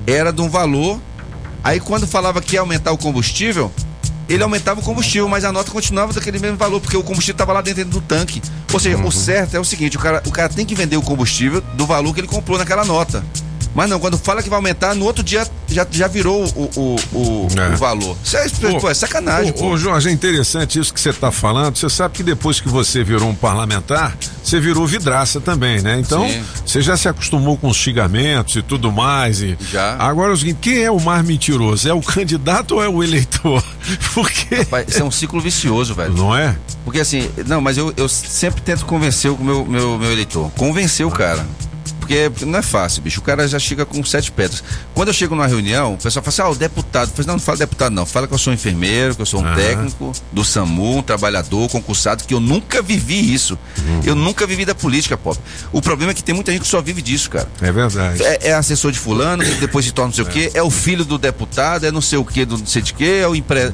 era de um valor, aí quando falava que ia aumentar o combustível, ele aumentava o combustível, mas a nota continuava daquele mesmo valor, porque o combustível estava lá dentro do tanque. Ou seja, o certo é o seguinte, o cara, o cara tem que vender o combustível do valor que ele comprou naquela nota. Mas não, quando fala que vai aumentar, no outro dia já, já virou o, o, o, É. o valor. Isso é, pô, é sacanagem, Ô, ô, Jorge, é interessante isso que você está falando. Você sabe que depois que você virou um parlamentar, você virou vidraça também, né? Então, Sim. você já se acostumou com os xingamentos e tudo mais. E... Já. Agora é o seguinte: quem é o mais mentiroso? É o candidato ou é o eleitor? Porque. Rapaz, isso é um ciclo vicioso, velho. Não é? Porque assim, não, mas eu, eu sempre tento convencer o meu, meu, meu eleitor. Convencer o cara. Porque não é fácil, bicho. O cara já chega com sete pedras. Quando eu chego numa reunião, o pessoal fala assim: ah, o deputado. Eu falo, não, não fala deputado, não. Fala que eu sou um enfermeiro, que eu sou um Aham. técnico do SAMU, um trabalhador, concursado, que eu nunca vivi isso. Uhum. Eu nunca vivi da política, pop. O problema é que tem muita gente que só vive disso, cara. É verdade. É, é assessor de fulano, que depois se torna não sei o quê, é o filho do deputado, é não sei o quê, do não sei de quê, é o empresa.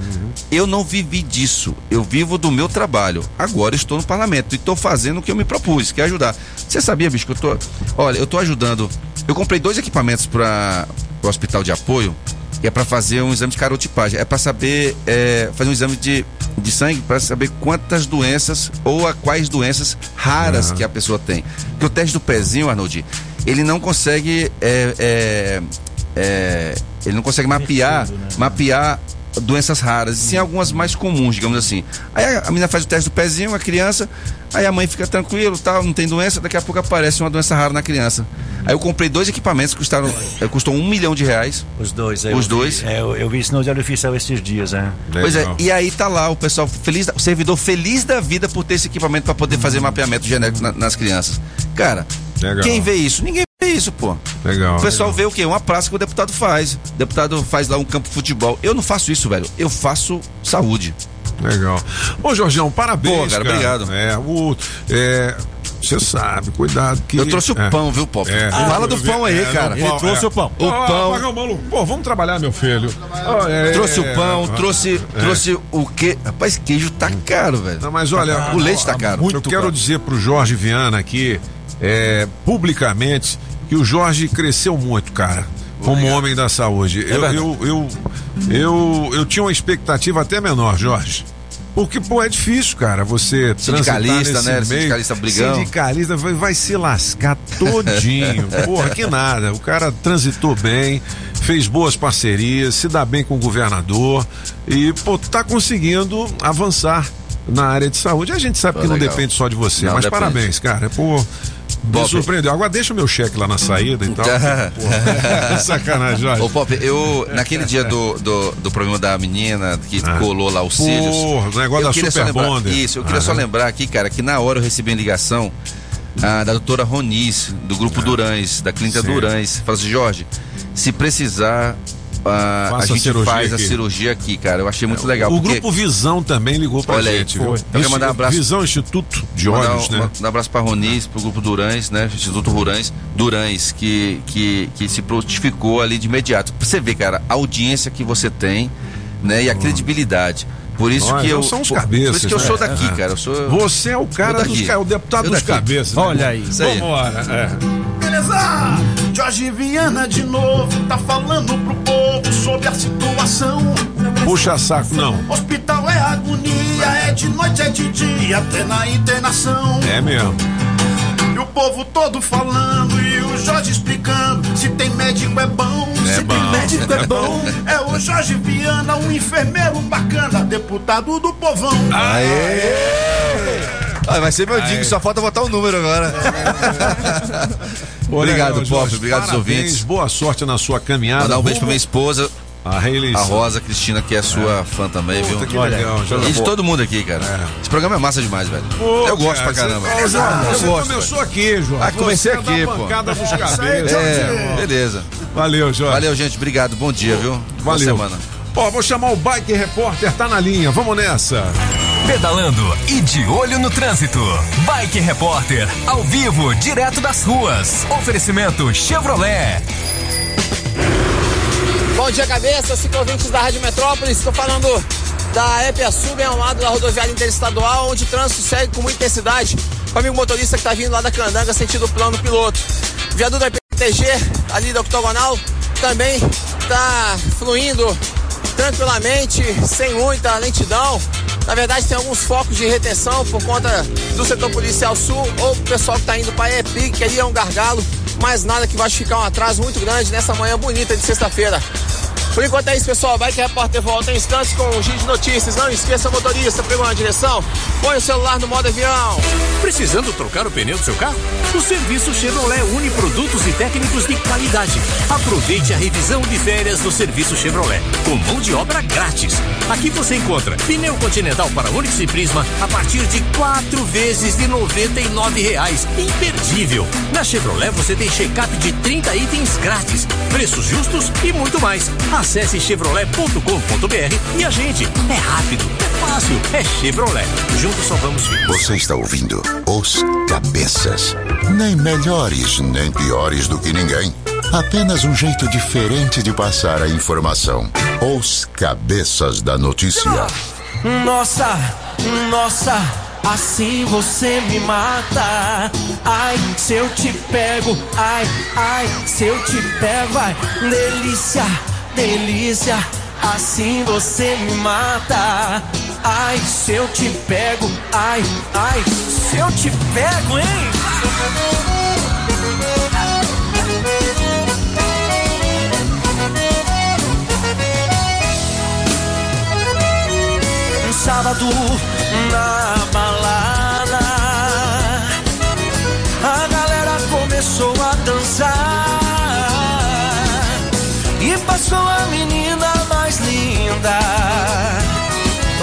Eu não vivi disso. Eu vivo do meu trabalho. Agora estou no parlamento e estou fazendo o que eu me propus, que é ajudar. Você sabia, bicho, que eu tô. Olha, eu tô ajudando. Eu comprei dois equipamentos para o hospital de apoio, que é para fazer um exame de carotipagem. É para saber, é, fazer um exame de, de sangue para saber quantas doenças ou a quais doenças raras que a pessoa tem. Porque o teste do pezinho, Arnoldi, ele não consegue. é, é, é, ele não consegue mapear, mapear doenças raras, sim algumas mais comuns, digamos assim. Aí a, menina faz o teste do pezinho, a criança, aí a mãe fica tranquilo, tal, não tem doença, daqui a pouco aparece uma doença rara na criança. Aí eu comprei dois equipamentos que custaram, eh, custou um milhão de reais. Os dois, é, Os eu dois. Vi, é, eu, eu vi isso no Diário Oficial esses dias, é. Pois é, e aí tá lá o pessoal feliz, da- o servidor feliz da vida por ter esse equipamento para poder fazer mapeamento genético na- nas crianças. Cara, Legal. quem vê isso? Ninguém vê isso, pô. Legal. O pessoal vê o quê? Uma praça que o deputado faz. O deputado faz lá um campo de futebol. Eu não faço isso, velho. Eu faço saúde. Legal. Ô, Jorgeão, parabéns. Pô, cara, obrigado. É, o. É, você sabe, cuidado que. Eu trouxe o é. pão, viu, Pop? É. Fala do pão aí, É, cara. Ele trouxe é. o pão. O pão. Pô, vamos trabalhar, meu filho. É, Trouxe o é, pão, é. trouxe, É. trouxe o quê? Rapaz, queijo tá caro, velho. Não, mas olha, o leite tá caro. Eu quero dizer pro Jorge Viana aqui, é, publicamente, que o Jorge cresceu muito, cara. Como homem da saúde. Eu, verdade. eu, eu, eu, eu tinha uma expectativa até menor, Jorge. Porque, pô, é difícil, cara, você Sindicalista, né? meio. Sindicalista brigão. Sindicalista vai, vai se lascar todinho. Porra, que nada. O cara transitou bem, fez boas parcerias, se dá bem com o governador e, pô, tá conseguindo avançar na área de saúde. A gente sabe Pô, que não legal. depende só de você, Não mas depende. parabéns, cara. Pô, me Bob. surpreendeu. Agora deixa o meu cheque lá na saída e tal. Porra, Sacanagem, Jorge. Ô, Pop, eu, naquele dia do, do, do problema da menina que colou lá os Porra, cílios. o negócio da só Super lembrar, Bonder. Isso, eu queria só Aham. lembrar aqui, cara, que na hora eu recebi uma ligação ah, da doutora Ronis, do grupo Durães, da clínica. Sim. Durães. Falou assim, Jorge, se precisar. A a gente cirurgia faz a aqui. cirurgia aqui, cara. Eu achei muito legal. O porque- grupo Visão também ligou pra Olha aí, gente, foi. viu? Eu quero mandar um abraço- Visão Instituto de Olhos, um, né? um abraço para Ronis, pro grupo Durães, né? Instituto Durães, Durães, que, que, que se prontificou ali de imediato. Pra você ver, cara, a audiência que você tem, né? E a credibilidade. Por isso Nós que eu. são os por- cabeças. Por isso que eu né? sou daqui, É. cara. Eu sou. Você é o cara dos ca- o deputado dos cabeças. né? Olha aí. Isso aí. Vambora. É. Beleza? Jorge Viana de novo tá falando pro povo sobre a situação. Puxa saco, não. Hospital é agonia, é de noite, é de dia, até na internação. É mesmo. O povo todo falando e o Jorge explicando. Se tem médico é bom, É se bom. tem médico é bom. É o Jorge Viana, um enfermeiro bacana, deputado do povão. Ah, vai ser meu digo, só falta botar o número agora. Obrigado, Pop. Obrigado aos Parabéns, ouvintes. Boa sorte na sua caminhada. Mandar um beijo pra minha esposa, reeleição. a Rosa Cristina, que é sua fã também, Puta, viu? que legal, Jorge. E de todo mundo aqui, cara. Esse programa é massa demais, velho. Pô, eu gosto cara, pra caramba. Você, Ô, Jorge, eu você gosto. começou velho. aqui, Jorge. Ah, comecei Você é aqui, da pô. bancada dos cabeças. É, beleza. Valeu, Jorge. Valeu, gente. Obrigado. Bom dia, viu? Boa Valeu. semana. Ó, vou chamar o Bike Repórter, tá na linha. Vamos nessa. Pedalando e de olho no trânsito. Bike Repórter, ao vivo, direto das ruas. Oferecimento Chevrolet. Bom dia, cabeça, ciclovintes da Rádio Metrópolis. Estou falando da EPSU, bem ao lado da rodoviária interestadual, onde o trânsito segue com muita intensidade. O amigo motorista que está vindo lá da Candanga, sentido plano piloto. Viaduto da PTG, ali da octogonal, também está fluindo tranquilamente, sem muita lentidão. Na verdade, tem alguns focos de retenção por conta do setor policial sul ou do pessoal que está indo para EPIC, que ali é um gargalo, mas nada que vai ficar um atraso muito grande nessa manhã bonita de sexta-feira. Por enquanto é isso, pessoal. Vai que a repórter volta em instantes com um giro de notícias. Não esqueça, motorista, pegou uma direção, põe o celular no modo avião. Precisando trocar o pneu do seu carro? O serviço Chevrolet une produtos e técnicos de qualidade. Aproveite a revisão de férias do serviço Chevrolet, com mão de obra grátis. Aqui você encontra pneu continental para Onix e Prisma a partir de quatro vezes de 99 reais. Imperdível! Na Chevrolet você tem check-up de 30 itens grátis, preços justos e muito mais. Acesse chevrolet.com.br e a gente. É rápido, é fácil, é Chevrolet. Juntos salvamos vidas. Você está ouvindo Os Cabeças. Nem melhores, nem piores do que ninguém. Apenas um jeito diferente de passar a informação. Os Cabeças da Notícia. Nossa, nossa, assim você me mata. Ai, se eu te pego, ai, ai, se eu te pego, ai, delícia, delícia, assim você me mata. Ai, se eu te pego, ai, ai, se eu te pego, hein? Um sábado na balada,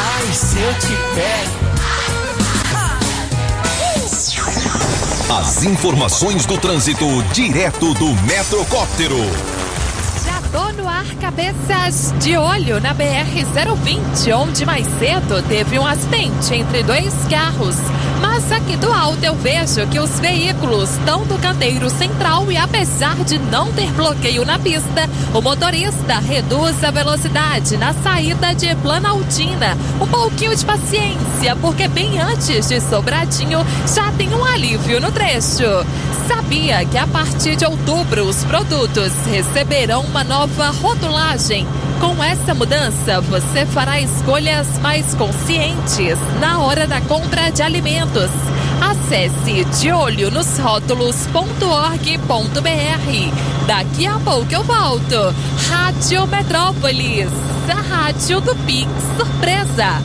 Ai, se eu te pego. As informações do trânsito direto do Metrocóptero. Já tô no ar, cabeças de olho na BR-020, onde mais cedo teve um acidente entre dois carros. Aqui do alto eu vejo que os veículos estão do canteiro central e apesar de não ter bloqueio na pista, o motorista reduz a velocidade na saída de Planaltina. Um pouquinho de paciência, porque bem antes de Sobradinho já tem um alívio no trecho. Sabia que a partir de outubro os produtos receberão uma nova rotulagem? Com essa mudança, você fará escolhas mais conscientes na hora da compra de alimentos. Acesse de olho nos rótulos.org.br. Daqui a pouco eu volto. Rádio Metrópolis, a rádio do Pix Surpresa.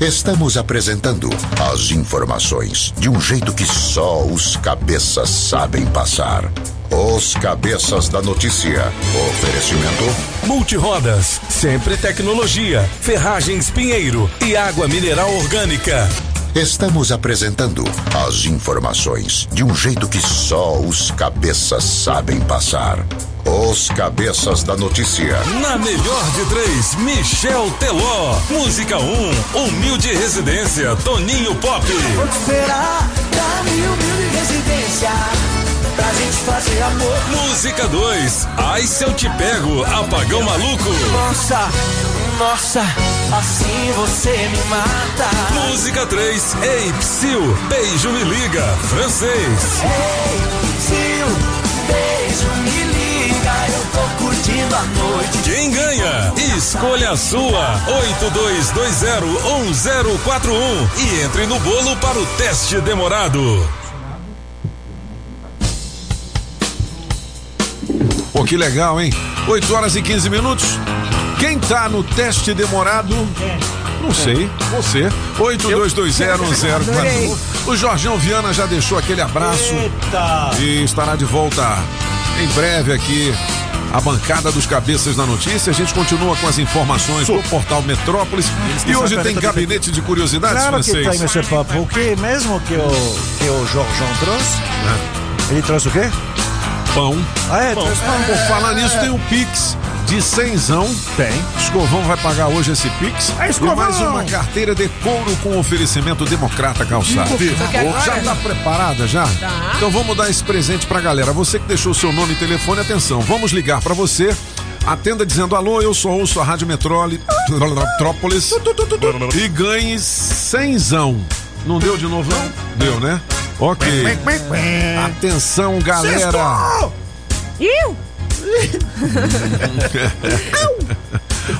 Estamos apresentando as informações de um jeito que só os cabeças sabem passar. Os Cabeças da Notícia. Oferecimento. Multirodas, sempre tecnologia, ferragens Pinheiro e água mineral orgânica. Estamos apresentando as informações de um jeito que só os cabeças sabem passar. Os Cabeças da Notícia. Na melhor de três, Michel Teló. Música 1, um, Humilde Residência, Toninho Pop. Onde será da Mil Mil Residência? Pra gente fazer amor. Música 2, Ai Se Eu Te Pego, Apagão Maluco. Nossa, nossa, assim você me mata. Música 3, Ei Psyu, Beijo Me Liga, francês. Ei, Psyu, beijo me curtindo da noite. Quem ganha? Escolha a sua. 82201041 e entre no bolo para o teste demorado. Pô, que legal, hein? 8 horas e 15 minutos. Quem tá no teste demorado? Não sei, você. 82201041. O Jorgão Viana já deixou aquele abraço Eita! e estará de volta em breve aqui. A bancada dos cabeças da notícia. A gente continua com as informações do portal Metrópolis. E hoje tem gabinete de curiosidades, Claro que francês. tem, Monsieur Papo. O que mesmo que o, que o Jorjão trouxe? Ele trouxe o quê? Pão. Ah, é? Pão. Trouxe pão. Por falar nisso, tem um Pix de cenzão. Tem. Escovão vai pagar hoje esse Pix. É, Escovão! E mais uma carteira de couro com oferecimento Democrata Calçado. Agora? Já tá preparada já? Tá. Então vamos dar esse presente pra galera. Você que deixou seu nome e telefone, atenção. Vamos ligar pra você. Atenda dizendo alô, eu sou ouço a Rádio Metrópolis e ganhe cenzão. Não deu de novo não? Deu, né? Ok. Atenção, galera. Iu!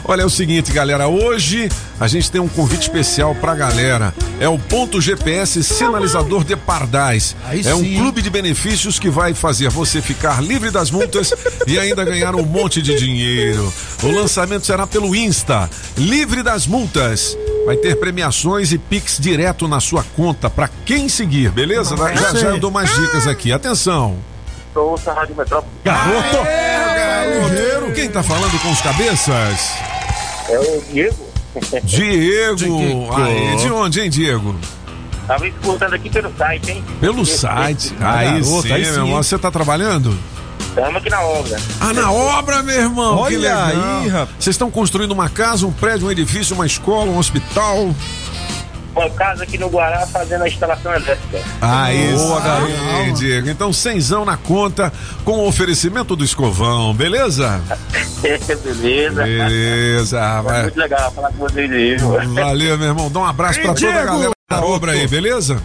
Olha, é o seguinte, galera. Hoje a gente tem um convite especial pra galera. É o Ponto GPS Sinalizador de Pardais. É um clube de benefícios que vai fazer você ficar livre das multas e ainda ganhar um monte de dinheiro. O lançamento será pelo Insta. Livre das multas. Vai ter premiações e Pix direto na sua conta pra quem seguir, beleza? Já, já, já eu dou mais dicas aqui. Atenção. Eu ouço a Rádio Metrópole. Garoto! Garoto! Quem tá falando com os cabeças? É o Diego. Diego! Aê, de onde, hein, Diego? Tava escutando aqui pelo site, hein? Pelo site. Aí Garoto, sim, aí meu sim, irmão. hein? Você tá trabalhando? Estamos aqui na obra. Ah, na obra, meu irmão! que Olha legal. aí, rapaz. Vocês estão construindo uma casa, um prédio, um edifício, uma escola, um hospital? Uma casa aqui no Guará fazendo a instalação elétrica. Aí Boa, sim, garoto. Diego. Então, cenzão na conta com o oferecimento do escovão, beleza? Beleza. Beleza, vai. Muito legal falar com vocês aí. Valeu, meu irmão. Dá um abraço pra toda a galera da obra aí, beleza?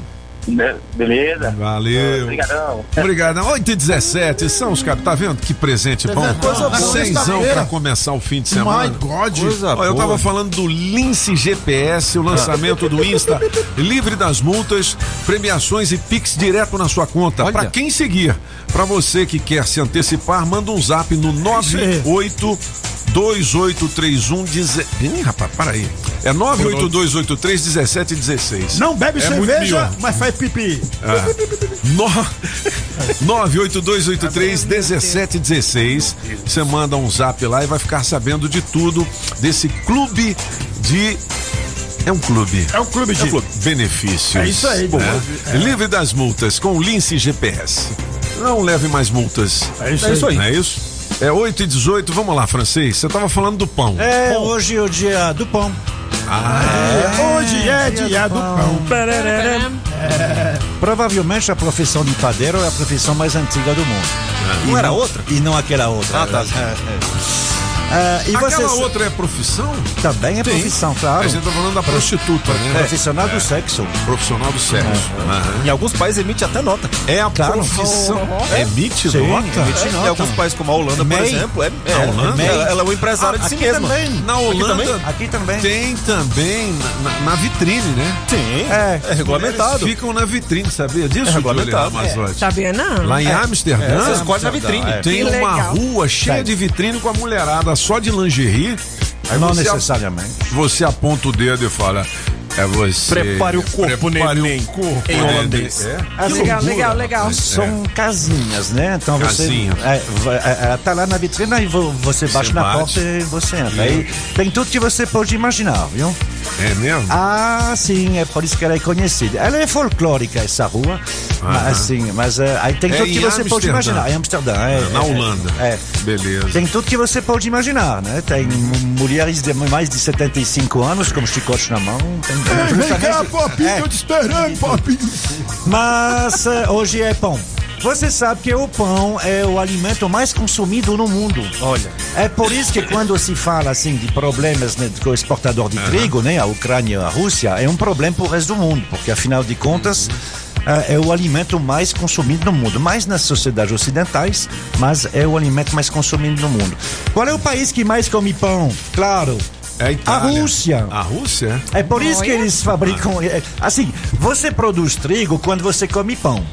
Beleza. Valeu. Obrigadão. Obrigado. 8 e 17 são os caras. Tá vendo que presente bom? Coisa boa. Cenzão Sexta-feira. pra começar o fim de semana. My God. Coisa Ó, eu boa. tava falando do Lince GPS, o lançamento do Insta, livre das multas, premiações e Pix direto na sua conta. Pra quem seguir, pra você que quer se antecipar, manda um zap no 98 2831 deze- Ih, rapaz, para aí. É 98283 1716. Não bebe é cerveja, mas faz pipi. Ah. No... 98283 1716. Você manda um zap lá e vai ficar sabendo de tudo desse clube de. É um clube. É um clube de- benefícios. É isso aí, Boa. né? É. Livre das multas com o Lince GPS. Não leve mais multas. É isso aí. Não é isso? É 8 e 18, vamos lá, francês. Você tava falando do pão. É, hoje é o dia do pão. Ah, Hoje é dia do pão. É, provavelmente a profissão de padeiro é a profissão mais antiga do mundo. Não E era outra? E não aquela outra. Ah, tá. É, é. Ah, e Aquela vocês- outra é profissão? Também é Sim. profissão, claro. A gente tá falando da prostituta, né? Profissional É. do sexo. Profissional do sexo. Aham. Em alguns países emite até nota. É a Claro. profissão. É. Emite Sim, nota? emite Em nota. alguns países, como a Holanda, por exemplo, é, é, Na Holanda? ela, ela é uma empresária Ah, de si aqui mesma. também. Na Aqui Holanda também? Aqui também. tem também na, na- na vitrine, né? Sim, É. é, regulamentado. Eles ficam na vitrine, sabia disso? É regulamentado. Sabia não? Lá em É. Amsterdã, É, você escolhe na vitrine. É. tem uma rua cheia de vitrine com a mulherada só de lingerie. Não você, necessariamente. você aponta o dedo e fala: É você. Prepare o corpo, Prepare neném. o corpo, Em holandês. É. Ah, Legal, legal, legal. São casinhas, né? Então você. Casinha. É, é, é, tá lá na vitrine, aí vo- você bate na bate. porta e você entra. Aí tem tudo que você pode imaginar, viu? É mesmo? Ah, sim, é por isso que ela é conhecida. Ela é folclórica, essa rua. Mas, sim, mas é, aí tem É tudo que você pode Amsterdã. imaginar. Em Amsterdã, é, Na é, Holanda. É. Beleza. Tem tudo que você pode imaginar, né? Tem mulheres de mais de 75 anos com chicote na mão. Tem, Vem cá, Popinho, É. tô te esperando, Popinho. Mas eh, hoje é pão. Você sabe que o pão é o alimento mais consumido no mundo. Olha. É por isso que quando se fala assim de problemas né, com o exportador de trigo, né, a Ucrânia e a Rússia, é um problema para o resto do mundo, porque afinal de contas ah, é o alimento mais consumido no mundo. Mais nas sociedades ocidentais, mas é o alimento mais consumido no mundo. Qual é o país que mais come pão? Claro. É a A. Rússia. A Rússia? É por isso que eles fabricam. é, Assim, você produz trigo quando você come pão,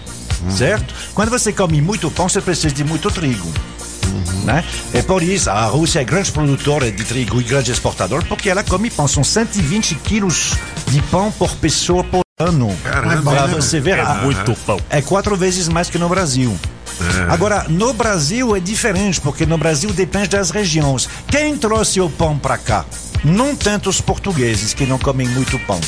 certo? Quando você come muito pão, você precisa de muito trigo. Né? É por isso a Rússia é grande produtora de trigo e grande exportador, porque ela come pão. São 120 quilos de pão por pessoa por ano. Caramba, Pra né? você ver, É a- muito pão. É quatro vezes mais que no Brasil. É. Agora, no Brasil é diferente, porque no Brasil depende das regiões. Quem trouxe o pão para cá? Não tanto os portugueses, que não comem muito pão.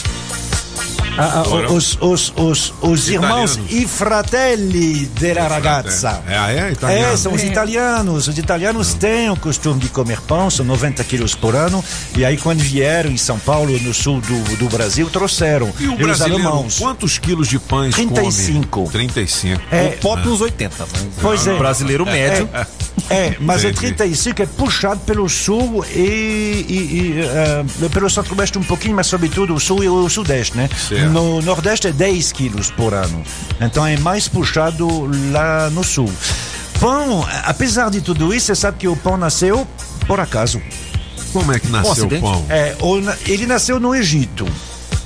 Ah, ah, os, os, os, os irmãos e fratelli della ragazza. É, ah, é? Italiano? É, são os italianos. Os italianos têm o costume de comer pão, são 90 quilos por ano. E aí, quando vieram em São Paulo, no sul do, do Brasil, trouxeram. E o os brasileiro, alemãos. quantos quilos de pães 35. come? 35. É, O pop nos 80. né? Pois é. O brasileiro médio. É, mas é Entendi. 35 é puxado pelo sul e, e- e, eh, pelo centro-oeste um pouquinho, mas sobretudo o sul e o sudeste, né? Certo. No nordeste é 10 quilos por ano. Então é mais puxado lá no sul. Pão, apesar de tudo isso, você sabe que o pão nasceu por acaso. Como é que nasceu o pão? É, ele nasceu no Egito.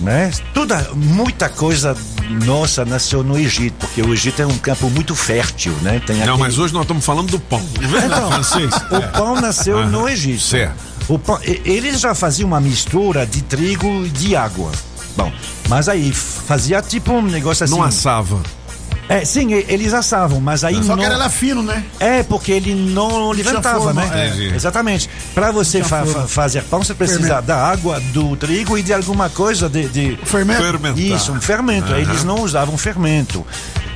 Né? Toda, muita coisa nossa nasceu no Egito, porque o Egito é um campo muito fértil, né? Tem Não, aquele- mas hoje nós estamos falando do pão. Então, Francês? o pão nasceu Aham. no Egito. Certo. O pão, eles já faziam uma mistura de trigo e de água. Bom, mas aí fazia tipo um negócio assim. Não assava. É, sim, eles assavam, mas aí Só não. que era fino, né? É, porque ele não levantava, forma, né? é. Exatamente. Para você fa- forma. fazer pão, você precisa Fermento. da água, do trigo e de alguma coisa de. de... Fermento. Fermentar. Isso, um fermento. Aham. Eles não usavam fermento.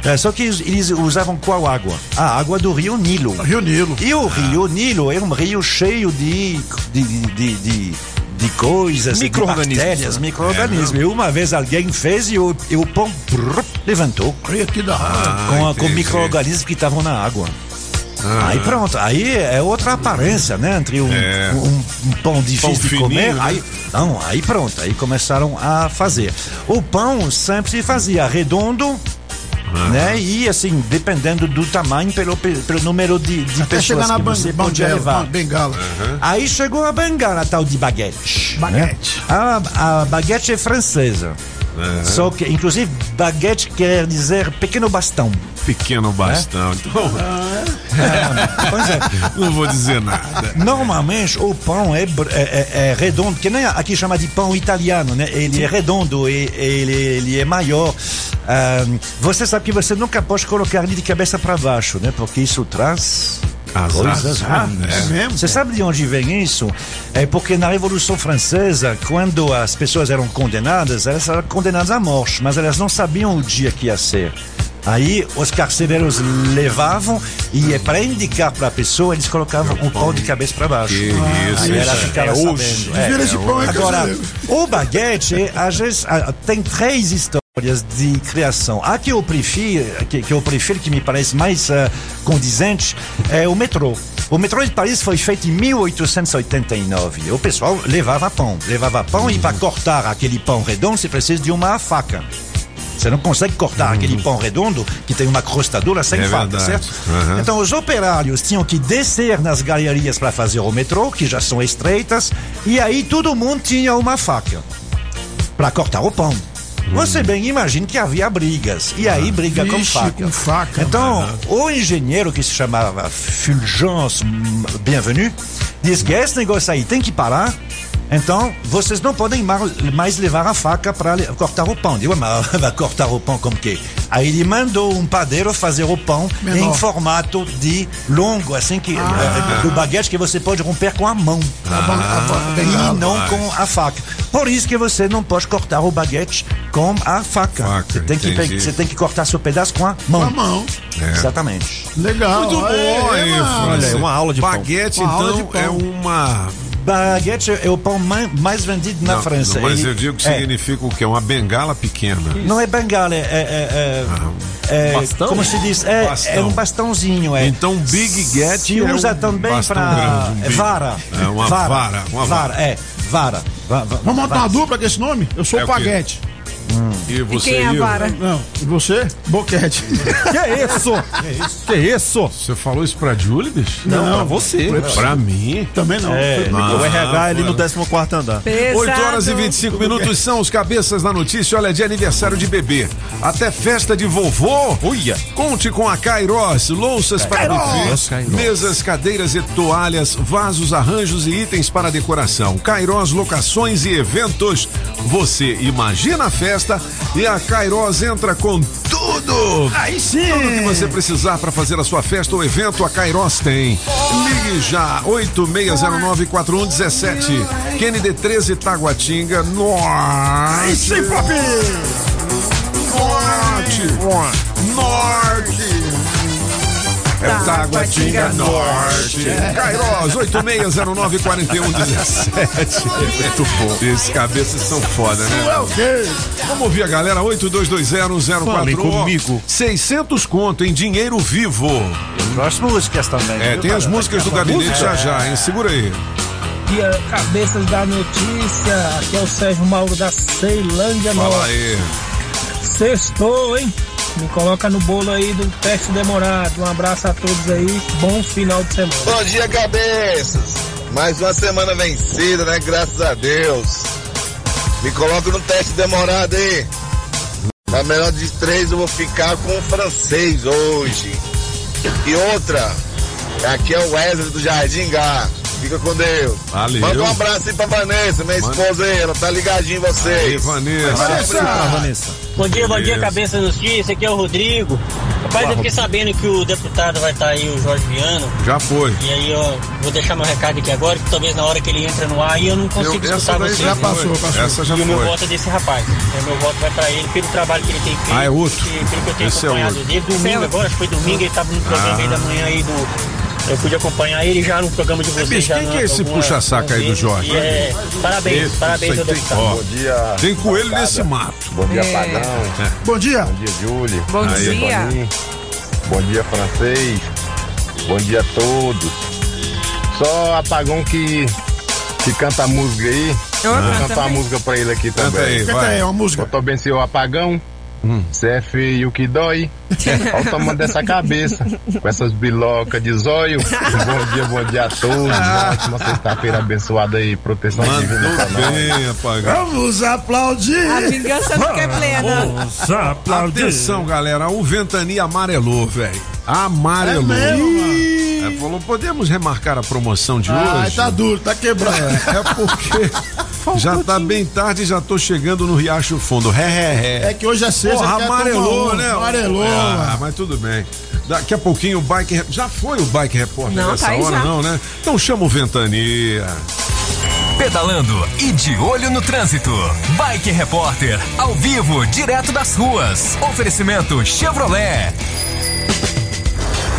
É, só que eles- eles usavam qual água? A água do rio Nilo. Rio Nilo. E o rio Nilo era um rio cheio de, de, de, de, de- coisas, de Micro-organismos, né? micro-organismos. e uma vez alguém fez e o, e o pão brrr, levantou Olha que da hora. Ah, com, com micro-organismos que estavam na água. Ah. Aí pronto, aí é outra aparência, né? Entre um, É. um- um pão difícil Pão de fininho, comer. né? Aí, não, aí pronto, aí começaram a fazer. O pão sempre se fazia redondo, né? E assim, dependendo do tamanho, pelo, pelo número de, de Até pessoas chegar na que ban- você podia bangala, levar. bengala. Aí chegou a bengala, a tal de baguete. Baguete. né? A, a baguete é francesa. Só que, inclusive, baguete quer dizer pequeno bastão. Pequeno bastão. Então, Pois é. não vou dizer nada. Normalmente o pão é, é- é- é redondo, que nem aqui chama de pão italiano, né? Ele é redondo e ele, ele é maior. Ah, você sabe que você nunca pode colocar ele de cabeça para baixo, né? Porque isso traz coisas Ah, ruins. é mesmo? Você sabe de onde vem isso? É porque na Revolução Francesa, quando as pessoas eram condenadas, elas eram condenadas à morte, mas elas não sabiam o dia que ia ser. Aí os carcereiros levavam e é para indicar para a pessoa eles colocavam o pão de cabeça para baixo. Que isso, Aí ela é ficava hoje. sabendo. É. Esse pão eu Agora, o baguete, às vezes, ah, tem três histórias de criação. A que eu prefiro, que, que eu prefiro, que me parece mais ah, condizente, é o metrô. O metrô de Paris foi feito em 1889. O pessoal levava pão, levava pão e para cortar aquele pão redondo, você precisa de uma faca. Você não consegue cortar aquele pão redondo que tem uma crosta dura sem É faca, certo? Aham. Então os operários tinham que descer nas galerias para fazer o metrô, que já são estreitas, e aí todo mundo tinha uma faca para cortar o pão. Você bem imagina que havia brigas, e aí briga com Vixe, faca. com faca. Então, o engenheiro que se chamava Fulgence Bienvenu disse que esse negócio aí tem que parar. Então, vocês não podem mais levar a faca para cortar o pão. Digo, mas vai cortar o pão como que? Aí ele mandou um padeiro fazer o pão Menor. em formato de longo, assim que eh, do baguete que você pode romper com a mão. Ah, e não com a faca. Por isso que você não pode cortar o baguete com a faca. Faca, você, tem que, entendi. você tem que cortar seu pedaço com a mão. Com a mão. Exatamente. Legal. Muito bom É, é uma aula de pão. Baguete, Uma aula então, de pão. é uma. Baguete é o pão ma- mais vendido na Não, França. mas Ele- eu digo que é, significa o quê? Uma bengala pequena. Não é bengala, é. é- é- é- Bastão? Como se diz? É, Bastão. é um bastãozinho. É. Então, Big Get Se é usa um também para um vara. É uma vara, uma vara. É, vara. Va- va- Vamos montar vara. uma dupla com esse nome? Eu sou É o o E você, quem é a vara? Não, e você? Boquete. Que isso? Que isso? Você falou isso pra Julie, bicho? Não, pra você. Pra mim? Também não. É, Não, o RH ali no mano. 14 andar. 8 horas e 25 minutos são os cabeças da notícia. Olha, é de aniversário de bebê. Até festa de vovô. Uia. Conte com a Kairos. Louças para buffet, mesas, cadeiras e toalhas, vasos, arranjos e itens para decoração. Kairos Locações e Eventos. Você imagina a festa e a Kairos entra com tudo. Aí sim. Tudo que você precisar para fazer a sua festa ou evento, a Kairos tem. Ligue já, 86094117. Kennedy 13 Taguatinga, Norte. Aí sim, papi. Norte. Norte. É Taguatinga Norte. Kairos, 86094117. Muito bom. Esses cabeças são foda, né? É o quê? Vamos ouvir a galera, 82201041. Falem comigo. 600 conto em dinheiro vivo. As músicas também. É, viu, tem as músicas do gabinete música. já já, hein? Segura aí. Dia Cabeças da Notícia, aqui é o Sérgio Mauro da Ceilândia Fala Norte. aí. Sextou, hein? Me coloca no bolo aí do teste demorado. Um abraço a todos aí, bom final de semana. Bom dia, cabeças. Mais uma semana vencida, né? Graças a Deus. Me coloca no teste demorado aí. Na melhor de três, eu vou ficar com o francês hoje. E outra, aqui é o Wesley do Jardim Gá. Fica com Deus. Valeu. Manda um abraço aí pra Vanessa, minha esposa aí. Ela tá ligadinha em vocês. Aí, Vanessa. Vanessa. Vanessa. Bom dia, bom dia, cabeça da justiça. Aqui é o Rodrigo. Rapaz, eu fiquei sabendo que o deputado vai estar aí, o Jorge Viano. Já foi. E aí, ó, vou deixar meu recado aqui agora, que talvez na hora que ele entra no ar aí eu não consigo Eu- escutar vocês. já né? passou, passou. Essa já e o meu foi. voto é desse rapaz. Então, meu voto vai pra ele pelo trabalho que ele tem feito. Ah, é outro? E pelo que eu tenho Esse é acompanhado outro. dele. Domingo agora, acho que foi domingo, ele tava no programa Ah. aí da manhã aí do. Eu pude acompanhar ele já no programa de vocês. quem que é esse puxa-saco aí do Jorge? é, parabéns, Esse, parabéns aí tem- deputado. ó, Bom dia. Tem coelho bancada. nesse mato. Bom dia, É. Pagão. Bom dia. Bom dia, Julie. Bom Aí, dia. Toninho. Bom dia, francês. Bom dia a todos. Só apagão que, que canta a música aí. Eu Vou canto cantar a música pra ele aqui Canta também. aí, Canta vai. aí, uma música. Botou bem seu apagão. Cê é feio que dói. Olha o tamanho dessa cabeça. Com essas bilocas de zóio. bom dia, bom dia a todos. Uma ótima sexta-feira abençoada aí. Proteção divina pra nós. Vamos aplaudir. A vingança nunca é plena. Vamos aplaudir. Atenção, galera, o Ventania amarelou, velho. Amarelou. É mesmo, mano? É, falou, podemos remarcar a promoção de Ah, hoje? tá duro, tá quebrado. É porque já tá bem tarde e já tô chegando no Riacho Fundo. Ré, ré, ré. É que hoje é sexta. Porra, amarelou, né? Amarelou, Ah, mas tudo bem. Daqui a pouquinho o Bike Já foi o Bike Repórter Não, nessa tá hora, já. não, né? Então chama o Ventania. Pedalando e de olho no trânsito. Bike Repórter, ao vivo, direto das ruas. Oferecimento Chevrolet.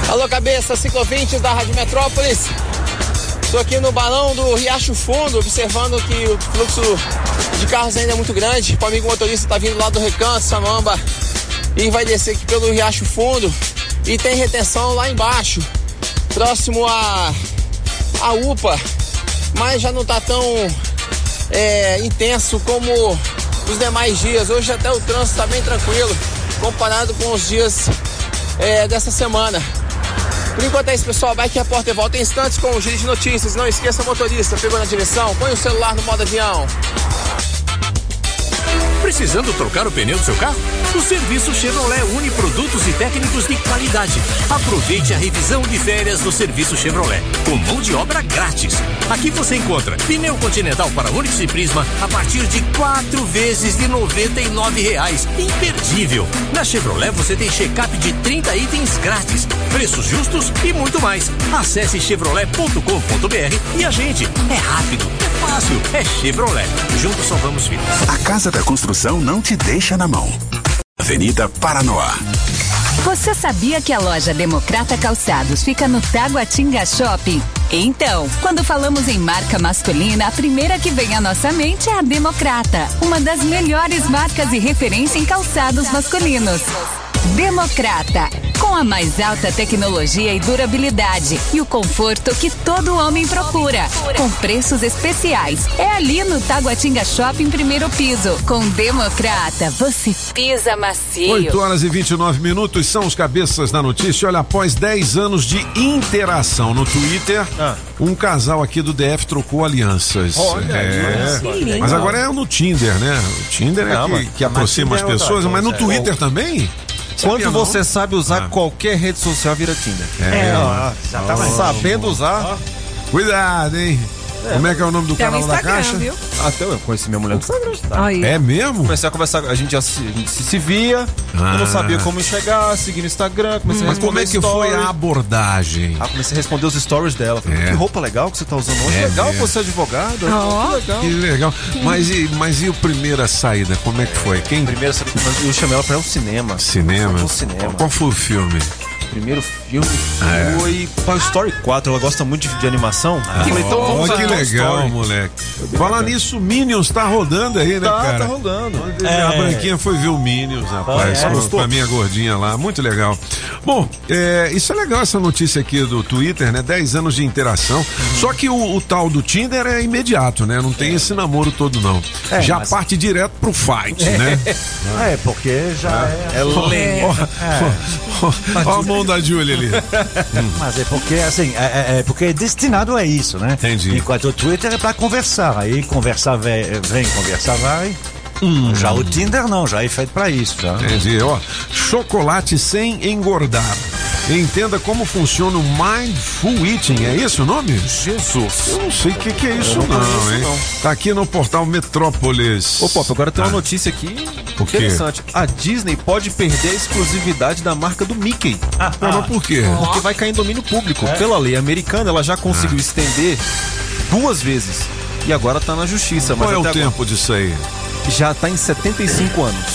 Alô, cabeça, ciclovintes da Rádio Metrópolis. Estou aqui no balão do Riacho Fundo, observando que o fluxo de carros ainda é muito grande. O amigo motorista está vindo lá do Recanto, Samamba, e vai descer aqui pelo Riacho Fundo. E tem retenção lá embaixo, próximo a, a UPA, mas já não está tão é, intenso como os demais dias. Hoje até o trânsito está bem tranquilo, comparado com os dias é, dessa semana. Por enquanto é isso, pessoal. Bike Repórter volta em instantes com o Giro de Notícias. Não esqueça, motorista, pegou na direção, põe o celular no modo avião. Precisando trocar o pneu do seu carro? O serviço Chevrolet une produtos e técnicos de qualidade. Aproveite a revisão de férias do serviço Chevrolet, com mão de obra grátis. Aqui você encontra pneu Continental para Onix e Prisma a partir de quatro vezes de 99 reais. Imperdível! Na Chevrolet você tem check-up de 30 itens grátis, preços justos e muito mais. Acesse chevrolet.com.br e agende. É rápido, é fácil, é Chevrolet. Juntos salvamos vidas. A Casa da Construção não te deixa na mão. Avenida Paranoá. Você sabia que a loja Democrata Calçados fica no Taguatinga Shopping? Então, quando falamos em marca masculina, a primeira que vem à nossa mente é a Democrata, uma das melhores marcas e referência em calçados masculinos. Democrata, Com a mais alta tecnologia e durabilidade e o conforto que todo homem procura. Com preços especiais. É ali no Taguatinga Shopping primeiro piso. Com Democrata, você pisa macio. 8 horas e 29 minutos são os cabeças da notícia. Olha, após 10 anos de interação no Twitter, um casal aqui do DF trocou alianças. Olha é, mas agora é no Tinder, né? O Tinder é Não, que, que aproxima as é pessoas, mas no é. Twitter também? Quando Sabia não? você sabe usar Ah. qualquer rede social, vira Tinder. É. Ah, exatamente. Sabendo usar. Cuidado, hein? Como é que é o nome do Tem um canal da Instagram, caixa? viu? Até eu conheci minha mulher no Instagram. Aí. É mesmo? Comecei a conversar, a gente, já se, a gente se, se via, eu Ah. não sabia como enxergar, seguir no Instagram, comecei a Mas responder como é que foi a abordagem? Ah, comecei a responder os stories dela. Falei, É. Que roupa legal que você tá usando hoje. É legal mesmo. você é advogado. Ó. Que legal. Que legal. Mas e, mas e o primeira saída? Como é que foi? Quem? Primeiro, eu chamei ela pra ir ao cinema. Cinema? No cinema. Qual foi o filme? Primeiro filme É. foi Toy Story 4. Ela gosta muito de, de animação. Eu falei, então vamos que a Toy legal, Story. moleque. Falar nisso, Minions tá rodando aí, né, Tá, cara? tá rolando. A Branquinha foi ver o Minions, rapaz, É, com- a minha gordinha lá, muito legal. Bom, é, isso é legal essa notícia aqui do Twitter, né? 10 anos de interação. Só que o, o tal do Tinder é imediato, né? Não tem esse namoro todo, não. É, Já mas- parte direto pro fight, né? É, porque já é. É lenha. Olha a mão da Julia ali. Mas é porque assim, é, é- é porque é destinado a isso, né? Entendi. Enquanto o Twitter é para conversar, aí conversar vem, vem conversar vai. Já o Tinder não, já é feito para isso, já. Entendi, ó. Chocolate sem engordar. Entenda como funciona o Mindful Eating, é esse o nome? Jesus. Eu não sei o que, que é isso, não não, hein? não. Tá aqui no portal Metrópolis. Ô, Pop, agora tem uma Ah. notícia aqui interessante. A Disney pode perder a exclusividade da marca do Mickey. Ah, mas por quê? Porque vai cair em domínio público. Pela lei americana, ela já Ah. conseguiu estender duas vezes. E agora tá na justiça. Qual mas é o até agora- tempo disso aí? Já tá em 75 anos.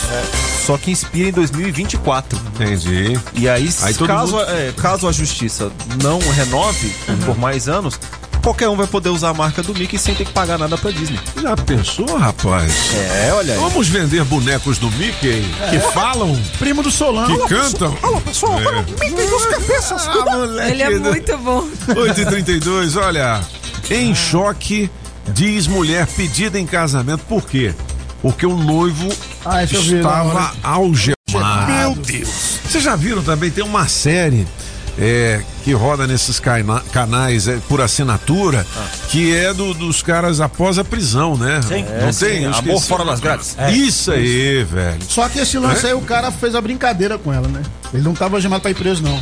Só que inspira em 2024. Entendi. E aí, Aí caso, mundo- é, caso a justiça não renove por mais anos, qualquer um vai poder usar a marca do Mickey sem ter que pagar nada pra Disney. Já pensou, rapaz? É, olha aí. Vamos vender bonecos do Mickey que falam, Primo do Solano. que cantam. Alô, pessoal, agora o Mickey dos cabeças. Ah, moleque. Ele é muito bom. 8h32, olha. Em choque, diz mulher pedida em casamento. Por quê? Porque o noivo Ah, estava algemado. Meu Deus. Vocês já viram também? Tem uma série é, que roda nesses cana- canais é, por assinatura, que é do- dos caras após a prisão, né? Sim. Não É, sim, tem? Eu Amor esqueci. Fora das Grades. Isso aí, velho. Só que esse lance É? aí, o cara fez a brincadeira com ela, né? Ele não tava algemado pra ir preso, não.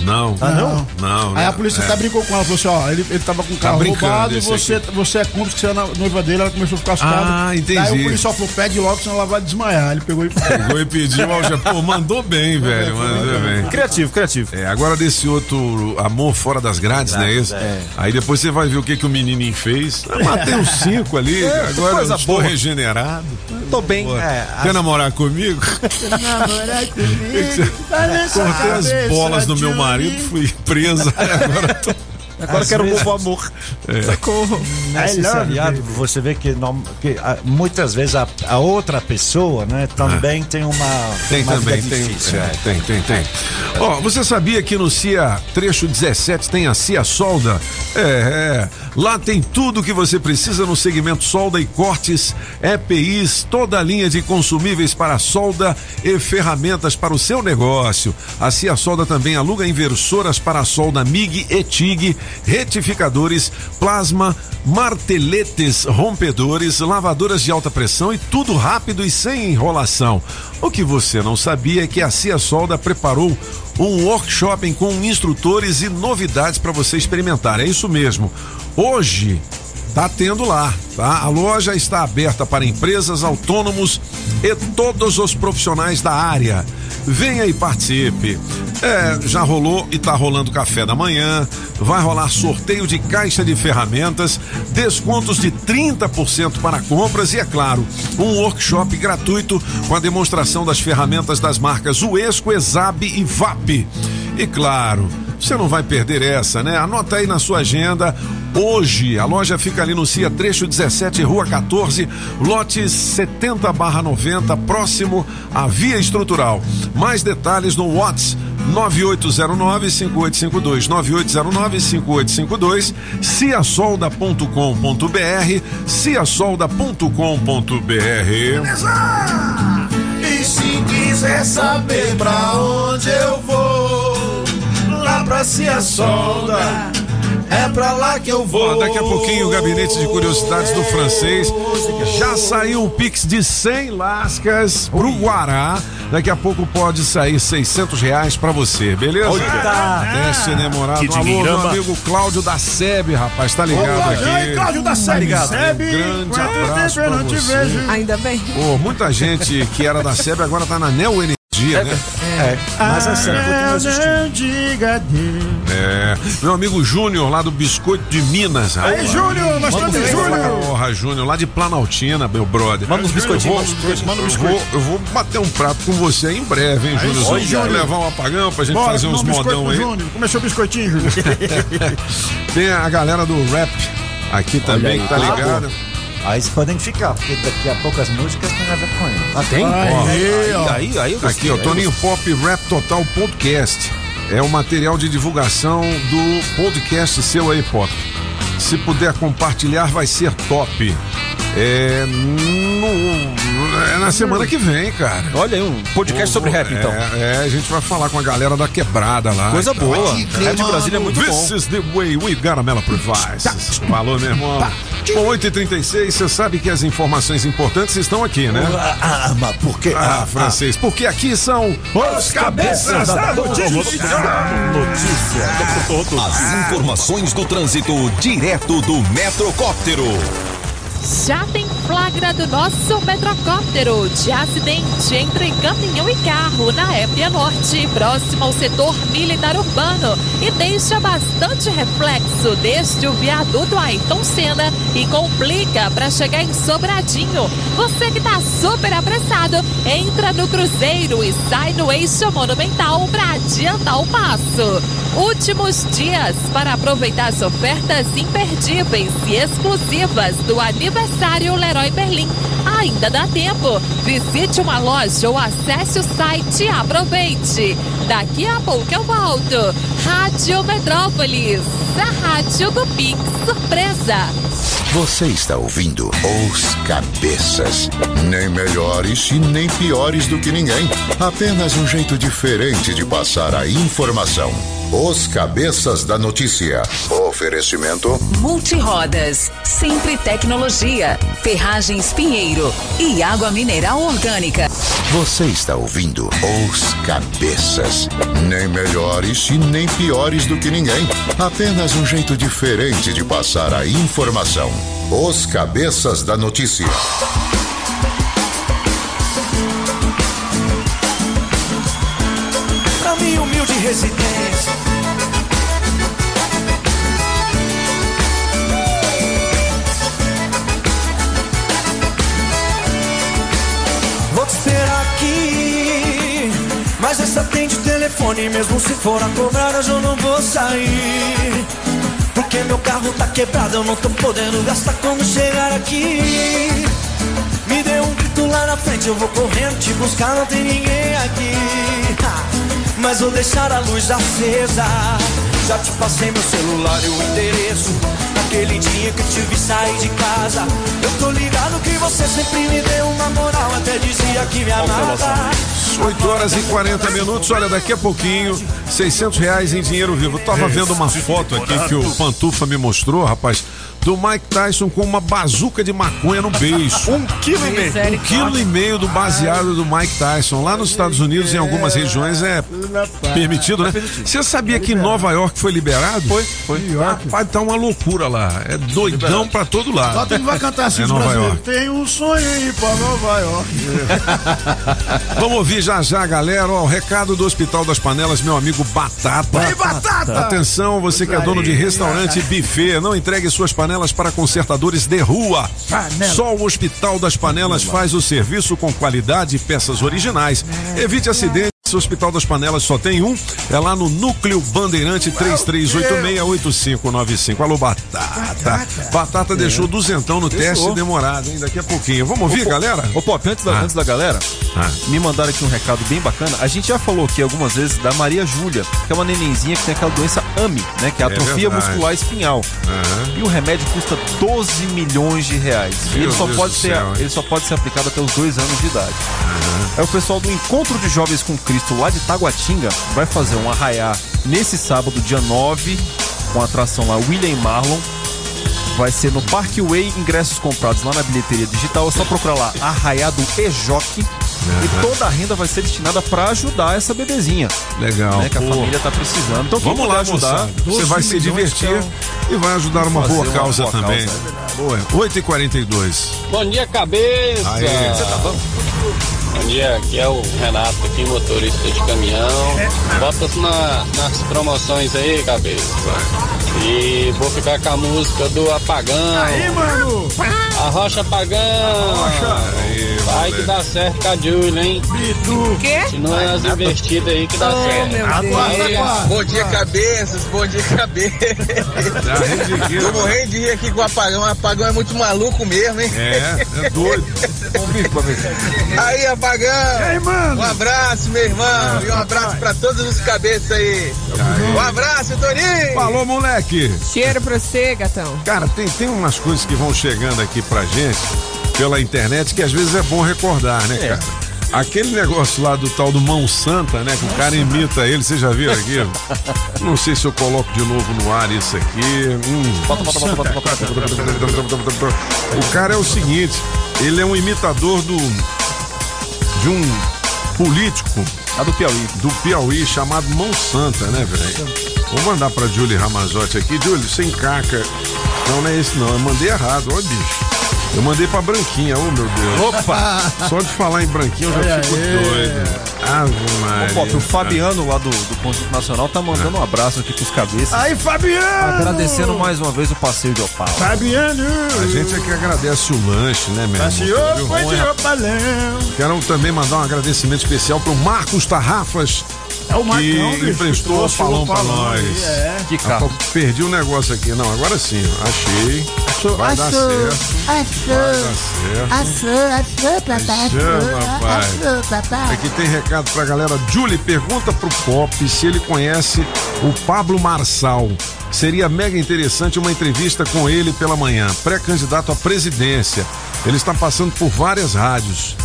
Não. Ah, não? Não. Aí a não, polícia é. até brincou com ela, falou assim, ó, ele, ele tava com o carro brincando roubado e você, você é cúmplice que você é na- noiva dele, ela começou a ficar assustada. Ah, entendi. Aí o policial falou, pede logo, senão ela vai desmaiar. Ele pegou e... Pegou e pediu algemado. Pô, mandou bem, velho. Mandou bem. Criativo, criativo. É, agora desse outro Amor Fora das Grades, né? Esse? Aí depois você vai ver o que, que o menininho fez. Matei uns cinco ali, É, agora coisa eu estou regenerado. Tô bem. É, Quer namorar comigo? Namorar comigo, tá Cortei as bolas do meu. Marido, fui presa. Agora tô... Agora Às quero um vezes- novo amor. Socorro. Nesse I love seriado, você vê que, não, que ah, muitas vezes a, a outra pessoa, né, também tem uma. Tem uma também, tem, difícil. é, tem, tem, tem. Ó, você sabia que no CIA trecho 17 tem a CIA Solda? É, é. Lá tem tudo o que você precisa no segmento solda e cortes, EPIs, toda a linha de consumíveis para solda e ferramentas para o seu negócio. A CIA Solda também aluga inversoras para solda MIG e TIG, retificadores, plasma, marteletes rompedores, lavadoras de alta pressão e tudo rápido e sem enrolação. O que você não sabia é que a Cia Solda preparou um workshop com instrutores e novidades para você experimentar. É isso mesmo. Hoje Tá tendo lá, tá? A loja está aberta para empresas, autônomos e todos os profissionais da área. Venha e participe. É, já rolou e tá rolando café da manhã. Vai rolar sorteio de caixa de ferramentas, descontos de 30% para compras e, é claro, um workshop gratuito com a demonstração das ferramentas das marcas Uesco, Exab e VAP. E claro, você não vai perder essa, né? Anota aí na sua agenda hoje. A loja fica ali no CIA Trecho 17, Rua 14, lote 70 barra 90, próximo à via estrutural. Mais detalhes no WhatsApp 9809-5852, 9809-5852, ciasolda.com.br, ciasolda.com.br. E se quiser saber pra onde eu vou, pra Cia Solda, é pra lá que eu vou. Daqui a pouquinho o gabinete de curiosidades do francês já saiu um pix de 100 lascas pro Guará. Daqui a pouco pode sair 600 reais pra você, beleza? Olha. Teste demorado. Que alô, meu amigo Cláudio da SEB, rapaz, tá ligado Olá, aqui. Cláudio da SEB? Tá ligado? SEB, Um grande abraço pra você. vejo. Ainda bem. Pô, muita gente que era da SEB agora tá na Neo Energia, né? É, mas a SEB continua existindo. Diga Deus. É, meu amigo Júnior lá do Biscoito de Minas. Aí, Júnior, nós estamos em Júnior. Porra, Júnior, lá de Planaltina, meu brother. Manda uns biscoitinhos, Eu vou- manda um biscoito. vou- Eu vou bater um prato com você aí em breve, hein, Aí, Júnior? oi, Vamos Júnior. levar um apagão pra gente Bora, fazer uns um modão aí. Júnior. Começou o biscoitinho, Júnior. Tem a galera do rap aqui também, que tá ligada. boa. Aí vocês podem ficar, porque daqui a pouco as músicas têm a ver com ele. Ah, tem? Ó, aí, aí, aí, Aqui, ó, Toninho Pop Rap Total Podcast. É o material de divulgação do podcast seu aí, Pop. Se puder compartilhar, vai ser top. É, no- é na semana que vem, cara. Olha aí, um podcast sobre rap, então. É, é, a gente vai falar com a galera da quebrada lá. Coisa Então, boa. Rap de Brasília é muito This bom. is the way we got Mela Privaces. Falou, meu irmão. Bom, 8h36, você sabe que as informações importantes estão aqui, né? Ah, ah, mas por quê? Ah, francês, porque aqui são Os cabeças da notícia. As informações do trânsito direto do Metrocóptero. Já tem flagra do nosso metrocóptero de acidente entre caminhão e carro na Épia Norte, próximo ao setor militar urbano, e deixa bastante reflexo desde o viaduto Ayrton Senna e complica para chegar em Sobradinho. Você que tá super apressado, entra no cruzeiro e sai no eixo monumental para adiantar o passo. Últimos dias para aproveitar as ofertas imperdíveis e exclusivas do aniversário Leroy Berlim. Ainda dá tempo. Visite uma loja ou acesse o site e aproveite. Daqui a pouco eu volto. Rádio Metrópolis, a rádio do Pix Surpresa. Você está ouvindo Os Cabeças. Nem melhores e nem piores do que ninguém. Apenas um jeito diferente de passar a informação. Os Cabeças da Notícia. Oferecimento. Multirodas, Sempre Tecnologia, Ferragens Pinheiro e Água Mineral Orgânica. Você está ouvindo Os Cabeças. Nem melhores e nem piores do que ninguém. Apenas um jeito diferente de passar a informação. Os Cabeças da Notícia. Humilde residência. Vou te esperar aqui. Mas essa atende o telefone, mesmo se for a cobrar, eu não vou sair. Porque meu carro tá quebrado, eu não tô podendo gastar quando chegar aqui. Me dê um grito lá na frente, eu vou correndo te buscar, não tem ninguém aqui. Mas vou deixar a luz acesa. Já te passei meu celular e o endereço. Naquele dia que te vi sair de casa. Eu tô ligado que você sempre me deu uma moral, até dizia que me amava. 8 horas e 40 minutos. Olha, daqui a pouquinho, 600 reais em dinheiro vivo. Eu tava vendo uma foto aqui que o Pantufa me mostrou, rapaz, do Mike Tyson com uma bazuca de maconha no beiço. Um quilo e meio. Um quilo e meio do baseado do Mike Tyson. Lá nos Estados Unidos, em algumas regiões, é permitido, né? Você sabia que em Nova York foi liberado? Foi, foi. Rapaz, tá uma loucura lá. É doidão pra todo lado. Lá tem vai cantar assim É Nova. York. Tem um sonho aí pra Nova York. Vamos ouvir já já, galera. Ó, o recado do Hospital das Panelas, meu amigo Batata. Vai, Batata! Atenção, você que é dono de restaurante buffet, não entregue suas panelas para consertadores de rua. Panela. Só o Hospital das Panelas faz o serviço com qualidade e peças originais. Evite acidentes. Panelense, Hospital das Panelas só tem um, é lá no Núcleo Bandeirante 3386-8595. Alô, Batata. Batata deixou duzentão no teste Deixou. demorado, hein? Daqui a pouquinho. Vamos ouvir, galera? Ô, Pop, antes da, Ah. antes da galera, me mandaram aqui um recado bem bacana. A gente já falou aqui algumas vezes da Maria Júlia, que é uma nenenzinha que tem aquela doença AMI, né? Que é É atrofia verdade. muscular espinhal. E o remédio custa 12 milhões de reais. E Meu ele só, Deus pode ser, céu, ele só pode ser aplicado até os dois anos de idade. É o pessoal do Encontro de Jovens com Cristo lá de Taguatinga vai fazer um arraiá nesse sábado, dia 9, com a atração lá William Marlon. Vai ser no Parkway, ingressos comprados lá na bilheteria digital. É só procurar lá Arraiá do Ejoque. E toda a renda vai ser destinada para ajudar essa bebezinha. Legal. Né, que a pô. família tá precisando. Então, Vamos lá, ajudar. moçada. Você 12 vai se divertir então, e vai ajudar uma boa uma causa boa também. causa, Boa. 8h42. Bom dia, cabeça! Aê. Você tá bom? Bom dia, aqui é o Renato, aqui, motorista de caminhão. Bota na, nas promoções aí, cabeça. E vou ficar com a música do Apagão. Aí, mano! A Rocha Apagão. Vai que dá certo com a Julia, hein? Bitu. Quê? Continua nas investidas aí que dá Oh, certo. meu Deus. Aí, Bom dia, cabeças. Bom dia, cabeça. Tô morrendo de rir aqui com o apagão. O apagão é muito maluco mesmo, hein? É, é doido. Aí, apagão. E aí, mano? Um abraço, meu irmão. E um abraço pra todos os cabeças aí. Um abraço, Toninho. Falou, moleque. Cheiro pra você, gatão. Cara, tem, tem umas coisas que vão chegando aqui pra gente pela internet que às vezes é bom recordar, né, cara? Aquele negócio lá do tal do Mão Santa, né? Que o cara imita ele, vocês já viram aquilo? Não sei se eu coloco de novo no ar isso aqui. Hum. O cara é o seguinte, ele é um imitador do de um político A do Piauí. do Piauí chamado Mão Santa, né, velho? Vou mandar pra Julie Ramazotti aqui. Julie, você encaca. Não, não é esse não. Eu mandei errado, olha, bicho. Eu mandei pra Branquinha, oh meu Deus. Opa! Só de falar em Branquinha eu já Olha fico aí. doido. Ave Maria. Ô, Pop, o Fabiano lá do, do Conjunto Nacional tá mandando um abraço aqui pros cabeças. Aí, Fabiano! Agradecendo mais uma vez o passeio de Opala. Fabiano! A gente é que agradece o lanche, né, meu irmão? Passeou, foi de Opalão. Quero também mandar um agradecimento especial pro Marcos Tarrafas. É o Marcão, que emprestou o trouxe o palão pra nós. é. Que carro. perdi o negócio aqui. Não, agora sim. Achei. Vai dar Achou. certo. Vai dar certo. Achou, achou, papai. Chama, papai. Achou, papai. Aqui tem recado pra galera. Julie, pergunta pro Pop se ele conhece o Pablo Marçal. Seria mega interessante uma entrevista com ele pela manhã. Pré-candidato à presidência. Ele está passando por várias rádios.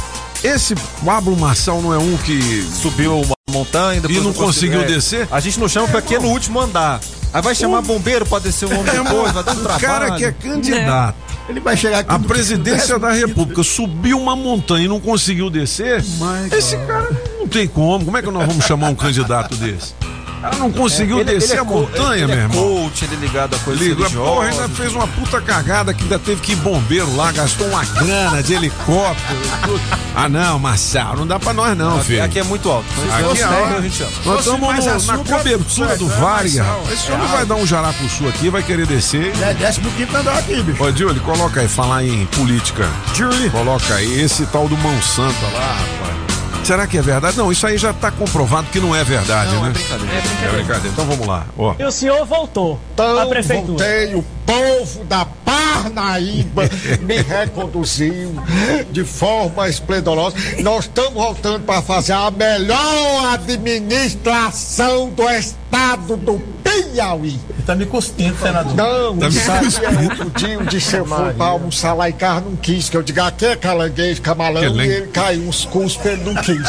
Esse Pablo Marçal não é um que Subiu uma montanha E não conseguiu é. descer? A gente não chama porque é no último andar. Aí vai chamar bombeiro pra descer um homem É, depois, vai dar um o trabalho. cara que é candidato Ele vai chegar aqui. à no- presidência da República subiu uma montanha e não conseguiu descer. Esse cara não tem como. Como é que nós vamos chamar um candidato desse? Cara não conseguiu Ele- ele descer é a montanha, ele meu é irmão. coach, ele é ligado a Liga, religiosas. porra, ainda fez uma puta cagada que ainda teve que ir bombeiro lá, gastou uma grana de helicóptero. e tudo. Ah, não, Marçal, não dá pra nós não, Aqui, filho. aqui é muito alto. Aqui é alto. Nós estamos mais no- na açúcar, cobertura do é, rapaz. Esse É homem vai dar um jaracuçu aqui, vai querer descer. É, desce pro quinto andar aqui, bicho. Ô, Júlio, coloca aí, falar em política. Julie. Coloca aí esse tal do Mão Santa lá, rapaz. Será que é verdade? Não, isso aí já tá comprovado que não é verdade, Não, né? é brincadeira. É brincadeira. Então vamos lá. Ó. E o senhor voltou Então, à prefeitura. voltei, o povo da Parnaíba me reconduziu de forma esplendorosa. Nós estamos voltando para fazer a melhor administração do estado do Piauí. Tá me cuspindo, senador. Não, Tá me é outro dia, um dia eu fui pra almoçar lá em casa, não quis, que eu digo, aqui é calanguejo, camalão, Que len- e ele caiu uns cuspos, ele não quis.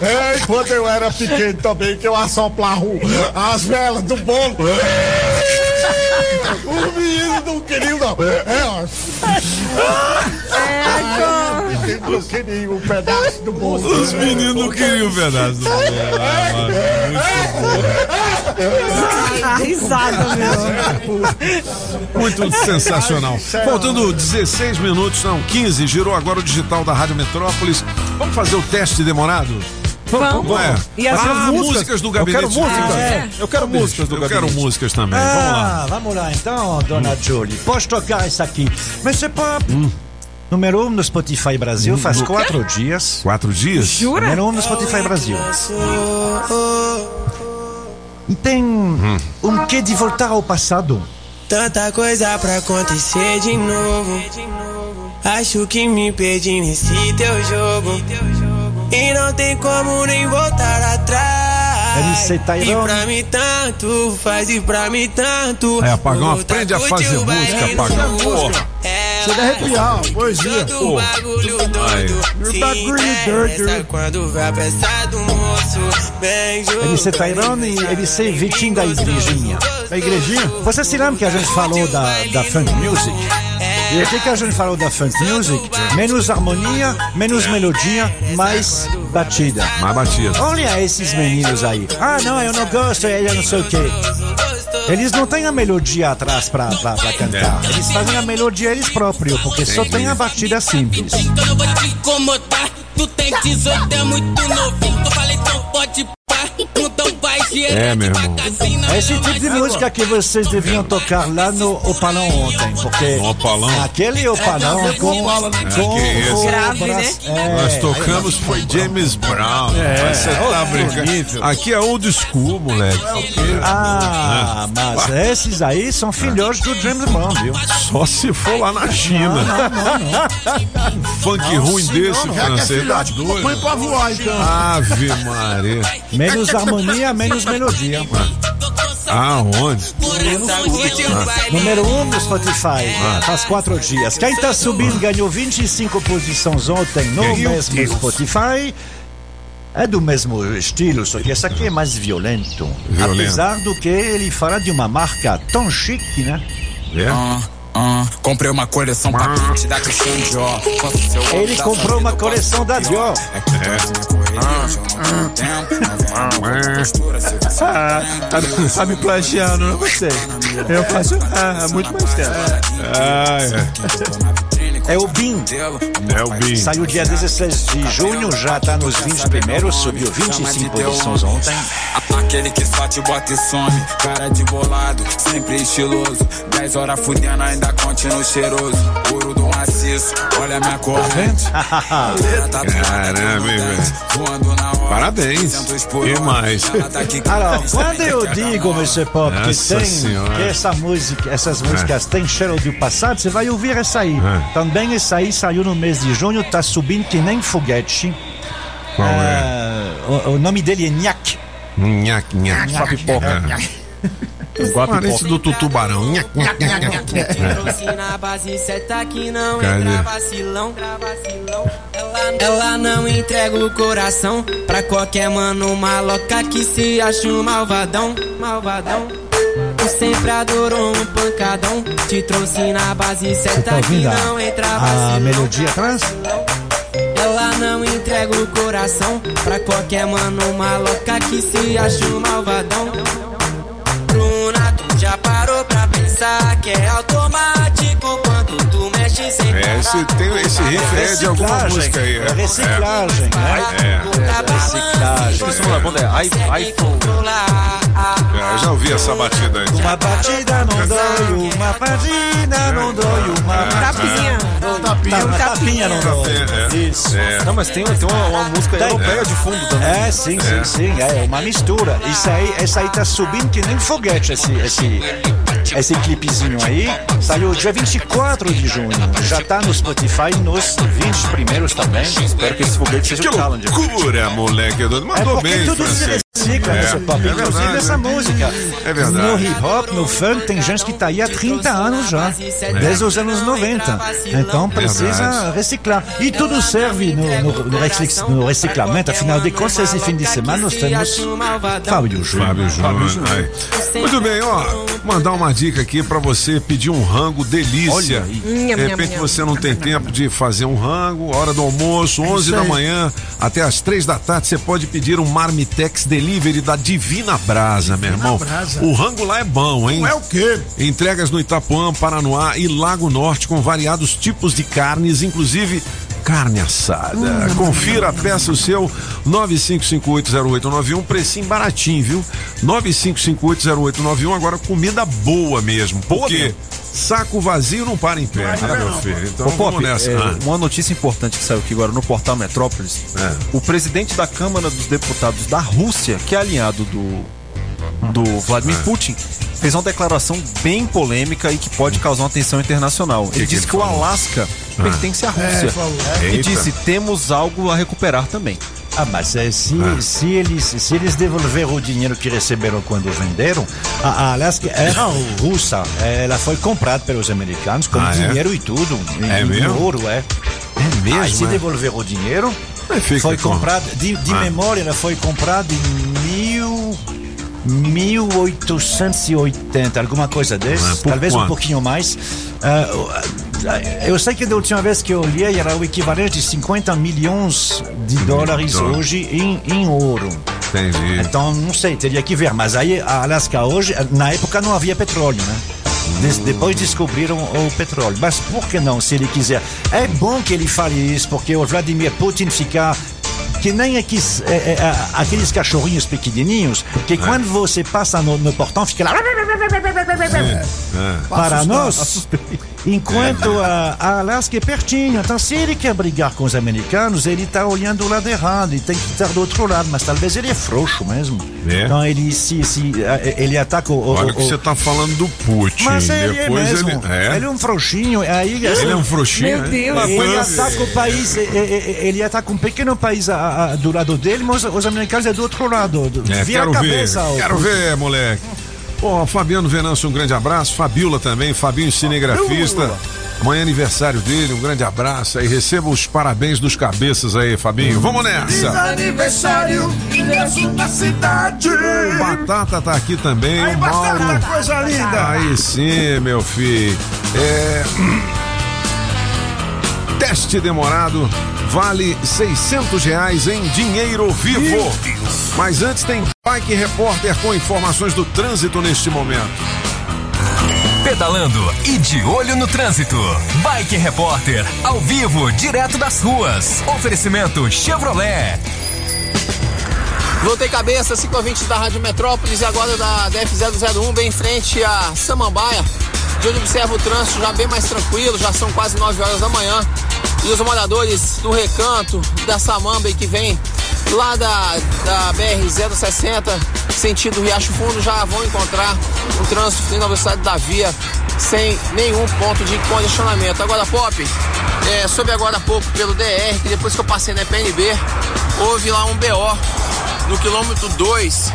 é, quando eu era pequeno também, que eu assoplava o- as velas do bolo. Os meninos não queriam, não. É, ó. Meninos não queriam um pedaço do bolo. Os meninos não queriam o pedaço do bolo. Ah, risada, meu. Muito sensacional. Faltando 16 minutos, não, 15, girou agora o digital da Rádio Metrópolis. Vamos fazer o teste demorado? Vamos. É. E as ah, músicas? músicas do Eu gabinete. quero músicas. Ah, é? Eu quero músicas do Eu quero gabinete. músicas também. Vamos lá. Ah, vamos lá então, dona Julie. Pode tocar isso aqui. Mas você pode. Número 1 um no Spotify Brasil faz No quê? quatro dias. Quatro dias? Número 1 um no Spotify Brasil. E tem um quê de voltar ao passado. Tanta coisa pra acontecer de novo. Acho que me perdi nesse teu jogo. E não tem como nem voltar atrás. MC. E pra mim tanto, faz e pra mim tanto. É, Apagão, aprende a fazer música, Apagão. Porra. Chega a arrepiar, poesia. Todo bagulho doido Aí. Se Bagulho interessa doido. quando vai pensar do moço MC Tyrone e MC Vitinho da Igrejinha. Da igrejinha? Você se lembra que a gente falou da, da funk music? E o que, que a gente falou da funk music? Menos harmonia, menos melodia, mais batida. Mais batida. Olha esses meninos aí. Ah, não, eu não gosto, eu não sei o quê. Eles não têm a melodia atrás pra, pra, pra cantar. Eles fazem a melodia eles próprios, porque só tem a batida simples. Eu não vou te incomodar Tu tem 18, é muito novinho Eu falei, então pode Então É, meu irmão. É esse tipo de música que vocês deviam tocar lá no Opalão ontem, porque No Opalão? aquele Opalão É, com, Opala, né? com que isso? o Grave, né? é, Nós tocamos foi James Brown. É. Você tá brincando. Aqui é old school, moleque. Ah, mas esses aí são filhotes do James Brown, viu? Só se for lá na China. Um funk ruim desse, é francês. Põe pra voar então. Ave Maria. Menos harmonia, menos melodia. Aonde? Número 1 um no Spotify, Ah. faz quatro dias. Quem tá subindo ganhou 25 posições ontem no Meu mesmo Deus. Spotify. É do mesmo estilo, só que esse aqui é mais violento. Violento. Apesar do que ele fala de uma marca tão chique, né? É? Ah, ah, comprei uma coleção patente da Christian Dior. Ele comprou uma coleção da Dior. Ah, tá, tá me plagiando, não você. Eu faço ah, há muito mais tempo. Ah, é. É o BIM. É o Bin. Saiu dia 16 de junho, já tá nos 20 primeiros, subiu 25 posições ontem. Aquele que só te bota e some, cara de bolado, sempre estiloso. 10 horas fudendo, ainda continua cheiroso. Ouro do maciço, olha minha corrente. Tá Caramba, hein, velho. Parabéns. 200 por E mais? Tá Alors, quando eu digo, Mr. Pop, que Nossa tem que essa música, essas músicas têm cheiro do passado, você vai ouvir essa aí. É. Também essa aí saiu no mês de junho, tá subindo que nem foguete. Qual é? Ah, o, o nome dele é Nhaque. Nhaque, nhaque. Nhaque. É. Parente do tutubarão. Nhaque. É. Na base não entra vacilão. Ela não entrega o coração pra qualquer mano maloca que se acha um malvadão, malvadão. Sempre adorou um pancadão. Te trouxe na base Você tá certa que não a, entra a melodia atrás? Ela não entrega o coração pra qualquer mano maloca que se acha um malvadão. Bruna, tu já parou pra pensar que é automático esse, tem, esse riff é de alguma Reciclagem. música aí. É reciclagem, né? É. Reciclagem. Esse nome da banda é iPhone. É, eu já ouvi essa batida aí. Uma batida não dói, uma batida não dói, uma Tapinha. Tá, uma tapinha não dói. É, é. Isso. É. Não, mas tem, tem uma, uma música Tem. europeia de fundo também. É, sim, sim, sim, é uma mistura. Isso aí, essa aí tá subindo que nem foguete, esse, esse, esse clipezinho aí. Saiu dia 24 de junho. Já tá no Spotify nos 20 primeiros também. Espero que esse foguete seja Que o Callan. loucura, moleque. É Mandou porque bem, francês. Recicla É, nesse pop. é Inclusive verdade, essa é. música. É verdade. No hip hop, no funk, tem gente que tá aí há 30 anos já. Desde os anos 90. Então precisa Verdade. reciclar. E tudo serve no, no, no recicl- no reciclamento. Afinal de contas, esse fim de semana nós temos Fábio Júnior. Fábio Júnior. aí. Muito bem, ó. Mandar uma dica aqui pra você pedir um rango delícia. Olha De repente você não tem tempo de fazer um rango, hora do almoço, 11 da manhã até as 3 da tarde, você pode pedir um Marmitex Delivery da Divina Brasa, meu irmão. Brasa. O rango lá é bom, hein? Não é o quê? Entregas no Itapuã, Paranoá e Lago Norte com variados tipos de carnes, inclusive carne assada. Confira, peça o seu 95580891, precinho baratinho, viu? 95580891, agora comida boa mesmo. Porque mesmo. saco vazio não para em pé, né, meu filho? Então Ô, Pop, vamos nessa. é, Ah. uma notícia importante que saiu aqui agora no portal Metrópolis. É. O presidente da Câmara dos Deputados da Rússia, que é alinhado do, do Vladimir É. Putin, fez uma declaração bem polêmica e que pode causar uma tensão internacional. ele que disse ele que o? Alasca Ah. pertence à Rússia. É, falou. e disse: temos algo a recuperar também. Ah, mas eh, se, se, eles, se eles devolveram o dinheiro que receberam quando venderam, a, a Alaska era russa. Ela foi comprada pelos americanos com Ah, é? dinheiro e tudo. É em mesmo? ouro, é. É mesmo, Aí se é? devolveram o dinheiro, foi como? comprada, de, de Ah. memória, ela foi comprada em mil, 1880, alguma coisa desse, por talvez um quanto? pouquinho mais. Ah, eu sei que da última vez que eu olhei era o equivalente de 50 milhões de dólares hoje em, em ouro. Entendi. Então, não sei, teria que ver. Mas aí, a Alaska hoje, na época não havia petróleo, né? Des- depois descobriram o petróleo. Mas por que não, se ele quiser? É bom que ele fale isso, porque o Vladimir Putin fica que nem aqueles, é, é, é, aqueles cachorrinhos pequenininhos, que quando você passa no, no portão, fica lá... É. Para Assustar, nós. Enquanto a, a Alaska é pertinho. Então, se ele quer brigar com os americanos, ele está olhando o lado errado, ele tem que estar do outro lado, mas talvez ele é frouxo mesmo. É. Então, ele, se, se, ele ataca o. o- Olha o o- que você tá falando do Putin. Mas ele é Depois mesmo. ele. É. Ele é um frouxinho. Aí, Ele é um frouxinho, Meu é? Deus. ele Mas- ataca o país, ele ataca um pequeno país a- a- do lado dele, mas os americanos é do outro lado. do- É, Vira quero a cabeça. ver. o Quero ver, moleque. Ó, Fabiano Venâncio, um grande abraço. Fabiola também, Fabinho Cinegrafista. Amanhã é aniversário dele, um grande abraço aí. Receba os parabéns dos cabeças aí, Fabinho. Vamos nessa. Aniversário, ingresso na cidade. Batata tá aqui também, Aí, o Mauro. Batata, coisa linda. Aí sim, meu filho. É. Teste demorado vale 600 reais em dinheiro vivo. Mas antes tem Bike Repórter com informações do trânsito neste momento. Pedalando e de olho no trânsito. Bike Repórter, ao vivo, direto das ruas. Oferecimento Chevrolet. Voltei cabeça, ciclovintes da Rádio Metrópolis e agora da DF001, bem em frente a Samambaia, de onde observa o trânsito já bem mais tranquilo, já são quase 9 horas da manhã. E os moradores do Recanto, da Samamba que vem lá da, da BR-060, sentido Riacho Fundo, já vão encontrar um trânsito na velocidade da via sem nenhum ponto de congestionamento. Agora, Pop, é, soube agora há pouco pelo DR que depois que eu passei na PNB, houve lá um BO no quilômetro 2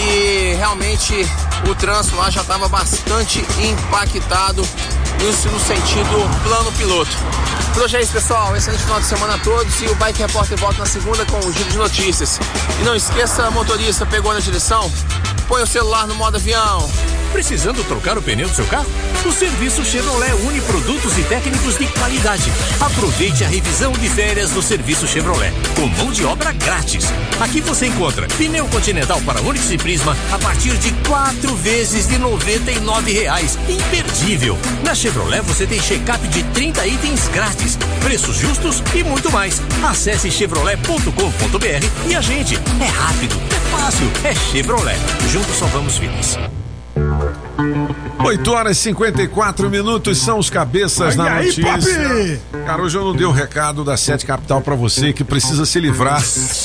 e realmente o trânsito lá já estava bastante impactado isso no sentido plano piloto. Por hoje é isso, pessoal. Excelente final de semana a todos e o Bike Repórter volta na segunda com o giro de notícias. E não esqueça, motorista, pegou na direção? Põe o celular no modo avião. Precisando trocar o pneu do seu carro? O serviço Chevrolet une produtos e técnicos de qualidade. Aproveite a revisão de férias do serviço Chevrolet, com mão de obra grátis. Aqui você encontra pneu continental para Onix e Prisma a partir de quatro vezes de 99 reais. Imperdível! Na Chevrolet você tem check-up de 30 itens grátis, preços justos e muito mais. Acesse chevrolet.com.br e a gente. É rápido, é fácil, é Chevrolet. Juntos salvamos vidas. 8 horas e 54 minutos são os cabeças Olha na aí, notícia. Cara, hoje eu não dei o recado da Sete Capital pra você que precisa se livrar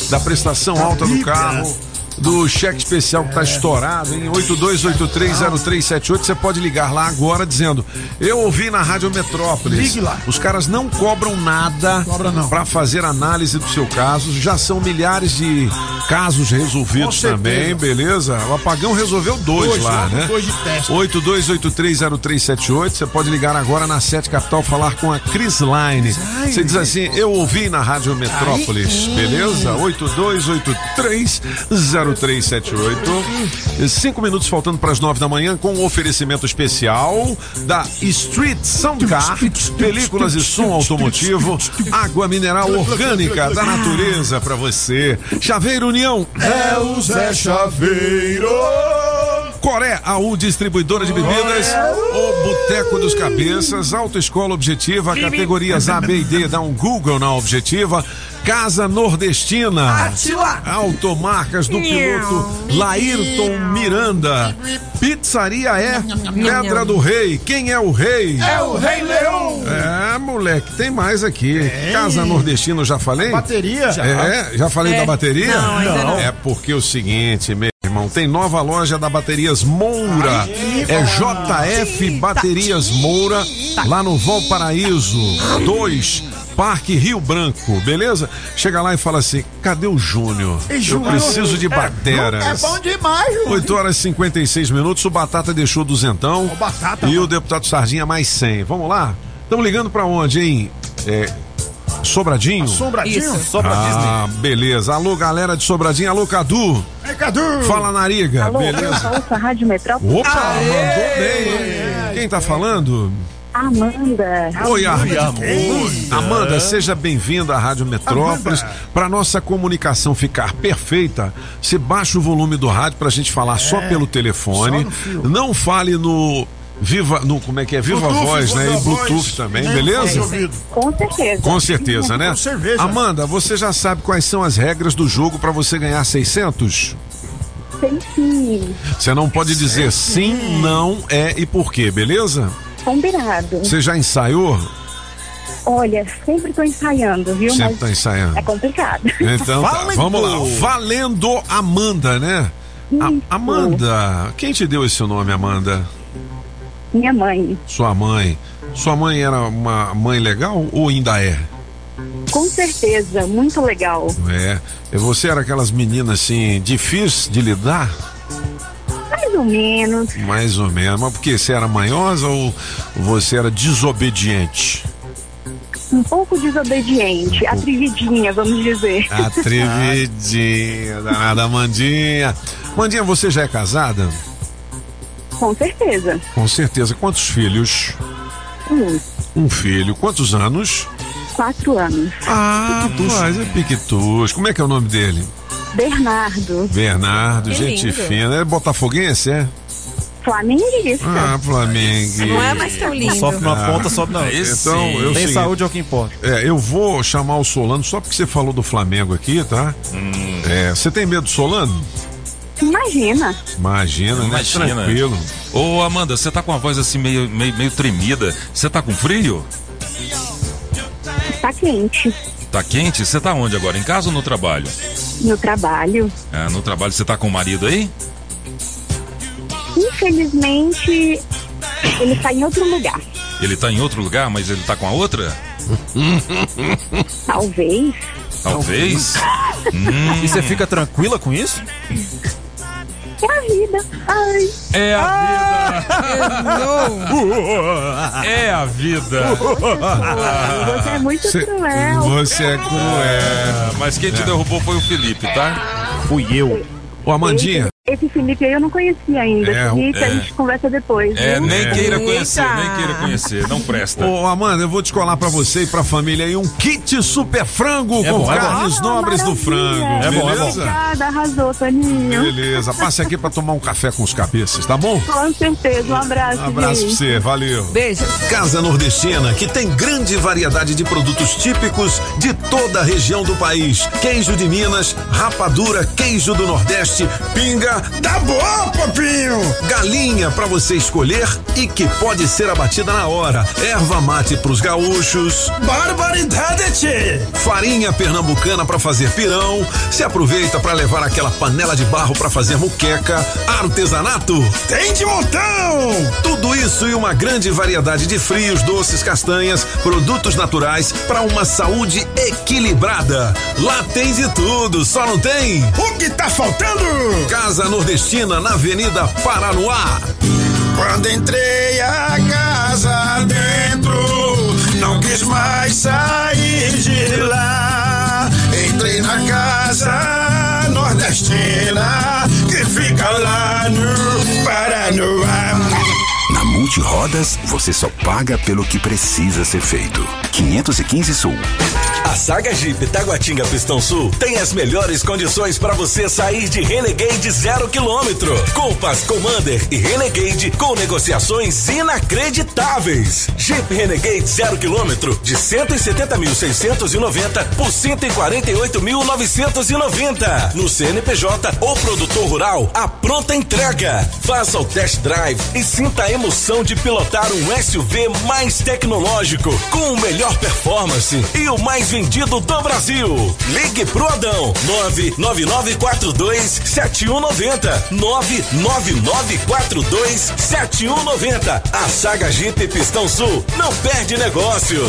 da prestação alta do carro. Do cheque especial que tá estourado em 82830378. Você pode ligar lá agora dizendo: Eu ouvi na Rádio Metrópolis. Ligue lá. Os caras não cobram nada Cobra para fazer análise do seu caso. Já são milhares de casos resolvidos também, beleza? O apagão resolveu dois, Dois, lá, logo né? dois de teste. 82830378. Você pode ligar agora na Sete Capital falar com a Cris Line. Você diz assim: Eu ouvi na Rádio Metrópolis, beleza? 82830378. Cinco minutos faltando para as nove da manhã com um oferecimento especial da Street Soundcar, películas e som automotivo, água mineral orgânica da natureza para você. Chaveiro União. É o Zé Chaveiro. Coré AU Distribuidora de Bebidas, o Boteco dos Cabeças, Autoescola Objetiva, categorias A, B e D, dá um Google na Objetiva, Casa Nordestina, Atila. Automarcas do piloto Laírton Miranda, Pizzaria é Pedra do Rei, quem é o rei? É o Rei Leão. É, moleque, tem mais aqui. Casa Nordestina, eu já falei? bateria? Já. É, já falei É. da bateria? Não, ainda não. É porque é o seguinte, meu irmão, tem nova loja da Baterias Moura. É JF Baterias Moura, lá no Valparaíso 2. Parque Rio Branco, beleza? Chega lá e fala assim: cadê o Júnior? Eu preciso de É, bateras. É bom demais, Júnior. 8 horas e 56 minutos, o Batata deixou duzentão. Batata, e mano. o deputado Sardinha mais 100. Vamos lá? Estamos ligando pra onde, hein? É, Sobradinho? Sobradinho? Isso. Ah, beleza. Alô, galera de Sobradinho. Alô, Cadu. Ei, Cadu. Fala, Nariga. Alô, beleza? eu ouço a Rádio Metrópole. Opa, mandou bem. Quem tá falando? Amanda. Oi, Amanda. Oi. Amanda, seja bem-vinda à Rádio Metrópolis. Para nossa comunicação ficar perfeita, você baixa o volume do rádio pra gente falar só pelo telefone. só. Não fale no Viva, no como é que é? Viva Bluetooth, Voz, né? E Bluetooth Voz. também, Nem beleza? Com certeza. Com certeza, né? Com cerveja. Amanda, você já sabe quais são as regras do jogo para você ganhar 600? Sei sim. Você não pode dizer sim, não, é e por quê, beleza? Combinado. Você já ensaiou? Olha, sempre tô ensaiando, viu? Sempre Mas tá ensaiando. É complicado. Então tá, vamos lá. Valendo Amanda, né? A- Amanda, quem te deu esse nome, Amanda? Minha mãe. Sua mãe. Sua mãe era uma mãe legal ou ainda é? Com certeza, muito legal. É. E você era aquelas meninas assim, difíceis de lidar? Mais ou menos. Mais ou menos. Mas porque você era manhosa ou você era desobediente? Um pouco desobediente. Atrevidinha, vamos dizer. Atrevidinha, danada Amandinha. Mandinha, você já é casada? Com certeza. Com certeza. Quantos filhos? Um. Um filho. Quantos anos? Quatro anos. Ah, mas é piquetus. Como é que é o nome dele? Bernardo. Bernardo, Que gente lindo. fina. É botafoguense, é? Flamenguista. Ah, Flamengo. Não é mais tão lindo. Sobe numa ponta, sobe na outra. Então, eu Tem saúde é o que importa. É, eu vou chamar o Solano só porque você falou do Flamengo aqui, tá? Hum. É, você tem medo do Solano? Imagina. Imagina, né? Imagina. Tranquilo. Ô, Amanda, você tá com a voz assim meio, meio, meio tremida. Você tá com frio? Tá quente. Tá quente? Você tá onde agora? Em casa ou no trabalho? No trabalho. É, no trabalho você tá com o marido aí? Infelizmente, ele tá em outro lugar. Ele tá em outro lugar, mas ele tá com a outra? Talvez. Talvez. Hum. E você fica tranquila com isso? É a vida. Ai. É a É a vida. Você é muito cruel. Você é cruel. Mas quem te É. derrubou foi o Felipe, tá? Fui eu. Ô, Amandinha. Esse Felipe aí eu não conhecia ainda. É, Felipe, é. a gente conversa depois. É, viu? nem queira conhecer, nem queira conhecer. Não presta. Ô, Amanda, eu vou descolar pra você e pra família aí um kit super frango É com bom, é carnes nobres do frango. É beleza? bom, é bom. Obrigada, arrasou, Toninho. Beleza, passe aqui pra tomar um café com os cabeças, tá bom? Com certeza. Um abraço, Um abraço pra gente. você, valeu. Beijo. Casa Nordestina, que tem grande variedade de produtos típicos de toda a região do país. Queijo de Minas, rapadura, queijo do Nordeste, pinga. Tá bom, papinho! Galinha pra você escolher e que pode ser abatida na hora. Erva mate pros gaúchos. Barbaridade, tchê! Farinha pernambucana pra fazer pirão. Se aproveita pra levar aquela panela de barro pra fazer muqueca. Artesanato. Tem de montão! Tudo isso e uma grande variedade de frios, doces, castanhas, produtos naturais para uma saúde equilibrada. Lá tem de tudo, só não tem. O que tá faltando? Casa Nordestina na Avenida Paranoá. Quando entrei a casa dentro, não quis mais sair de lá. Entrei na casa nordestina que fica lá no Paranoá. Multirodas, você só paga pelo que precisa ser feito. 515 Sul. A Saga Jeep Taguatinga Pistão Sul tem as melhores condições para você sair de Renegade zero quilômetro. Compass, Commander e Renegade com negociações inacreditáveis. Jeep Renegade zero quilômetro de 170.690 por 148.990 no CNPJ ou produtor rural. A pronta entrega. Faça o test drive e sinta a emoção de pilotar um SUV mais tecnológico com o melhor performance e o mais vendido do Brasil. Ligue pro Adão 99942 7190 99942 7190. A Saga Jeep Pistão Sul não perde negócio.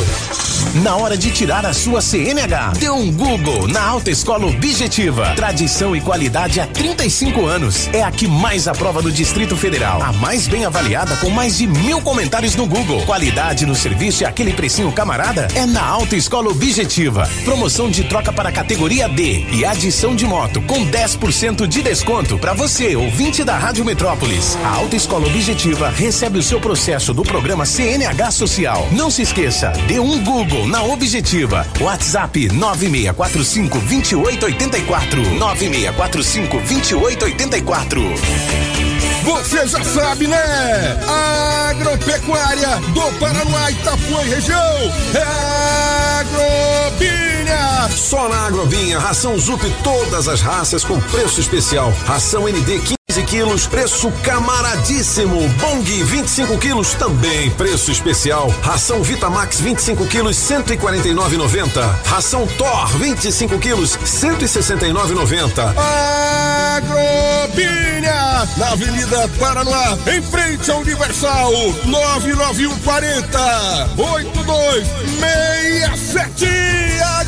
Na hora de tirar a sua CNH, dê um Google na Alta Escola Objetiva. Tradição e qualidade há 35 anos. É a que mais aprova no Distrito Federal. A mais bem avaliada com mais de mil comentários no Google. Qualidade no serviço e aquele precinho camarada é na Alta Escola Objetiva. Promoção de troca para categoria D e adição de moto com 10% de desconto para você, ouvinte da Rádio Metrópolis. A Alta Escola Objetiva recebe o seu processo do programa CNH Social. Não se esqueça, dê um Google na Objetiva. WhatsApp 9645 2884. 9645 2884. Você já sabe, né? Agropecuária do Paraná, Itapuã e região. É Agrobinha. Só na Agrobinha, ração Zup todas as raças com preço especial. Ração ND 15 quilos, preço camaradíssimo. Bong 25 quilos, também preço especial. Ração Vitamax 25 quilos, 149,90. Ração Thor 25 quilos, 169,90. Agrobinha, na Avenida Paraná, em frente ao Universal, 99140 8267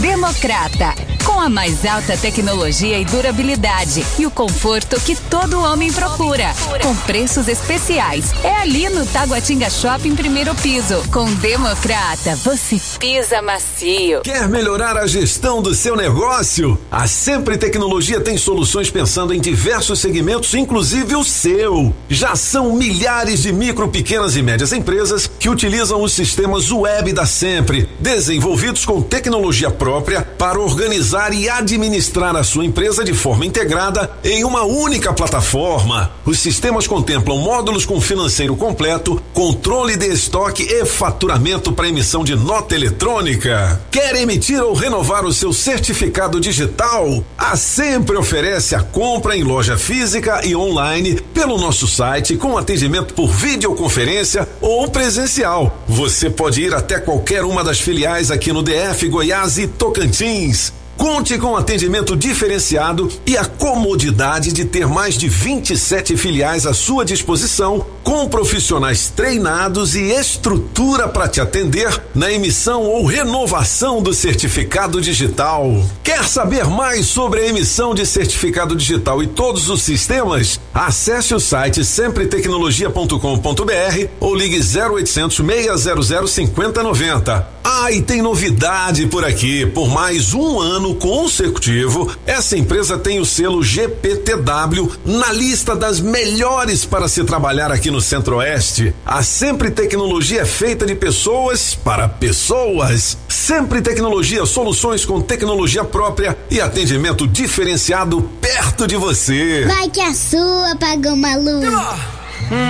Democrata, com a mais alta tecnologia e durabilidade e o conforto que todo homem procura, com preços especiais. É ali no Taguatinga Shopping, primeiro piso. Com Democrata, você pisa macio. Quer melhorar a gestão do seu negócio? A Sempre Tecnologia tem soluções pensando em diversos segmentos, inclusive o seu. Já são milhares de micro, pequenas e médias empresas que utilizam os sistemas web da Sempre, desenvolvidos com tecnologia própria para organizar e administrar a sua empresa de forma integrada em uma única plataforma. Os sistemas contemplam módulos com financeiro completo, controle de estoque e faturamento para emissão de nota eletrônica. Quer emitir ou renovar o seu certificado digital? A Sempre oferece a compra em loja física e online pelo nosso site com atendimento por videoconferência ou presencial. Você pode ir até qualquer uma das filiais aqui no DF, Goiás e Tocantins. Conte com atendimento diferenciado e a comodidade de ter mais de 27 filiais à sua disposição, com profissionais treinados e estrutura para te atender na emissão ou renovação do certificado digital. Quer saber mais sobre a emissão de certificado digital e todos os sistemas? Acesse o site sempretecnologia.com.br ou ligue 0800 600 5090. Ah, e tem novidade por aqui. Por mais um ano consecutivo, essa empresa tem o selo GPTW na lista das melhores para se trabalhar aqui no Centro-Oeste. A Sempre Tecnologia é feita de pessoas para pessoas. Sempre Tecnologia, soluções com tecnologia própria e atendimento diferenciado perto de você. Vai que a sua pagou maluco.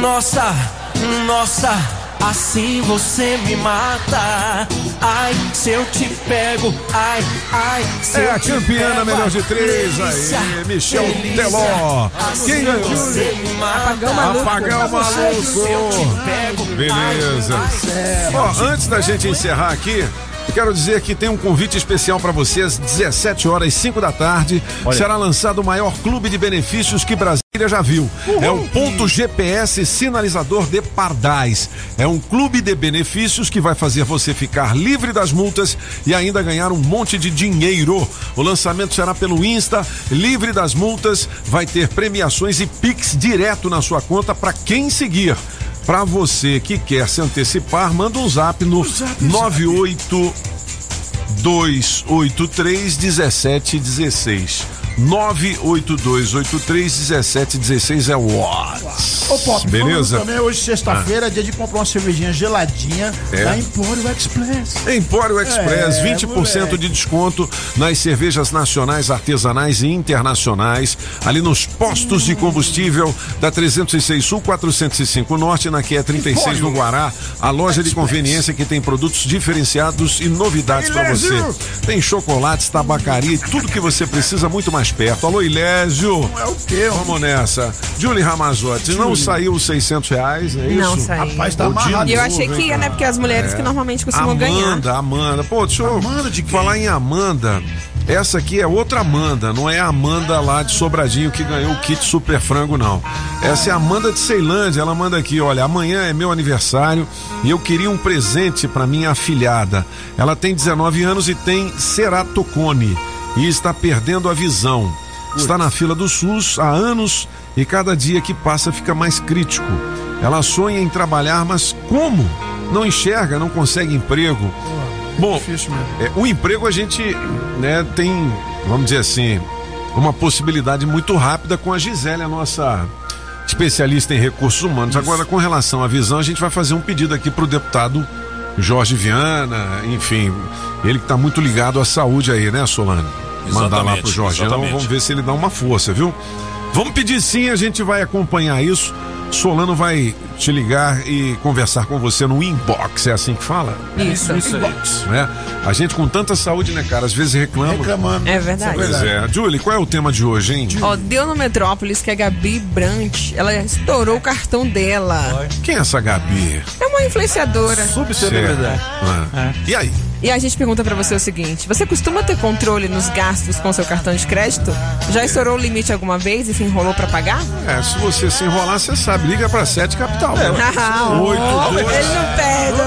Nossa, nossa. Assim você me mata. Ai, se eu te pego. Ai, ai, se É eu a te campeã pego, Melhor de três delícia, aí, Michel delícia. Teló. Assim Quem ganhou? você me mata. Apagão maluco. Apagão maluco. Se eu te pego. Beleza. Ó, antes da gente encerrar aqui, quero dizer que tem um convite especial para você às 17 horas e 5 da tarde. Olha. Será lançado o maior clube de benefícios que Brasília já viu. É o Ponto GPS Sinalizador de Pardais. É um clube de benefícios que vai fazer você ficar livre das multas e ainda ganhar um monte de dinheiro. O lançamento será pelo Insta, livre das multas, vai ter premiações e Pix direto na sua conta para quem seguir. Para você que quer se antecipar, manda um zap no 98 283 1716. 982831716 é o WhatsApp. Ô, Pop, Beleza? também hoje, sexta-feira, é dia de comprar uma cervejinha geladinha É. da Empório Express. Empório Express, É, 20% moleque. de desconto nas cervejas nacionais, artesanais e internacionais, ali nos postos de combustível da 306 Sul, 405 Norte, na QE 36 no Guará, a loja de conveniência que tem produtos diferenciados e novidades para você. Tem chocolates, tabacaria e tudo que você precisa muito mais perto. Alô, Ilésio. É o quê? Vamos nessa. Julie Ramazotti, não. Saiu os 600 reais, é isso? Não saiu. Rapaz, tá amarrado. E eu achei que ia, né? Porque as mulheres que normalmente costumam Amanda, ganhar. Amanda. Pô, deixa eu Amanda de quem? falar em Amanda. Essa aqui é outra Amanda, não é a Amanda lá de Sobradinho que ganhou o kit Super Frango, não. Essa é a Amanda de Ceilândia. Ela manda aqui: olha, amanhã é meu aniversário e eu queria um presente para minha afilhada. Ela tem 19 anos e tem ceratocone e está perdendo a visão. Está na fila do SUS há anos e cada dia que passa fica mais crítico. Ela sonha em trabalhar, mas como? Não enxerga, não consegue emprego. Bom, é, o emprego a gente né, tem, vamos dizer assim, uma possibilidade muito rápida com a Gisele, a nossa especialista em recursos humanos. Agora, com relação à visão, a gente vai fazer um pedido aqui para o deputado Jorge Viana, enfim, ele que está muito ligado à saúde aí, né, Solano? Mandar lá Exatamente, pro Jorge. exatamente. vamos ver se ele dá uma força, viu? Vamos pedir sim, a gente vai acompanhar isso. Solano vai te ligar e conversar com você no inbox, é assim que fala? Isso. Inbox, né? A gente com tanta saúde, né, cara? Às vezes reclama. Reclamando. É verdade. Pois é. Julie, qual é o tema de hoje, hein? Ó, deu no Metrópolis que a Gabi Brant, ela estourou o cartão dela. Quem é essa Gabi? É uma influenciadora. Subcelebridade. Ah. E aí? E a gente pergunta pra você o seguinte: você costuma ter controle nos gastos com seu cartão de crédito? Já estourou o limite alguma vez e se enrolou pra pagar? É, se você se enrolar, você sabe. Liga pra Sete Capital. Ah, Oito dois- Ele não perde,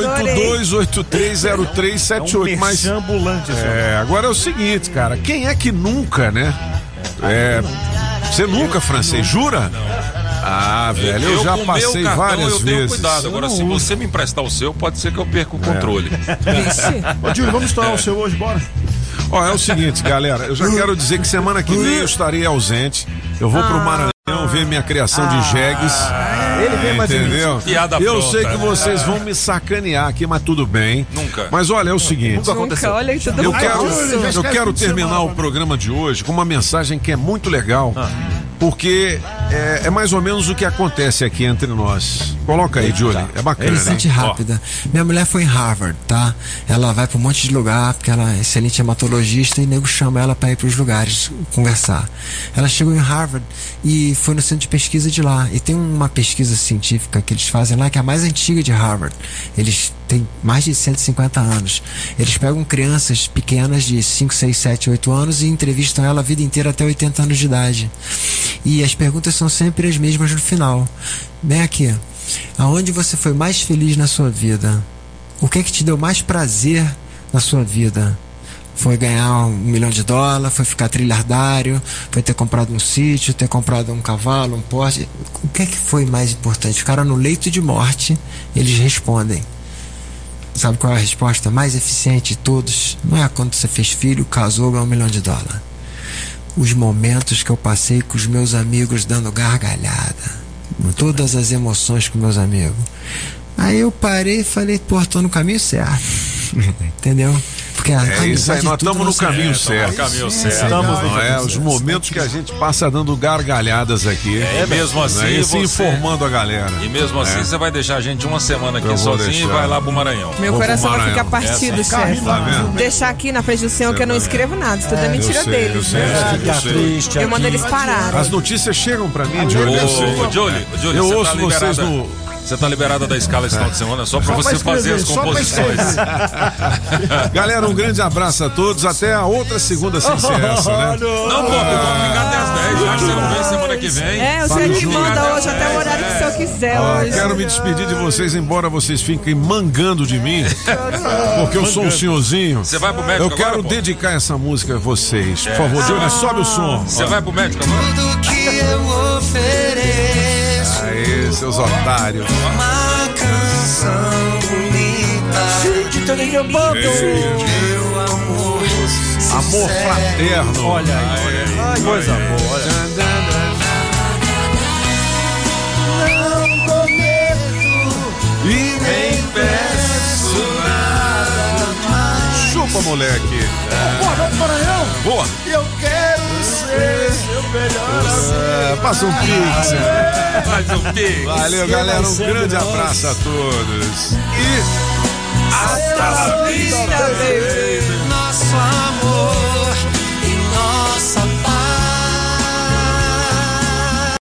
eu adorei. 82830378. Mas ambulante, é, agora é o seguinte, cara. Quem é que nunca, né? É, você nunca, francês, jura? Ah, velho, eu, já com o passei meu cartão, várias eu tenho vezes. cuidado. Agora, se você me emprestar o seu, pode ser que eu perca o controle. Ô, Júlio, vamos estourar o seu hoje, bora? Ó, é o seguinte, galera, eu já quero dizer que semana que vem eu estarei ausente. Eu vou pro Maranhão ver minha criação de jegues. Ele vem mais Entendeu? Piada eu pronta. sei que vocês vão me sacanear aqui, mas tudo bem. Nunca. Mas olha, é o seguinte. Nunca, olha que tudo Eu quero, já eu quero terminar o programa de hoje com uma mensagem que é muito legal, porque é, é mais ou menos o que acontece aqui entre nós. Coloca aí, Julie, é bacana. Bastante hein? rápida. Minha mulher foi em Harvard, tá? Ela vai pra um monte de lugar, porque ela é excelente hematologista e nego chama ela para ir pros lugares conversar. Ela chegou em Harvard e foi no centro de pesquisa de lá. E tem uma pesquisa científica que eles fazem lá que é a mais antiga de Harvard. Eles têm mais de 150 anos. Eles pegam crianças pequenas de 5, 6, 7, 8 anos e entrevistam ela a vida inteira até 80 anos de idade. E as perguntas são sempre as mesmas no final. Vem aqui. Aonde você foi mais feliz na sua vida? O que é que te deu mais prazer na sua vida? Foi ganhar um milhão de dólares, foi ficar trilhardário, foi ter comprado um sítio, ter comprado um cavalo, um Porsche. O que é que foi mais importante? Ficaram no leito de morte, eles respondem. Sabe qual é a resposta mais eficiente de todos? Não é quando você fez filho, casou, ganhou um milhão de dólares. Os momentos que eu passei com os meus amigos dando gargalhada. Todas as emoções com meus amigos. Aí eu parei e falei, pô, tô no caminho certo. Entendeu? Porque a É isso aí, nós estamos no caminho É, certo. caminho certo. Estamos no é, os momentos que a gente passa dando gargalhadas aqui. É, mesmo assim, né, E se informando a galera. E mesmo assim, É. você vai deixar a gente uma semana aqui sozinho e vai lá pro Maranhão. Meu coração vai ficar partido, Essa- chefe. Tá? Deixar aqui na frente do senhor que eu não escrevo nada. Isso tudo é mentira deles. eu né? mando eles pararem. As notícias chegam pra mim, Jolie, Eu ouço tá vocês no. Você tá liberada da escala esse final de semana só pra Só você fazer as composições. Galera, um grande abraço a todos. Até a outra segunda sem ser essa, né? Não, pô, vamos ficar até as 10, já que você não vem semana que vem. É, o senhor que manda hoje, até o horário que o senhor quiser hoje. quero me despedir de vocês, embora vocês fiquem mangando de mim, porque eu sou um senhorzinho. Você vai pro médico Eu quero agora, pô? dedicar essa música a vocês. Por favor, Johnny, sobe o som. Você vai pro médico agora? Tudo que eu ofereço. Seus otários. Uma canção bonita. Meu amor. Amor fraterno. Olha aí, olha aí. Ai, Coisa boa, olha. Não prometo E nem peço nada mais. Chupa, moleque. Boa noite, Maranhão. Boa. Eu quero É, passa um pix. Mais um pix. Valeu, galera. Um grande abraço a todos. E. Hasta la vista, baby. nosso amor e nossa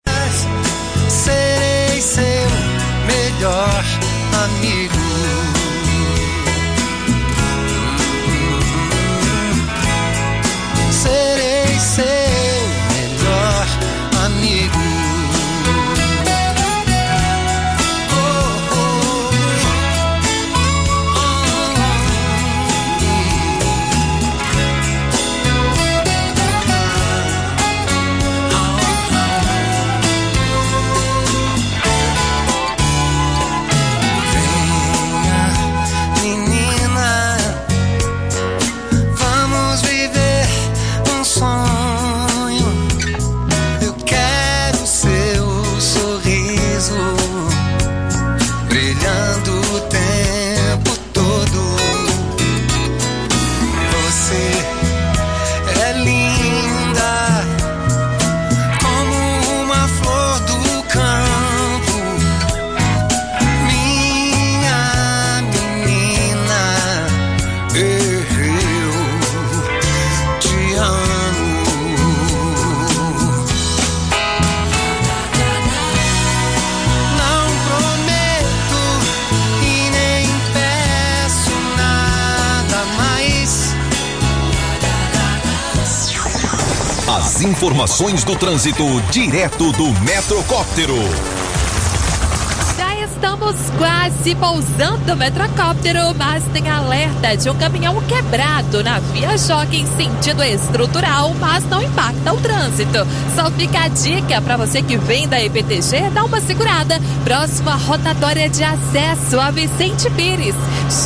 paz. Serei seu melhor amigo. Informações do trânsito direto do Metrocóptero. Já estamos quase pousando o metrocóptero, mas tem alerta de um caminhão quebrado na via Jockey em sentido estrutural, mas não impacta o trânsito. Só fica a dica para você que vem da EPTG, dá uma segurada. Próxima rotatória de acesso a Vicente Pires.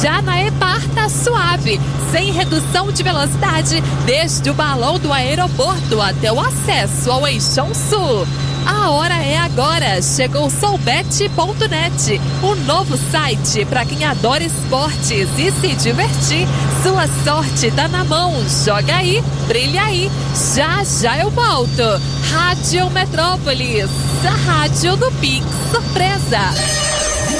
Já na EPAR tá suave, sem redução de velocidade, desde o balão do aeroporto até o acesso ao Eixão Sul. A hora é agora. Chegou soulbet.net, o novo site para quem adora esportes e se divertir. Sua sorte tá na mão. Joga aí, brilha aí. Já já eu volto. Rádio Metrópolis, a rádio do Pix Surpresa.